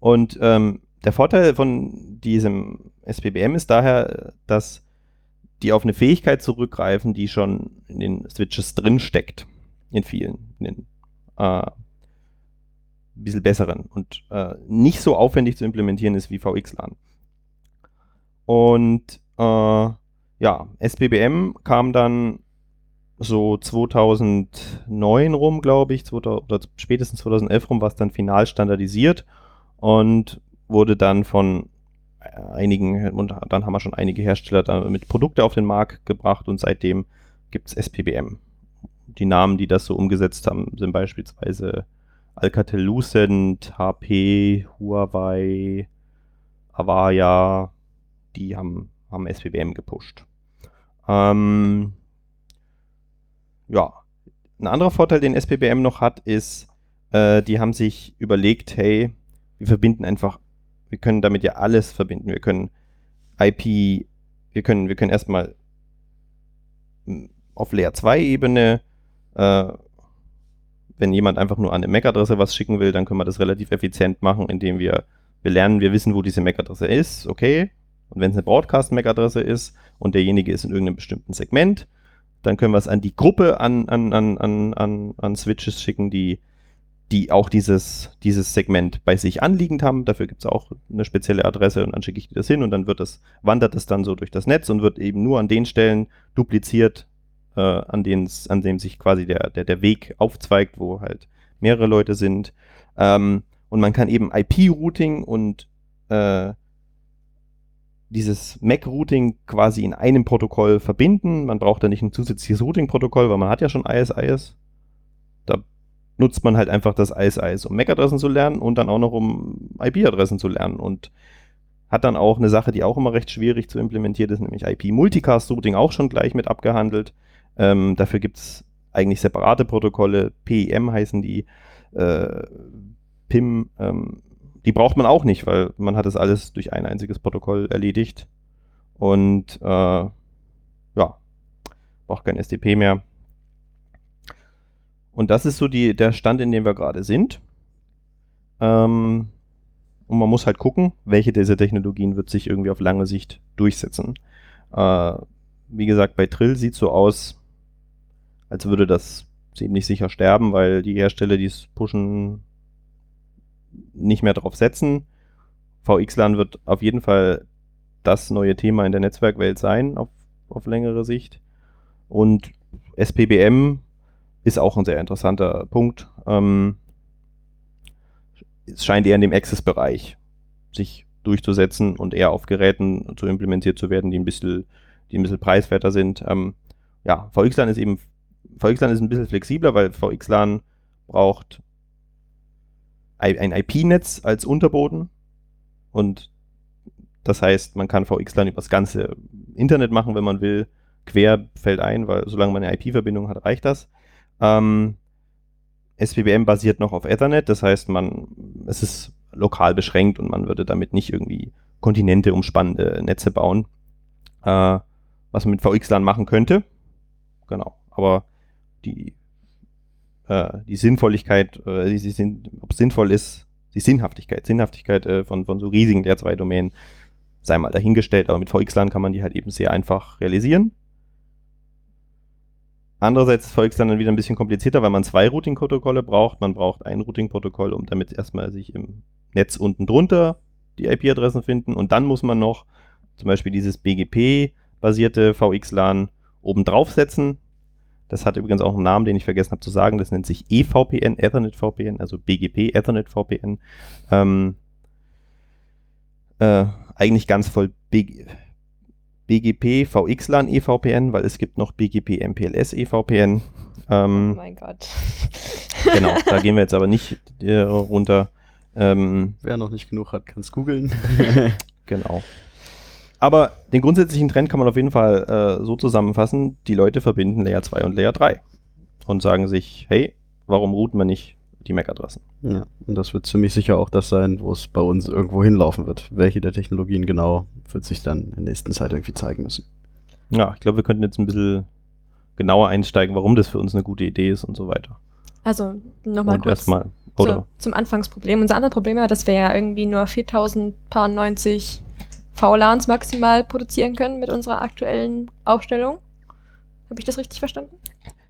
Und ähm, der Vorteil von diesem SPBM ist daher, dass die auf eine Fähigkeit zurückgreifen, die schon in den Switches drin steckt. In vielen. In den, äh, bisschen besseren und äh, nicht so aufwendig zu implementieren ist wie VXLAN. Und äh, ja, SPBM kam dann so 2009 rum, glaube ich, 2000, oder spätestens 2011 rum war es dann final standardisiert und wurde dann von einigen, und dann haben wir schon einige Hersteller damit Produkte auf den Markt gebracht und seitdem gibt es SPBM. Die Namen, die das so umgesetzt haben, sind beispielsweise Alcatel Lucent, HP, Huawei, Avaya, die haben, haben SPBM gepusht. Ähm, ja, ein anderer Vorteil, den SPBM noch hat, ist, äh, die haben sich überlegt, hey, wir verbinden einfach, wir können damit ja alles verbinden. Wir können IP, wir können, wir können erstmal hm, auf Layer 2 Ebene, äh, wenn jemand einfach nur an eine MAC-Adresse was schicken will, dann können wir das relativ effizient machen, indem wir, wir lernen, wir wissen, wo diese MAC-Adresse ist, okay. Und wenn es eine Broadcast-MAC-Adresse ist und derjenige ist in irgendeinem bestimmten Segment, dann können wir es an die Gruppe an, an, an, an, an, an Switches schicken, die die auch dieses, dieses Segment bei sich anliegend haben. Dafür gibt es auch eine spezielle Adresse und dann schicke ich dir das hin und dann wird das, wandert es dann so durch das Netz und wird eben nur an den Stellen dupliziert, äh, an, denen an dem sich quasi der, der, der Weg aufzweigt, wo halt mehrere Leute sind. Ähm, und man kann eben IP-Routing und äh, dieses MAC-Routing quasi in einem Protokoll verbinden. Man braucht da nicht ein zusätzliches Routing-Protokoll, weil man hat ja schon ISIS. Da nutzt man halt einfach das ISIS, um MAC-Adressen zu lernen und dann auch noch um IP-Adressen zu lernen und hat dann auch eine Sache, die auch immer recht schwierig zu implementieren ist, nämlich IP-Multicast-Routing auch schon gleich mit abgehandelt. Ähm, dafür gibt es eigentlich separate Protokolle, PIM heißen die, äh, PIM, ähm, die braucht man auch nicht, weil man hat das alles durch ein einziges Protokoll erledigt. Und äh, ja, braucht kein SDP mehr. Und das ist so die, der Stand, in dem wir gerade sind. Ähm, und man muss halt gucken, welche dieser Technologien wird sich irgendwie auf lange Sicht durchsetzen. Äh, wie gesagt, bei Trill sieht es so aus, als würde das ziemlich sicher sterben, weil die Hersteller, die es pushen, nicht mehr drauf setzen. VXLAN wird auf jeden Fall das neue Thema in der Netzwerkwelt sein, auf, auf längere Sicht. Und SPBM ist auch ein sehr interessanter Punkt. Ähm, es scheint eher in dem Access-Bereich sich durchzusetzen und eher auf Geräten zu implementiert zu werden, die ein bisschen, die ein bisschen preiswerter sind. Ähm, ja, VXLAN ist eben, VXLAN ist ein bisschen flexibler, weil VXLAN braucht ein IP-Netz als Unterboden und das heißt, man kann VXLAN über das ganze Internet machen, wenn man will. Quer fällt ein, weil solange man eine IP-Verbindung hat, reicht das. Ähm, SPBM basiert noch auf Ethernet, das heißt, man, es ist lokal beschränkt und man würde damit nicht irgendwie Kontinente umspannende Netze bauen, äh, was man mit VXLAN machen könnte. Genau, aber die äh, die Sinnvolligkeit, äh, die, die, ob es sinnvoll ist, die Sinnhaftigkeit, Sinnhaftigkeit äh, von, von so riesigen der zwei Domänen sei mal dahingestellt, aber mit VXLAN kann man die halt eben sehr einfach realisieren. Andererseits ist VXLAN dann wieder ein bisschen komplizierter, weil man zwei Routing-Protokolle braucht. Man braucht ein Routing-Protokoll, um damit erstmal sich im Netz unten drunter die IP-Adressen finden und dann muss man noch zum Beispiel dieses BGP-basierte VXLAN oben draufsetzen. Das hat übrigens auch einen Namen, den ich vergessen habe zu sagen. Das nennt sich EVPN, Ethernet VPN, also BGP, Ethernet VPN. Ähm, äh, eigentlich ganz voll B BGP, VXLAN EVPN, weil es gibt noch BGP MPLS EVPN. Ähm, oh mein Gott. genau, da gehen wir jetzt aber nicht äh, runter. Ähm, Wer noch nicht genug hat, kann es googeln. genau. Aber den grundsätzlichen Trend kann man auf jeden Fall äh, so zusammenfassen, die Leute verbinden Layer 2 und Layer 3 und sagen sich, hey, warum routen wir nicht die MAC-Adressen? Ja, und das wird ziemlich sicher auch das sein, wo es bei uns irgendwo hinlaufen wird. Welche der Technologien genau, wird sich dann in der nächsten Zeit irgendwie zeigen müssen. Ja, ich glaube, wir könnten jetzt ein bisschen genauer einsteigen, warum das für uns eine gute Idee ist und so weiter. Also nochmal kurz erstmal, zu, zum Anfangsproblem. Unser anderes Problem war, dass wir ja irgendwie nur 4090 VLANs maximal produzieren können mit unserer aktuellen Aufstellung. Habe ich das richtig verstanden?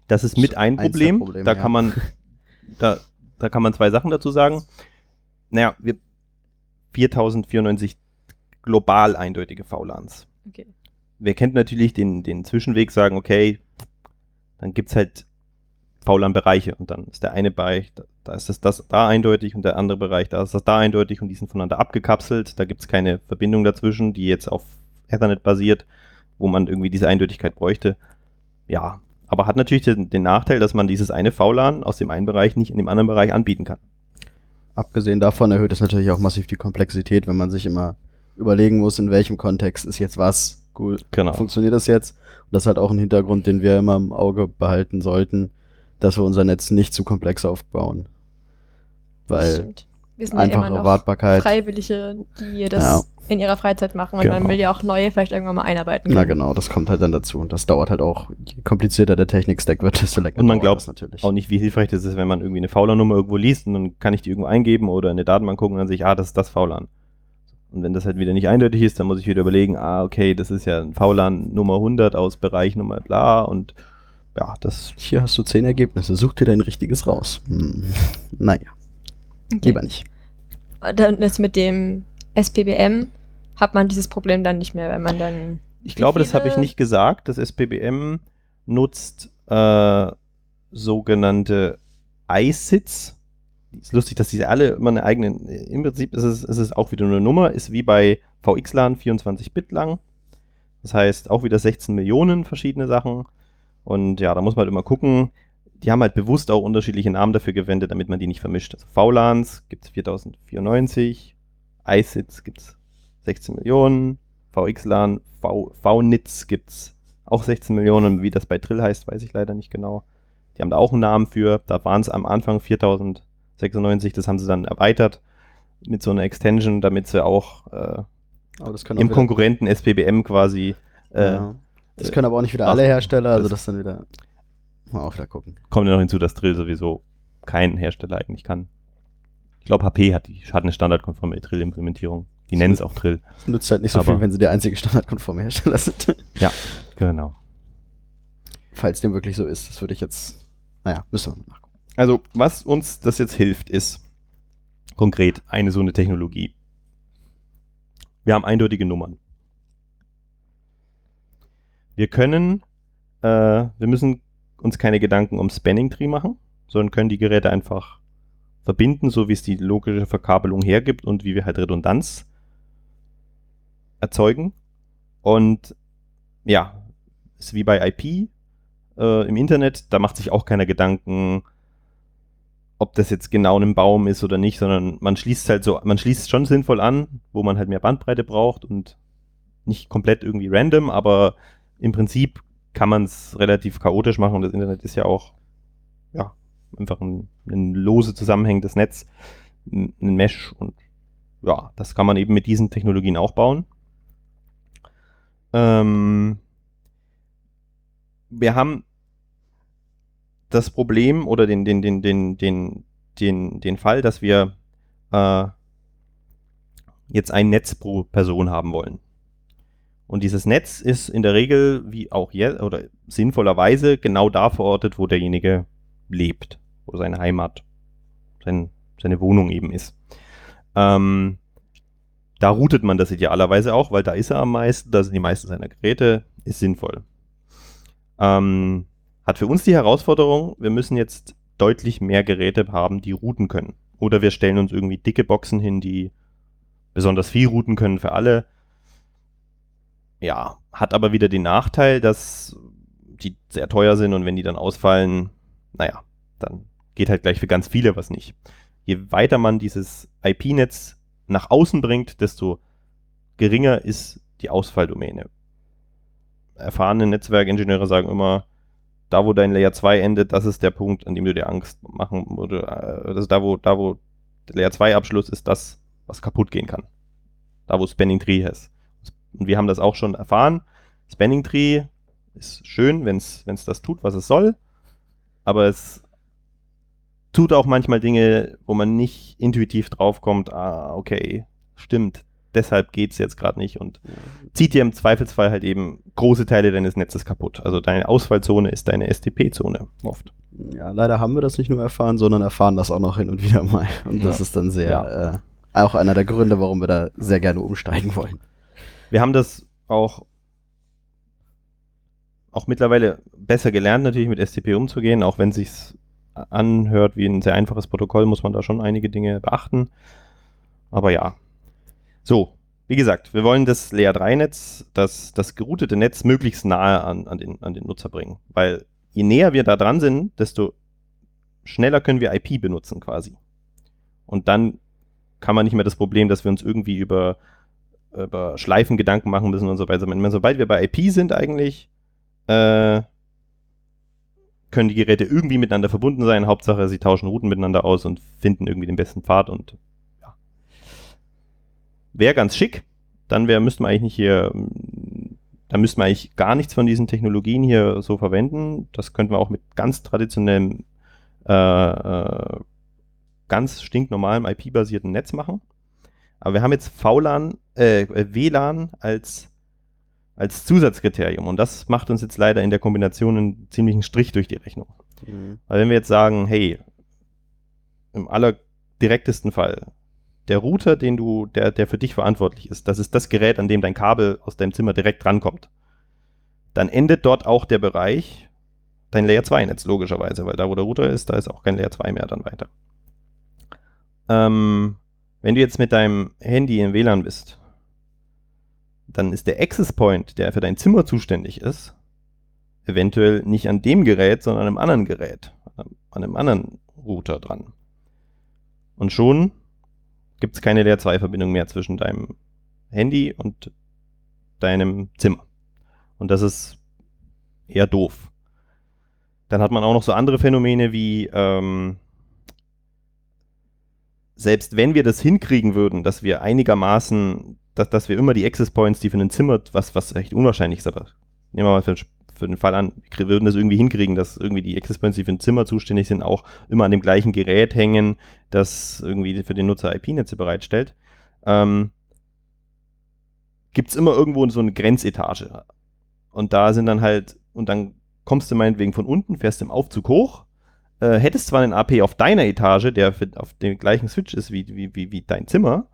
Das ist mit ein Problem. Problem da ja. kann man, da, da kann man zwei Sachen dazu sagen. Naja, wir 4094 global eindeutige VLANs. Okay. Wer kennt natürlich den, den Zwischenweg, sagen, okay, dann gibt es halt VLAN-Bereiche und dann ist der eine Bereich, da, ist das, das da eindeutig und der andere Bereich, da ist das da eindeutig und die sind voneinander abgekapselt. Da gibt es keine Verbindung dazwischen, die jetzt auf Ethernet basiert, wo man irgendwie diese Eindeutigkeit bräuchte. Ja, aber hat natürlich den, den Nachteil, dass man dieses eine VLAN aus dem einen Bereich nicht in dem anderen Bereich anbieten kann. Abgesehen davon erhöht es natürlich auch massiv die Komplexität, wenn man sich immer überlegen muss, in welchem Kontext ist jetzt was. Cool, genau. funktioniert das jetzt? Und das ist halt auch ein Hintergrund, den wir immer im Auge behalten sollten dass wir unser Netz nicht zu komplex aufbauen. Weil wir sind einfache ja Wartbarkeit. Freiwillige, die das ja. in ihrer Freizeit machen und genau. man will ja auch neue vielleicht irgendwann mal einarbeiten können. Na genau, das kommt halt dann dazu und das dauert halt auch, je komplizierter der Technik-Stack wird, desto länger Und man glaubt natürlich. auch nicht, wie hilfreich das ist, wenn man irgendwie eine VLAN-Nummer irgendwo liest und dann kann ich die irgendwo eingeben oder in eine Datenbank gucken und dann sehe ich, ah, das ist das VLAN. Und wenn das halt wieder nicht eindeutig ist, dann muss ich wieder überlegen, ah, okay, das ist ja ein VLAN Nummer 100 aus Bereich Nummer bla und ja, das Hier hast du zehn Ergebnisse. Such dir dein richtiges raus. Hm. Naja, lieber nicht. Dann ist mit dem SPBM hat man dieses Problem dann nicht mehr, wenn man dann. Ich glaube, das habe ich nicht gesagt. Das SPBM nutzt äh, sogenannte ISITs. Ist lustig, dass diese alle immer eine eigene. Im Prinzip ist es, ist es auch wieder eine Nummer, ist wie bei VXLAN 24 Bit lang. Das heißt auch wieder 16 Millionen verschiedene Sachen. Und ja, da muss man halt immer gucken. Die haben halt bewusst auch unterschiedliche Namen dafür gewendet, damit man die nicht vermischt. Also VLANs gibt es 4094, ISITs gibt es 16 Millionen, VXLAN, v, VNITs gibt es auch 16 Millionen. Wie das bei Trill heißt, weiß ich leider nicht genau. Die haben da auch einen Namen für. Da waren es am Anfang 4096, das haben sie dann erweitert mit so einer Extension, damit sie auch äh, im auch Konkurrenten SPBM quasi äh, ja. Das können aber auch nicht wieder alle Hersteller, also das- das dann wieder. Mal auch wieder gucken. kommt ja noch hinzu, dass Drill sowieso kein Hersteller eigentlich kann. Ich glaube, HP hat, die, hat eine standardkonforme Drill-Implementierung. Die nennen es auch Drill. Das nützt halt nicht so Aber- viel, wenn sie der einzige standardkonforme Hersteller sind. Genau. Falls dem wirklich so ist, das würde ich jetzt. Naja, müssen wir mal nachgucken. Also, was uns das jetzt hilft, ist konkret eine so eine Technologie. Wir haben eindeutige Nummern. Wir können, äh, wir müssen uns keine Gedanken um Spanning Tree machen, sondern können die Geräte einfach verbinden, so wie es die logische Verkabelung hergibt und wie wir halt Redundanz erzeugen. Und ja, ist wie bei IP äh, im Internet, da macht sich auch keiner Gedanken, ob das jetzt genau ein Baum ist oder nicht, sondern man schließt halt so, man schließt schon sinnvoll an, wo man halt mehr Bandbreite braucht und nicht komplett irgendwie random, aber im Prinzip kann man es relativ chaotisch machen und das Internet ist ja auch ja, einfach ein, ein lose zusammenhängendes Netz, ein Mesh und ja, das kann man eben mit diesen Technologien auch bauen. Ähm, wir haben das Problem oder den, den, den, den, den, den, den Fall, dass wir äh, jetzt ein Netz pro Person haben wollen. Und dieses Netz ist in der Regel, wie auch jetzt, oder sinnvollerweise genau da verortet, wo derjenige lebt, wo seine Heimat, sein, seine Wohnung eben ist. Ähm, da routet man das idealerweise auch, weil da ist er am meisten, da sind die meisten seiner Geräte, ist sinnvoll. Ähm, hat für uns die Herausforderung, wir müssen jetzt deutlich mehr Geräte haben, die routen können. Oder wir stellen uns irgendwie dicke Boxen hin, die besonders viel routen können für alle. Ja, hat aber wieder den Nachteil, dass die sehr teuer sind und wenn die dann ausfallen, naja, dann geht halt gleich für ganz viele was nicht. Je weiter man dieses IP-Netz nach außen bringt, desto geringer ist die Ausfalldomäne. Erfahrene Netzwerkingenieure sagen immer, da wo dein Layer 2 endet, das ist der Punkt, an dem du dir Angst machen oder ist da wo da wo der Layer 2 Abschluss ist das, was kaputt gehen kann. Da wo Spanning Tree ist. Und wir haben das auch schon erfahren. Spanning Tree ist schön, wenn es das tut, was es soll, aber es tut auch manchmal Dinge, wo man nicht intuitiv draufkommt, ah, okay, stimmt, deshalb geht es jetzt gerade nicht und zieht dir im Zweifelsfall halt eben große Teile deines Netzes kaputt. Also deine Ausfallzone ist deine STP-Zone oft. Ja, leider haben wir das nicht nur erfahren, sondern erfahren das auch noch hin und wieder mal. Und das Ja. ist dann sehr, Ja. äh, auch einer der Gründe, warum wir da sehr gerne umsteigen wollen. Wir haben das auch, auch mittlerweile besser gelernt, natürlich mit STP umzugehen, auch wenn sich's anhört wie ein sehr einfaches Protokoll, muss man da schon einige Dinge beachten. Aber ja. So, wie gesagt, wir wollen das Layer 3-Netz, das, das geroutete Netz, möglichst nahe an, an, den, an den Nutzer bringen. Weil je näher wir da dran sind, desto schneller können wir IP benutzen quasi. Und dann kann man nicht mehr das Problem, dass wir uns irgendwie über, über Schleifen Gedanken machen müssen und so weiter. Wenn- Sobald wir bei IP sind eigentlich, äh, können die Geräte irgendwie miteinander verbunden sein. Hauptsache, sie tauschen Routen miteinander aus und finden irgendwie den besten Pfad und ja. Wäre ganz schick. Dann wär, müssten wir eigentlich nicht hier, da müssten wir eigentlich gar nichts von diesen Technologien hier so verwenden. Das könnten wir auch mit ganz traditionellem, äh, äh, ganz stinknormalem IP-basierten Netz machen. Aber wir haben jetzt VLAN, äh, WLAN als als Zusatzkriterium. Und das macht uns jetzt leider in der Kombination einen ziemlichen Strich durch die Rechnung. Mhm. Weil wenn wir jetzt sagen, hey, im allerdirektesten Fall, der Router, den du, der, der für dich verantwortlich ist, das ist das Gerät, an dem dein Kabel aus deinem Zimmer direkt rankommt. Dann endet dort auch der Bereich dein Layer 2 Netz, logischerweise, weil da, wo der Router ist, da ist auch kein Layer 2 mehr dann weiter. Ähm, wenn du jetzt mit deinem Handy im WLAN bist, dann ist der Access Point, der für dein Zimmer zuständig ist, eventuell nicht an dem Gerät, sondern an einem anderen Gerät, an einem anderen Router dran. Und schon gibt es keine Layer 2 Verbindung mehr zwischen deinem Handy und deinem Zimmer. Und das ist eher doof. Dann hat man auch noch so andere Phänomene wie, ähm, selbst wenn wir das hinkriegen würden, dass wir einigermaßen, dass, dass wir immer die Access Points, die für ein Zimmer, was, was echt unwahrscheinlich ist, aber nehmen wir mal für, für den Fall an, wir würden das irgendwie hinkriegen, dass irgendwie die Access Points, die für ein Zimmer zuständig sind, auch immer an dem gleichen Gerät hängen, das irgendwie für den Nutzer IP-Netze bereitstellt. Ähm, Gibt es immer irgendwo so eine Grenzetage. Und da sind dann halt, und dann kommst du meinetwegen von unten, fährst im Aufzug hoch, äh, hättest zwar einen AP auf deiner Etage, der für, auf dem gleichen Switch ist wie, wie, wie, wie dein Zimmer,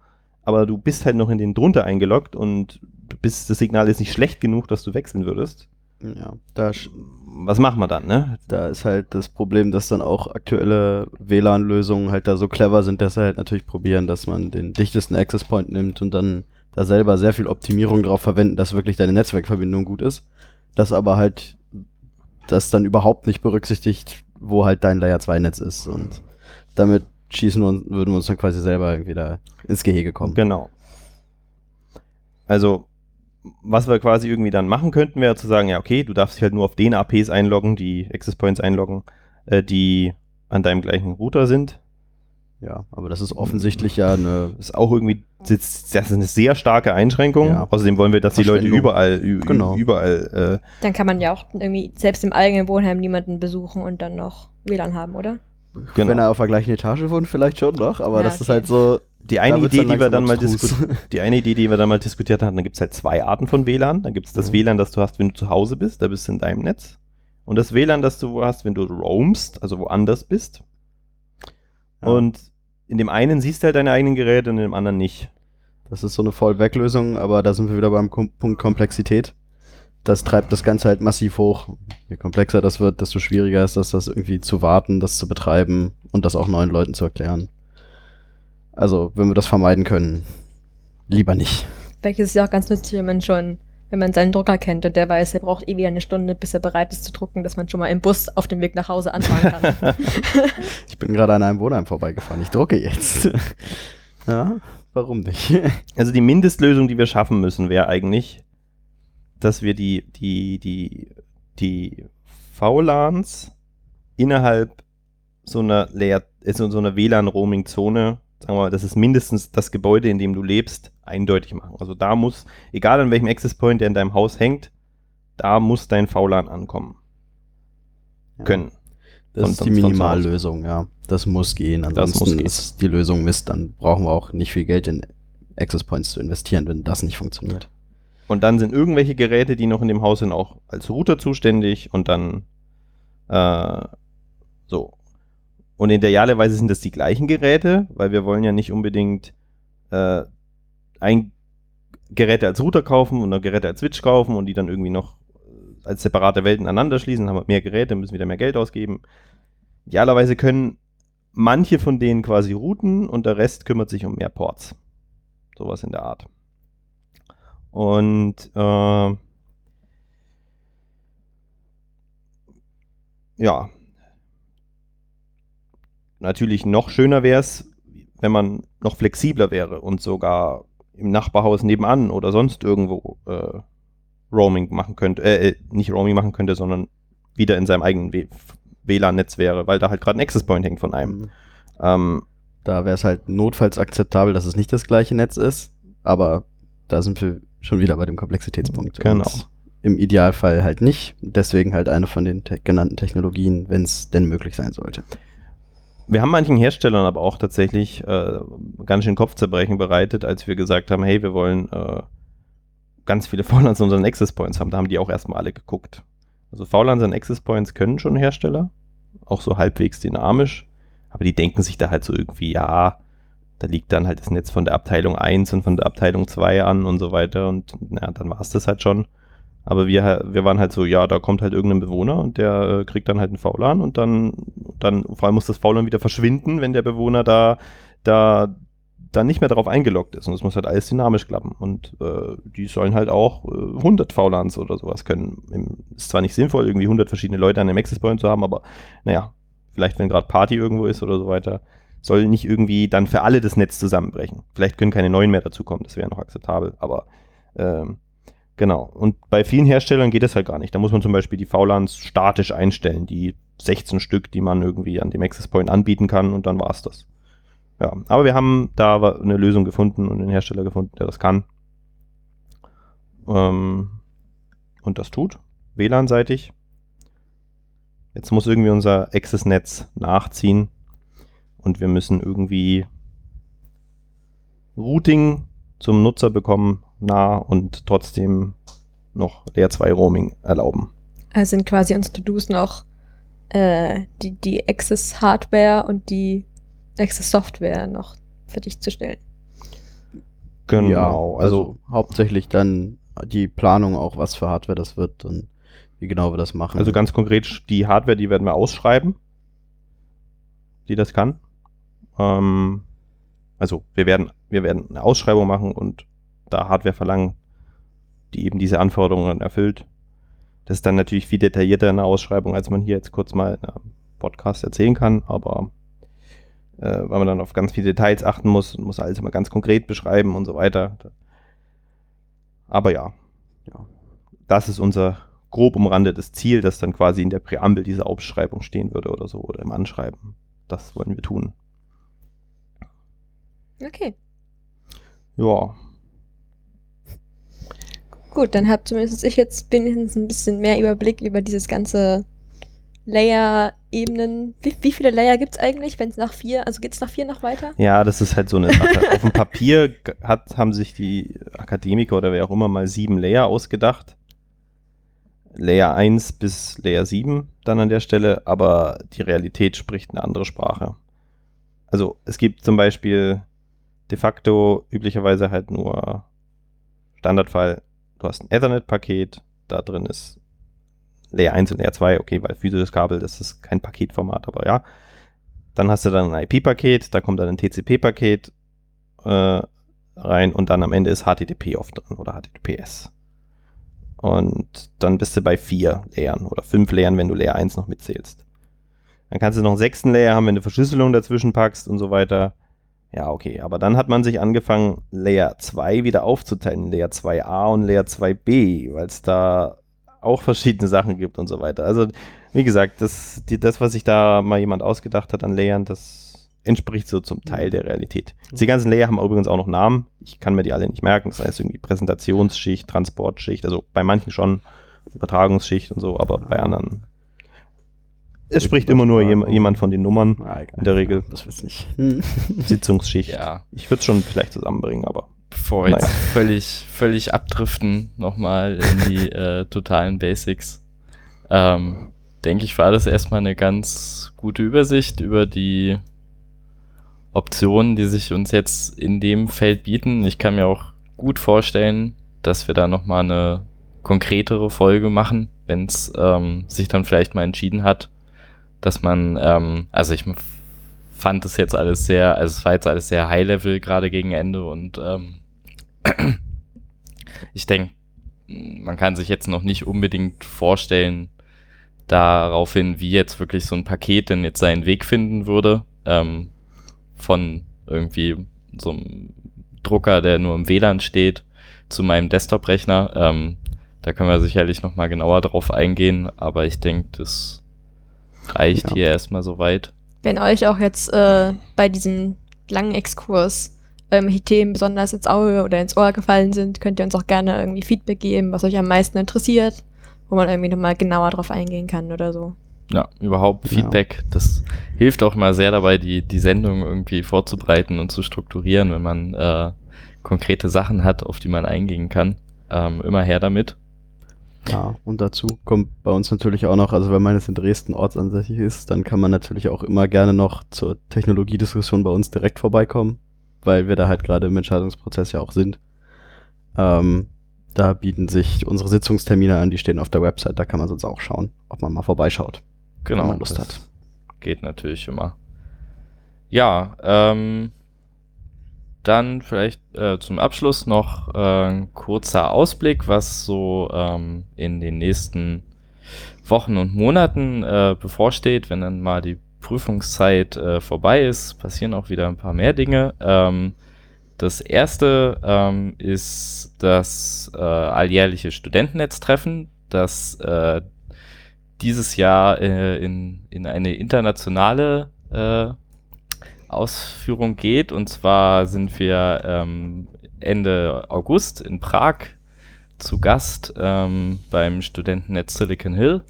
aber du bist halt noch in den drunter eingeloggt und bist, das Signal ist nicht schlecht genug, dass du wechseln würdest. Ja, da, Was machen wir dann, ne? da ist halt das Problem, dass dann auch aktuelle WLAN-Lösungen halt da so clever sind, dass sie halt natürlich probieren, dass man den dichtesten Access Point nimmt und dann da selber sehr viel Optimierung drauf verwenden, dass wirklich deine Netzwerkverbindung gut ist. Das aber halt das dann überhaupt nicht berücksichtigt, wo halt dein Layer 2 Netz ist und damit schießen uns, würden wir uns dann quasi selber da ins Gehege kommen. Genau. Also, was wir quasi irgendwie dann machen könnten, wäre zu sagen, ja, okay, du darfst dich halt nur auf den APs einloggen, die Access Points einloggen, äh, die an deinem gleichen Router sind. Ja, aber das ist offensichtlich ja eine ist auch irgendwie, das ist das ist eine sehr starke Einschränkung. Ja. Außerdem wollen wir, dass die Leute überall, Genau. überall, äh, Dann kann man ja auch irgendwie selbst im eigenen Wohnheim niemanden besuchen und dann noch WLAN haben, oder? genau. Wenn er auf der gleichen Etage wohnt, vielleicht schon noch, aber Ja, das ist okay. halt so. die eine Idee, die wir dann mal die eine Idee, die wir dann mal diskutiert hatten, da gibt es halt zwei Arten von WLAN. Dann gibt es das Mhm. WLAN, das du hast, wenn du zu Hause bist, da bist du in deinem Netz. Und das WLAN, das du hast, wenn du roamst, also woanders bist. Ja. Und in dem einen siehst du halt deine eigenen Geräte und in dem anderen nicht. Das ist so eine Fallback-Lösung, aber da sind wir wieder beim Kom Punkt Komplexität. Das treibt das Ganze halt massiv hoch. Je komplexer das wird, desto schwieriger ist das, das irgendwie zu warten, das zu betreiben und das auch neuen Leuten zu erklären. Also, wenn wir das vermeiden können, lieber nicht. Vielleicht ist es ja auch ganz nützlich, wenn man schon, wenn man seinen Drucker kennt und der weiß, er braucht eh wieder eine Stunde, bis er bereit ist zu drucken, dass man schon mal im Bus auf dem Weg nach Hause anfangen kann. Ich bin gerade an einem Wohnheim vorbeigefahren. Ich drucke jetzt. ja, warum nicht? Also die Mindestlösung, die wir schaffen müssen, wäre eigentlich, dass wir die, die, die, die VLANs innerhalb so einer Layer, also so einer WLAN-Roaming-Zone, sagen wir mal, das ist mindestens das Gebäude, in dem du lebst, eindeutig machen. Also da muss, egal an welchem Access Point, der in deinem Haus hängt, da muss dein VLAN ankommen können. Das Von- ist die Minimallösung, ja. Das muss gehen. Ansonsten muss gehen. ist die Lösung Mist. Dann brauchen wir auch nicht viel Geld in Access Points zu investieren, wenn das nicht funktioniert. Und dann sind irgendwelche Geräte, die noch in dem Haus sind, auch als Router zuständig und dann äh, so. Und idealerweise sind das die gleichen Geräte, weil wir wollen ja nicht unbedingt äh, ein Geräte als Router kaufen und ein Geräte als Switch kaufen und die dann irgendwie noch äh, als separate Welten aneinander schließen, haben wir mehr Geräte, müssen wieder mehr Geld ausgeben. Idealerweise können manche von denen quasi routen und der Rest kümmert sich um mehr Ports. Sowas in der Art. Und äh, ja, natürlich noch schöner wäre es, wenn man noch flexibler wäre und sogar im Nachbarhaus nebenan oder sonst irgendwo äh, Roaming machen könnte, äh, äh, nicht Roaming machen könnte, sondern wieder in seinem eigenen WLAN-Netz wäre, weil da halt gerade ein Access Point hängt von einem. Ähm, Da wäre es halt notfalls akzeptabel, dass es nicht das gleiche Netz ist, aber da sind wir schon wieder bei dem Komplexitätspunkt. Genau. Und Im Idealfall halt nicht. Deswegen halt eine von den te genannten Technologien, wenn es denn möglich sein sollte. Wir haben manchen Herstellern aber auch tatsächlich äh, ganz schön Kopfzerbrechen bereitet, als wir gesagt haben, hey, wir wollen äh, ganz viele VLANs in unseren Access Points haben, da haben die auch erstmal alle geguckt. Also VLANs und Access Points können schon Hersteller, auch so halbwegs dynamisch, aber die denken sich da halt so irgendwie, ja, da liegt dann halt das Netz von der Abteilung 1 und von der Abteilung 2 an und so weiter und na, dann war es das halt schon. Aber wir, wir waren halt so, ja, da kommt halt irgendein Bewohner und der äh, kriegt dann halt einen VLAN und dann, dann vor allem muss das VLAN wieder verschwinden, wenn der Bewohner da, da dann nicht mehr darauf eingeloggt ist. Und es muss halt alles dynamisch klappen. Und äh, die sollen halt auch äh, 100 VLANs oder sowas können. Ist zwar nicht sinnvoll, irgendwie 100 verschiedene Leute an einem Access Point zu haben, aber naja, vielleicht wenn gerade Party irgendwo ist oder so weiter, soll nicht irgendwie dann für alle das Netz zusammenbrechen. Vielleicht können keine neuen mehr dazukommen, das wäre noch akzeptabel, aber ähm, genau. Und bei vielen Herstellern geht das halt gar nicht. Da muss man zum Beispiel die VLANs statisch einstellen, die 16 Stück, die man irgendwie an dem Access Point anbieten kann und dann war es das. Ja, aber wir haben da eine Lösung gefunden und einen Hersteller gefunden, der das kann. Ähm, und das tut, WLAN-seitig. Jetzt muss irgendwie unser Access-Netz nachziehen und wir müssen irgendwie Routing zum Nutzer bekommen, nah und trotzdem noch Layer 2 Roaming erlauben. Also sind quasi unsere To-Dos noch äh, die, die Access-Hardware und die Access-Software noch fertigzustellen. Genau, ja, also, also hauptsächlich dann die Planung auch, was für Hardware das wird und wie genau wir das machen. Also ganz konkret, die Hardware, die werden wir ausschreiben, die das kann. Ähm, also wir werden, wir werden eine Ausschreibung machen und da Hardware verlangen, die eben diese Anforderungen erfüllt. Das ist dann natürlich viel detaillierter in der Ausschreibung, als man hier jetzt kurz mal in einem Podcast erzählen kann, aber äh, weil man dann auf ganz viele Details achten muss und muss alles immer ganz konkret beschreiben und so weiter. Aber ja, ja. das ist unser grob umrandetes Ziel, das dann quasi in der Präambel dieser Ausschreibung stehen würde oder so oder im Anschreiben. Das wollen wir tun. Okay. Ja. Gut, dann habe zumindest ich jetzt wenigstens ein bisschen mehr Überblick über dieses ganze Layer-Ebenen. Wie, wie, viele Layer gibt es eigentlich, wenn es nach vier, also geht es nach vier noch weiter? Ja, das ist halt so eine Sache. Auf dem Papier hat, haben sich die Akademiker oder wer auch immer mal sieben Layer ausgedacht. Layer 1 bis Layer 7 dann an der Stelle, aber die Realität spricht eine andere Sprache. Also es gibt zum Beispiel de facto üblicherweise halt nur Standardfall, du hast ein Ethernet-Paket, da drin ist Layer 1 und Layer 2, okay, weil physisches Kabel, das ist kein Paketformat, aber ja. Dann hast du dann ein IP-Paket, da kommt dann ein TCP-Paket äh, rein und dann am Ende ist HTTP oft drin oder HTTPS. Und dann bist du bei vier Layern oder fünf Layern, wenn du Layer 1 noch mitzählst. Dann kannst du noch einen sechsten Layer haben, wenn du Verschlüsselung dazwischen packst und so weiter. Ja, okay, aber dann hat man sich angefangen, Layer 2 wieder aufzuteilen, Layer 2a und Layer 2b, weil es da auch verschiedene Sachen gibt und so weiter. Also, wie gesagt, das, die, das, was sich da mal jemand ausgedacht hat an Layern, das entspricht so zum Teil der Realität. Die ganzen Layer haben übrigens auch noch Namen. Ich kann mir die alle nicht merken. Das heißt irgendwie Präsentationsschicht, Transportschicht, also bei manchen schon Übertragungsschicht und so, aber bei anderen. Es spricht immer nur jem, jemand von den Nummern. Ah, in der Regel. Das wird's nicht. Sitzungsschicht. Ja. Ich würde es schon vielleicht zusammenbringen, aber bevor wir jetzt völlig, völlig abdriften, nochmal in die äh, totalen Basics, ähm, denke ich, war das erstmal eine ganz gute Übersicht über die Optionen, die sich uns jetzt in dem Feld bieten. Ich kann mir auch gut vorstellen, dass wir da nochmal eine konkretere Folge machen, wenn es ähm, sich dann vielleicht mal entschieden hat, dass man, ähm, also ich fand das jetzt alles sehr, also es war jetzt alles sehr High-Level gerade gegen Ende und ähm, ich denke, man kann sich jetzt noch nicht unbedingt vorstellen, daraufhin, wie jetzt wirklich so ein Paket denn jetzt seinen Weg finden würde, ähm, von irgendwie so einem Drucker, der nur im WLAN steht, zu meinem Desktop-Rechner. Ähm, da können wir sicherlich noch mal genauer drauf eingehen, aber ich denke, das reicht ja. hier erstmal soweit. Wenn euch auch jetzt äh, bei diesem langen Exkurs irgendwelche Themen besonders ins Auge oder ins Ohr gefallen sind, könnt ihr uns auch gerne irgendwie Feedback geben, was euch am meisten interessiert, wo man irgendwie nochmal genauer drauf eingehen kann oder so. Ja, überhaupt Feedback. Ja. Das hilft auch mal sehr dabei, die, die Sendung irgendwie vorzubereiten und zu strukturieren, wenn man äh, konkrete Sachen hat, auf die man eingehen kann. ähm, immer her damit. Ja, und dazu kommt bei uns natürlich auch noch, also wenn man jetzt in Dresden ortsansässig ist, dann kann man natürlich auch immer gerne noch zur Technologiediskussion bei uns direkt vorbeikommen, weil wir da halt gerade im Entscheidungsprozess ja auch sind. Ähm, da bieten sich unsere Sitzungstermine an, die stehen auf der Website, da kann man sonst auch schauen, ob man mal vorbeischaut, Genau. wenn man Lust hat. Geht natürlich immer. Ja, ähm, dann vielleicht äh, zum Abschluss noch äh, ein kurzer Ausblick, was so ähm, in den nächsten Wochen und Monaten äh, bevorsteht, wenn dann mal die Prüfungszeit äh, vorbei ist, passieren auch wieder ein paar mehr Dinge. Ähm, das erste ähm, ist das äh, alljährliche Studentennetztreffen, das äh, dieses Jahr äh, in, in eine internationale äh, Ausführung geht. Und zwar sind wir ähm, Ende August in Prag zu Gast ähm, beim Studentennetz Silicon Hill.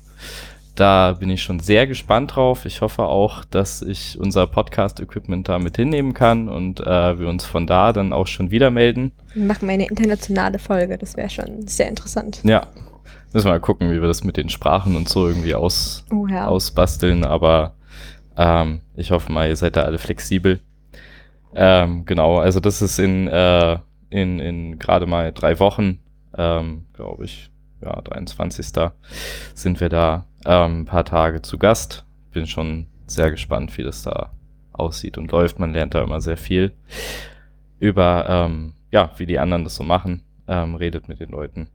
Da bin ich schon sehr gespannt drauf. Ich hoffe auch, dass ich unser Podcast-Equipment da mit hinnehmen kann und äh, wir uns von da dann auch schon wieder melden. Wir machen eine internationale Folge, das wäre schon sehr interessant. Ja, müssen wir mal gucken, wie wir das mit den Sprachen und so irgendwie aus, Oh ja. ausbasteln, aber ähm, ich hoffe mal, ihr seid da alle flexibel. Ähm, genau, also das ist in, äh, in, in gerade mal drei Wochen, ähm, glaube ich, ja, 23. sind wir da ähm, ein paar Tage zu Gast. Bin schon sehr gespannt, wie das da aussieht und läuft. Man lernt da immer sehr viel über, ähm, ja, wie die anderen das so machen, ähm, redet mit den Leuten.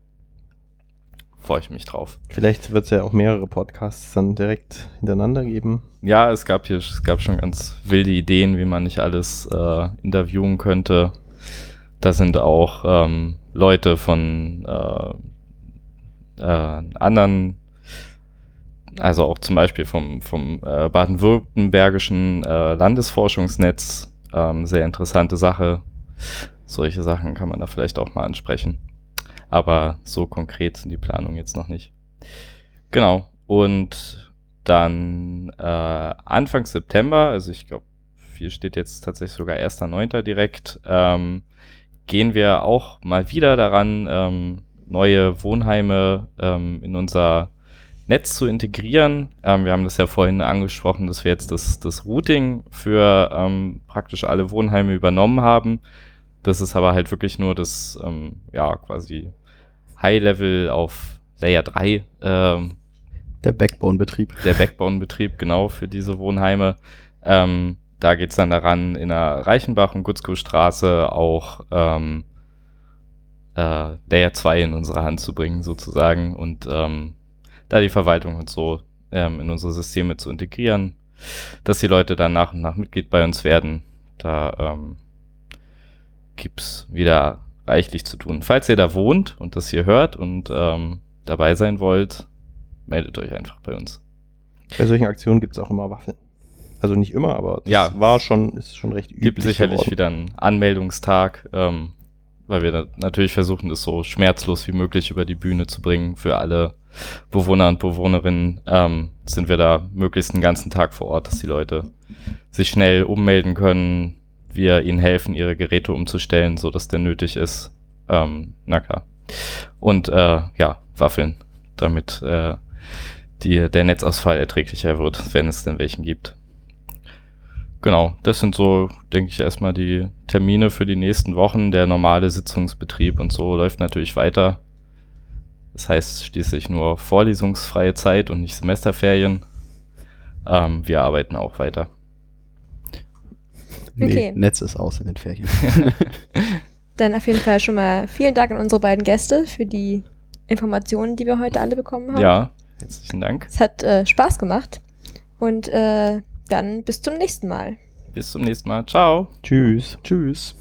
Freue ich mich drauf. Vielleicht wird es ja auch mehrere Podcasts dann direkt hintereinander geben. Ja, es gab hier, es gab schon ganz wilde Ideen, wie man nicht alles äh, interviewen könnte. Da sind auch ähm, Leute von äh, äh, anderen, also auch zum Beispiel vom, vom äh, baden-württembergischen äh, Landesforschungsnetz, ähm, sehr interessante Sache. Solche Sachen kann man da vielleicht auch mal ansprechen. Aber so konkret sind die Planungen jetzt noch nicht. Genau. Und dann äh, Anfang September, also ich glaube, hier steht jetzt tatsächlich sogar 1.9. direkt, ähm, gehen wir auch mal wieder daran, ähm, neue Wohnheime ähm, in unser Netz zu integrieren. Ähm, wir haben das ja vorhin angesprochen, dass wir jetzt das, das Routing für ähm, praktisch alle Wohnheime übernommen haben. Das ist aber halt wirklich nur das, ähm, ja, quasi High-Level auf Layer 3 ähm, Der Backbone-Betrieb. der Backbone-Betrieb genau für diese Wohnheime. Ähm, da geht's dann daran, in der Reichenbach- und Gutzkow-Straße auch ähm, äh, Layer 2 in unsere Hand zu bringen, sozusagen, und ähm, da die Verwaltung und so ähm, in unsere Systeme zu integrieren, dass die Leute dann nach und nach Mitglied bei uns werden. Da ähm, gibt's wieder reichlich zu tun. Falls ihr da wohnt und das hier hört und ähm, dabei sein wollt, meldet euch einfach bei uns. Bei solchen Aktionen gibt es auch immer Waffeln. Also nicht immer, aber das Ja. war schon, ist schon recht üblich. gibt sicherlich geworden. wieder einen Anmeldungstag, ähm, weil wir natürlich versuchen, das so schmerzlos wie möglich über die Bühne zu bringen für alle Bewohner und Bewohnerinnen. Ähm, sind wir da möglichst einen ganzen Tag vor Ort, dass die Leute sich schnell ummelden können, wir ihnen helfen, ihre Geräte umzustellen, so dass der nötig ist. Ähm, na klar. Und äh, ja, Waffeln, damit äh, die, der Netzausfall erträglicher wird, wenn es denn welchen gibt. Genau, das sind so, denke ich, erstmal die Termine für die nächsten Wochen. Der normale Sitzungsbetrieb und so läuft natürlich weiter. Das heißt schließlich nur vorlesungsfreie Zeit und nicht Semesterferien. Ähm, wir arbeiten auch weiter. Nee, Okay. Netz ist aus in den Ferien. Dann auf jeden Fall schon mal vielen Dank an unsere beiden Gäste für die Informationen, die wir heute alle bekommen haben. Ja, herzlichen Dank. Es hat äh, Spaß gemacht. Und äh, dann bis zum nächsten Mal. Bis zum nächsten Mal. Ciao. Tschüss. Tschüss.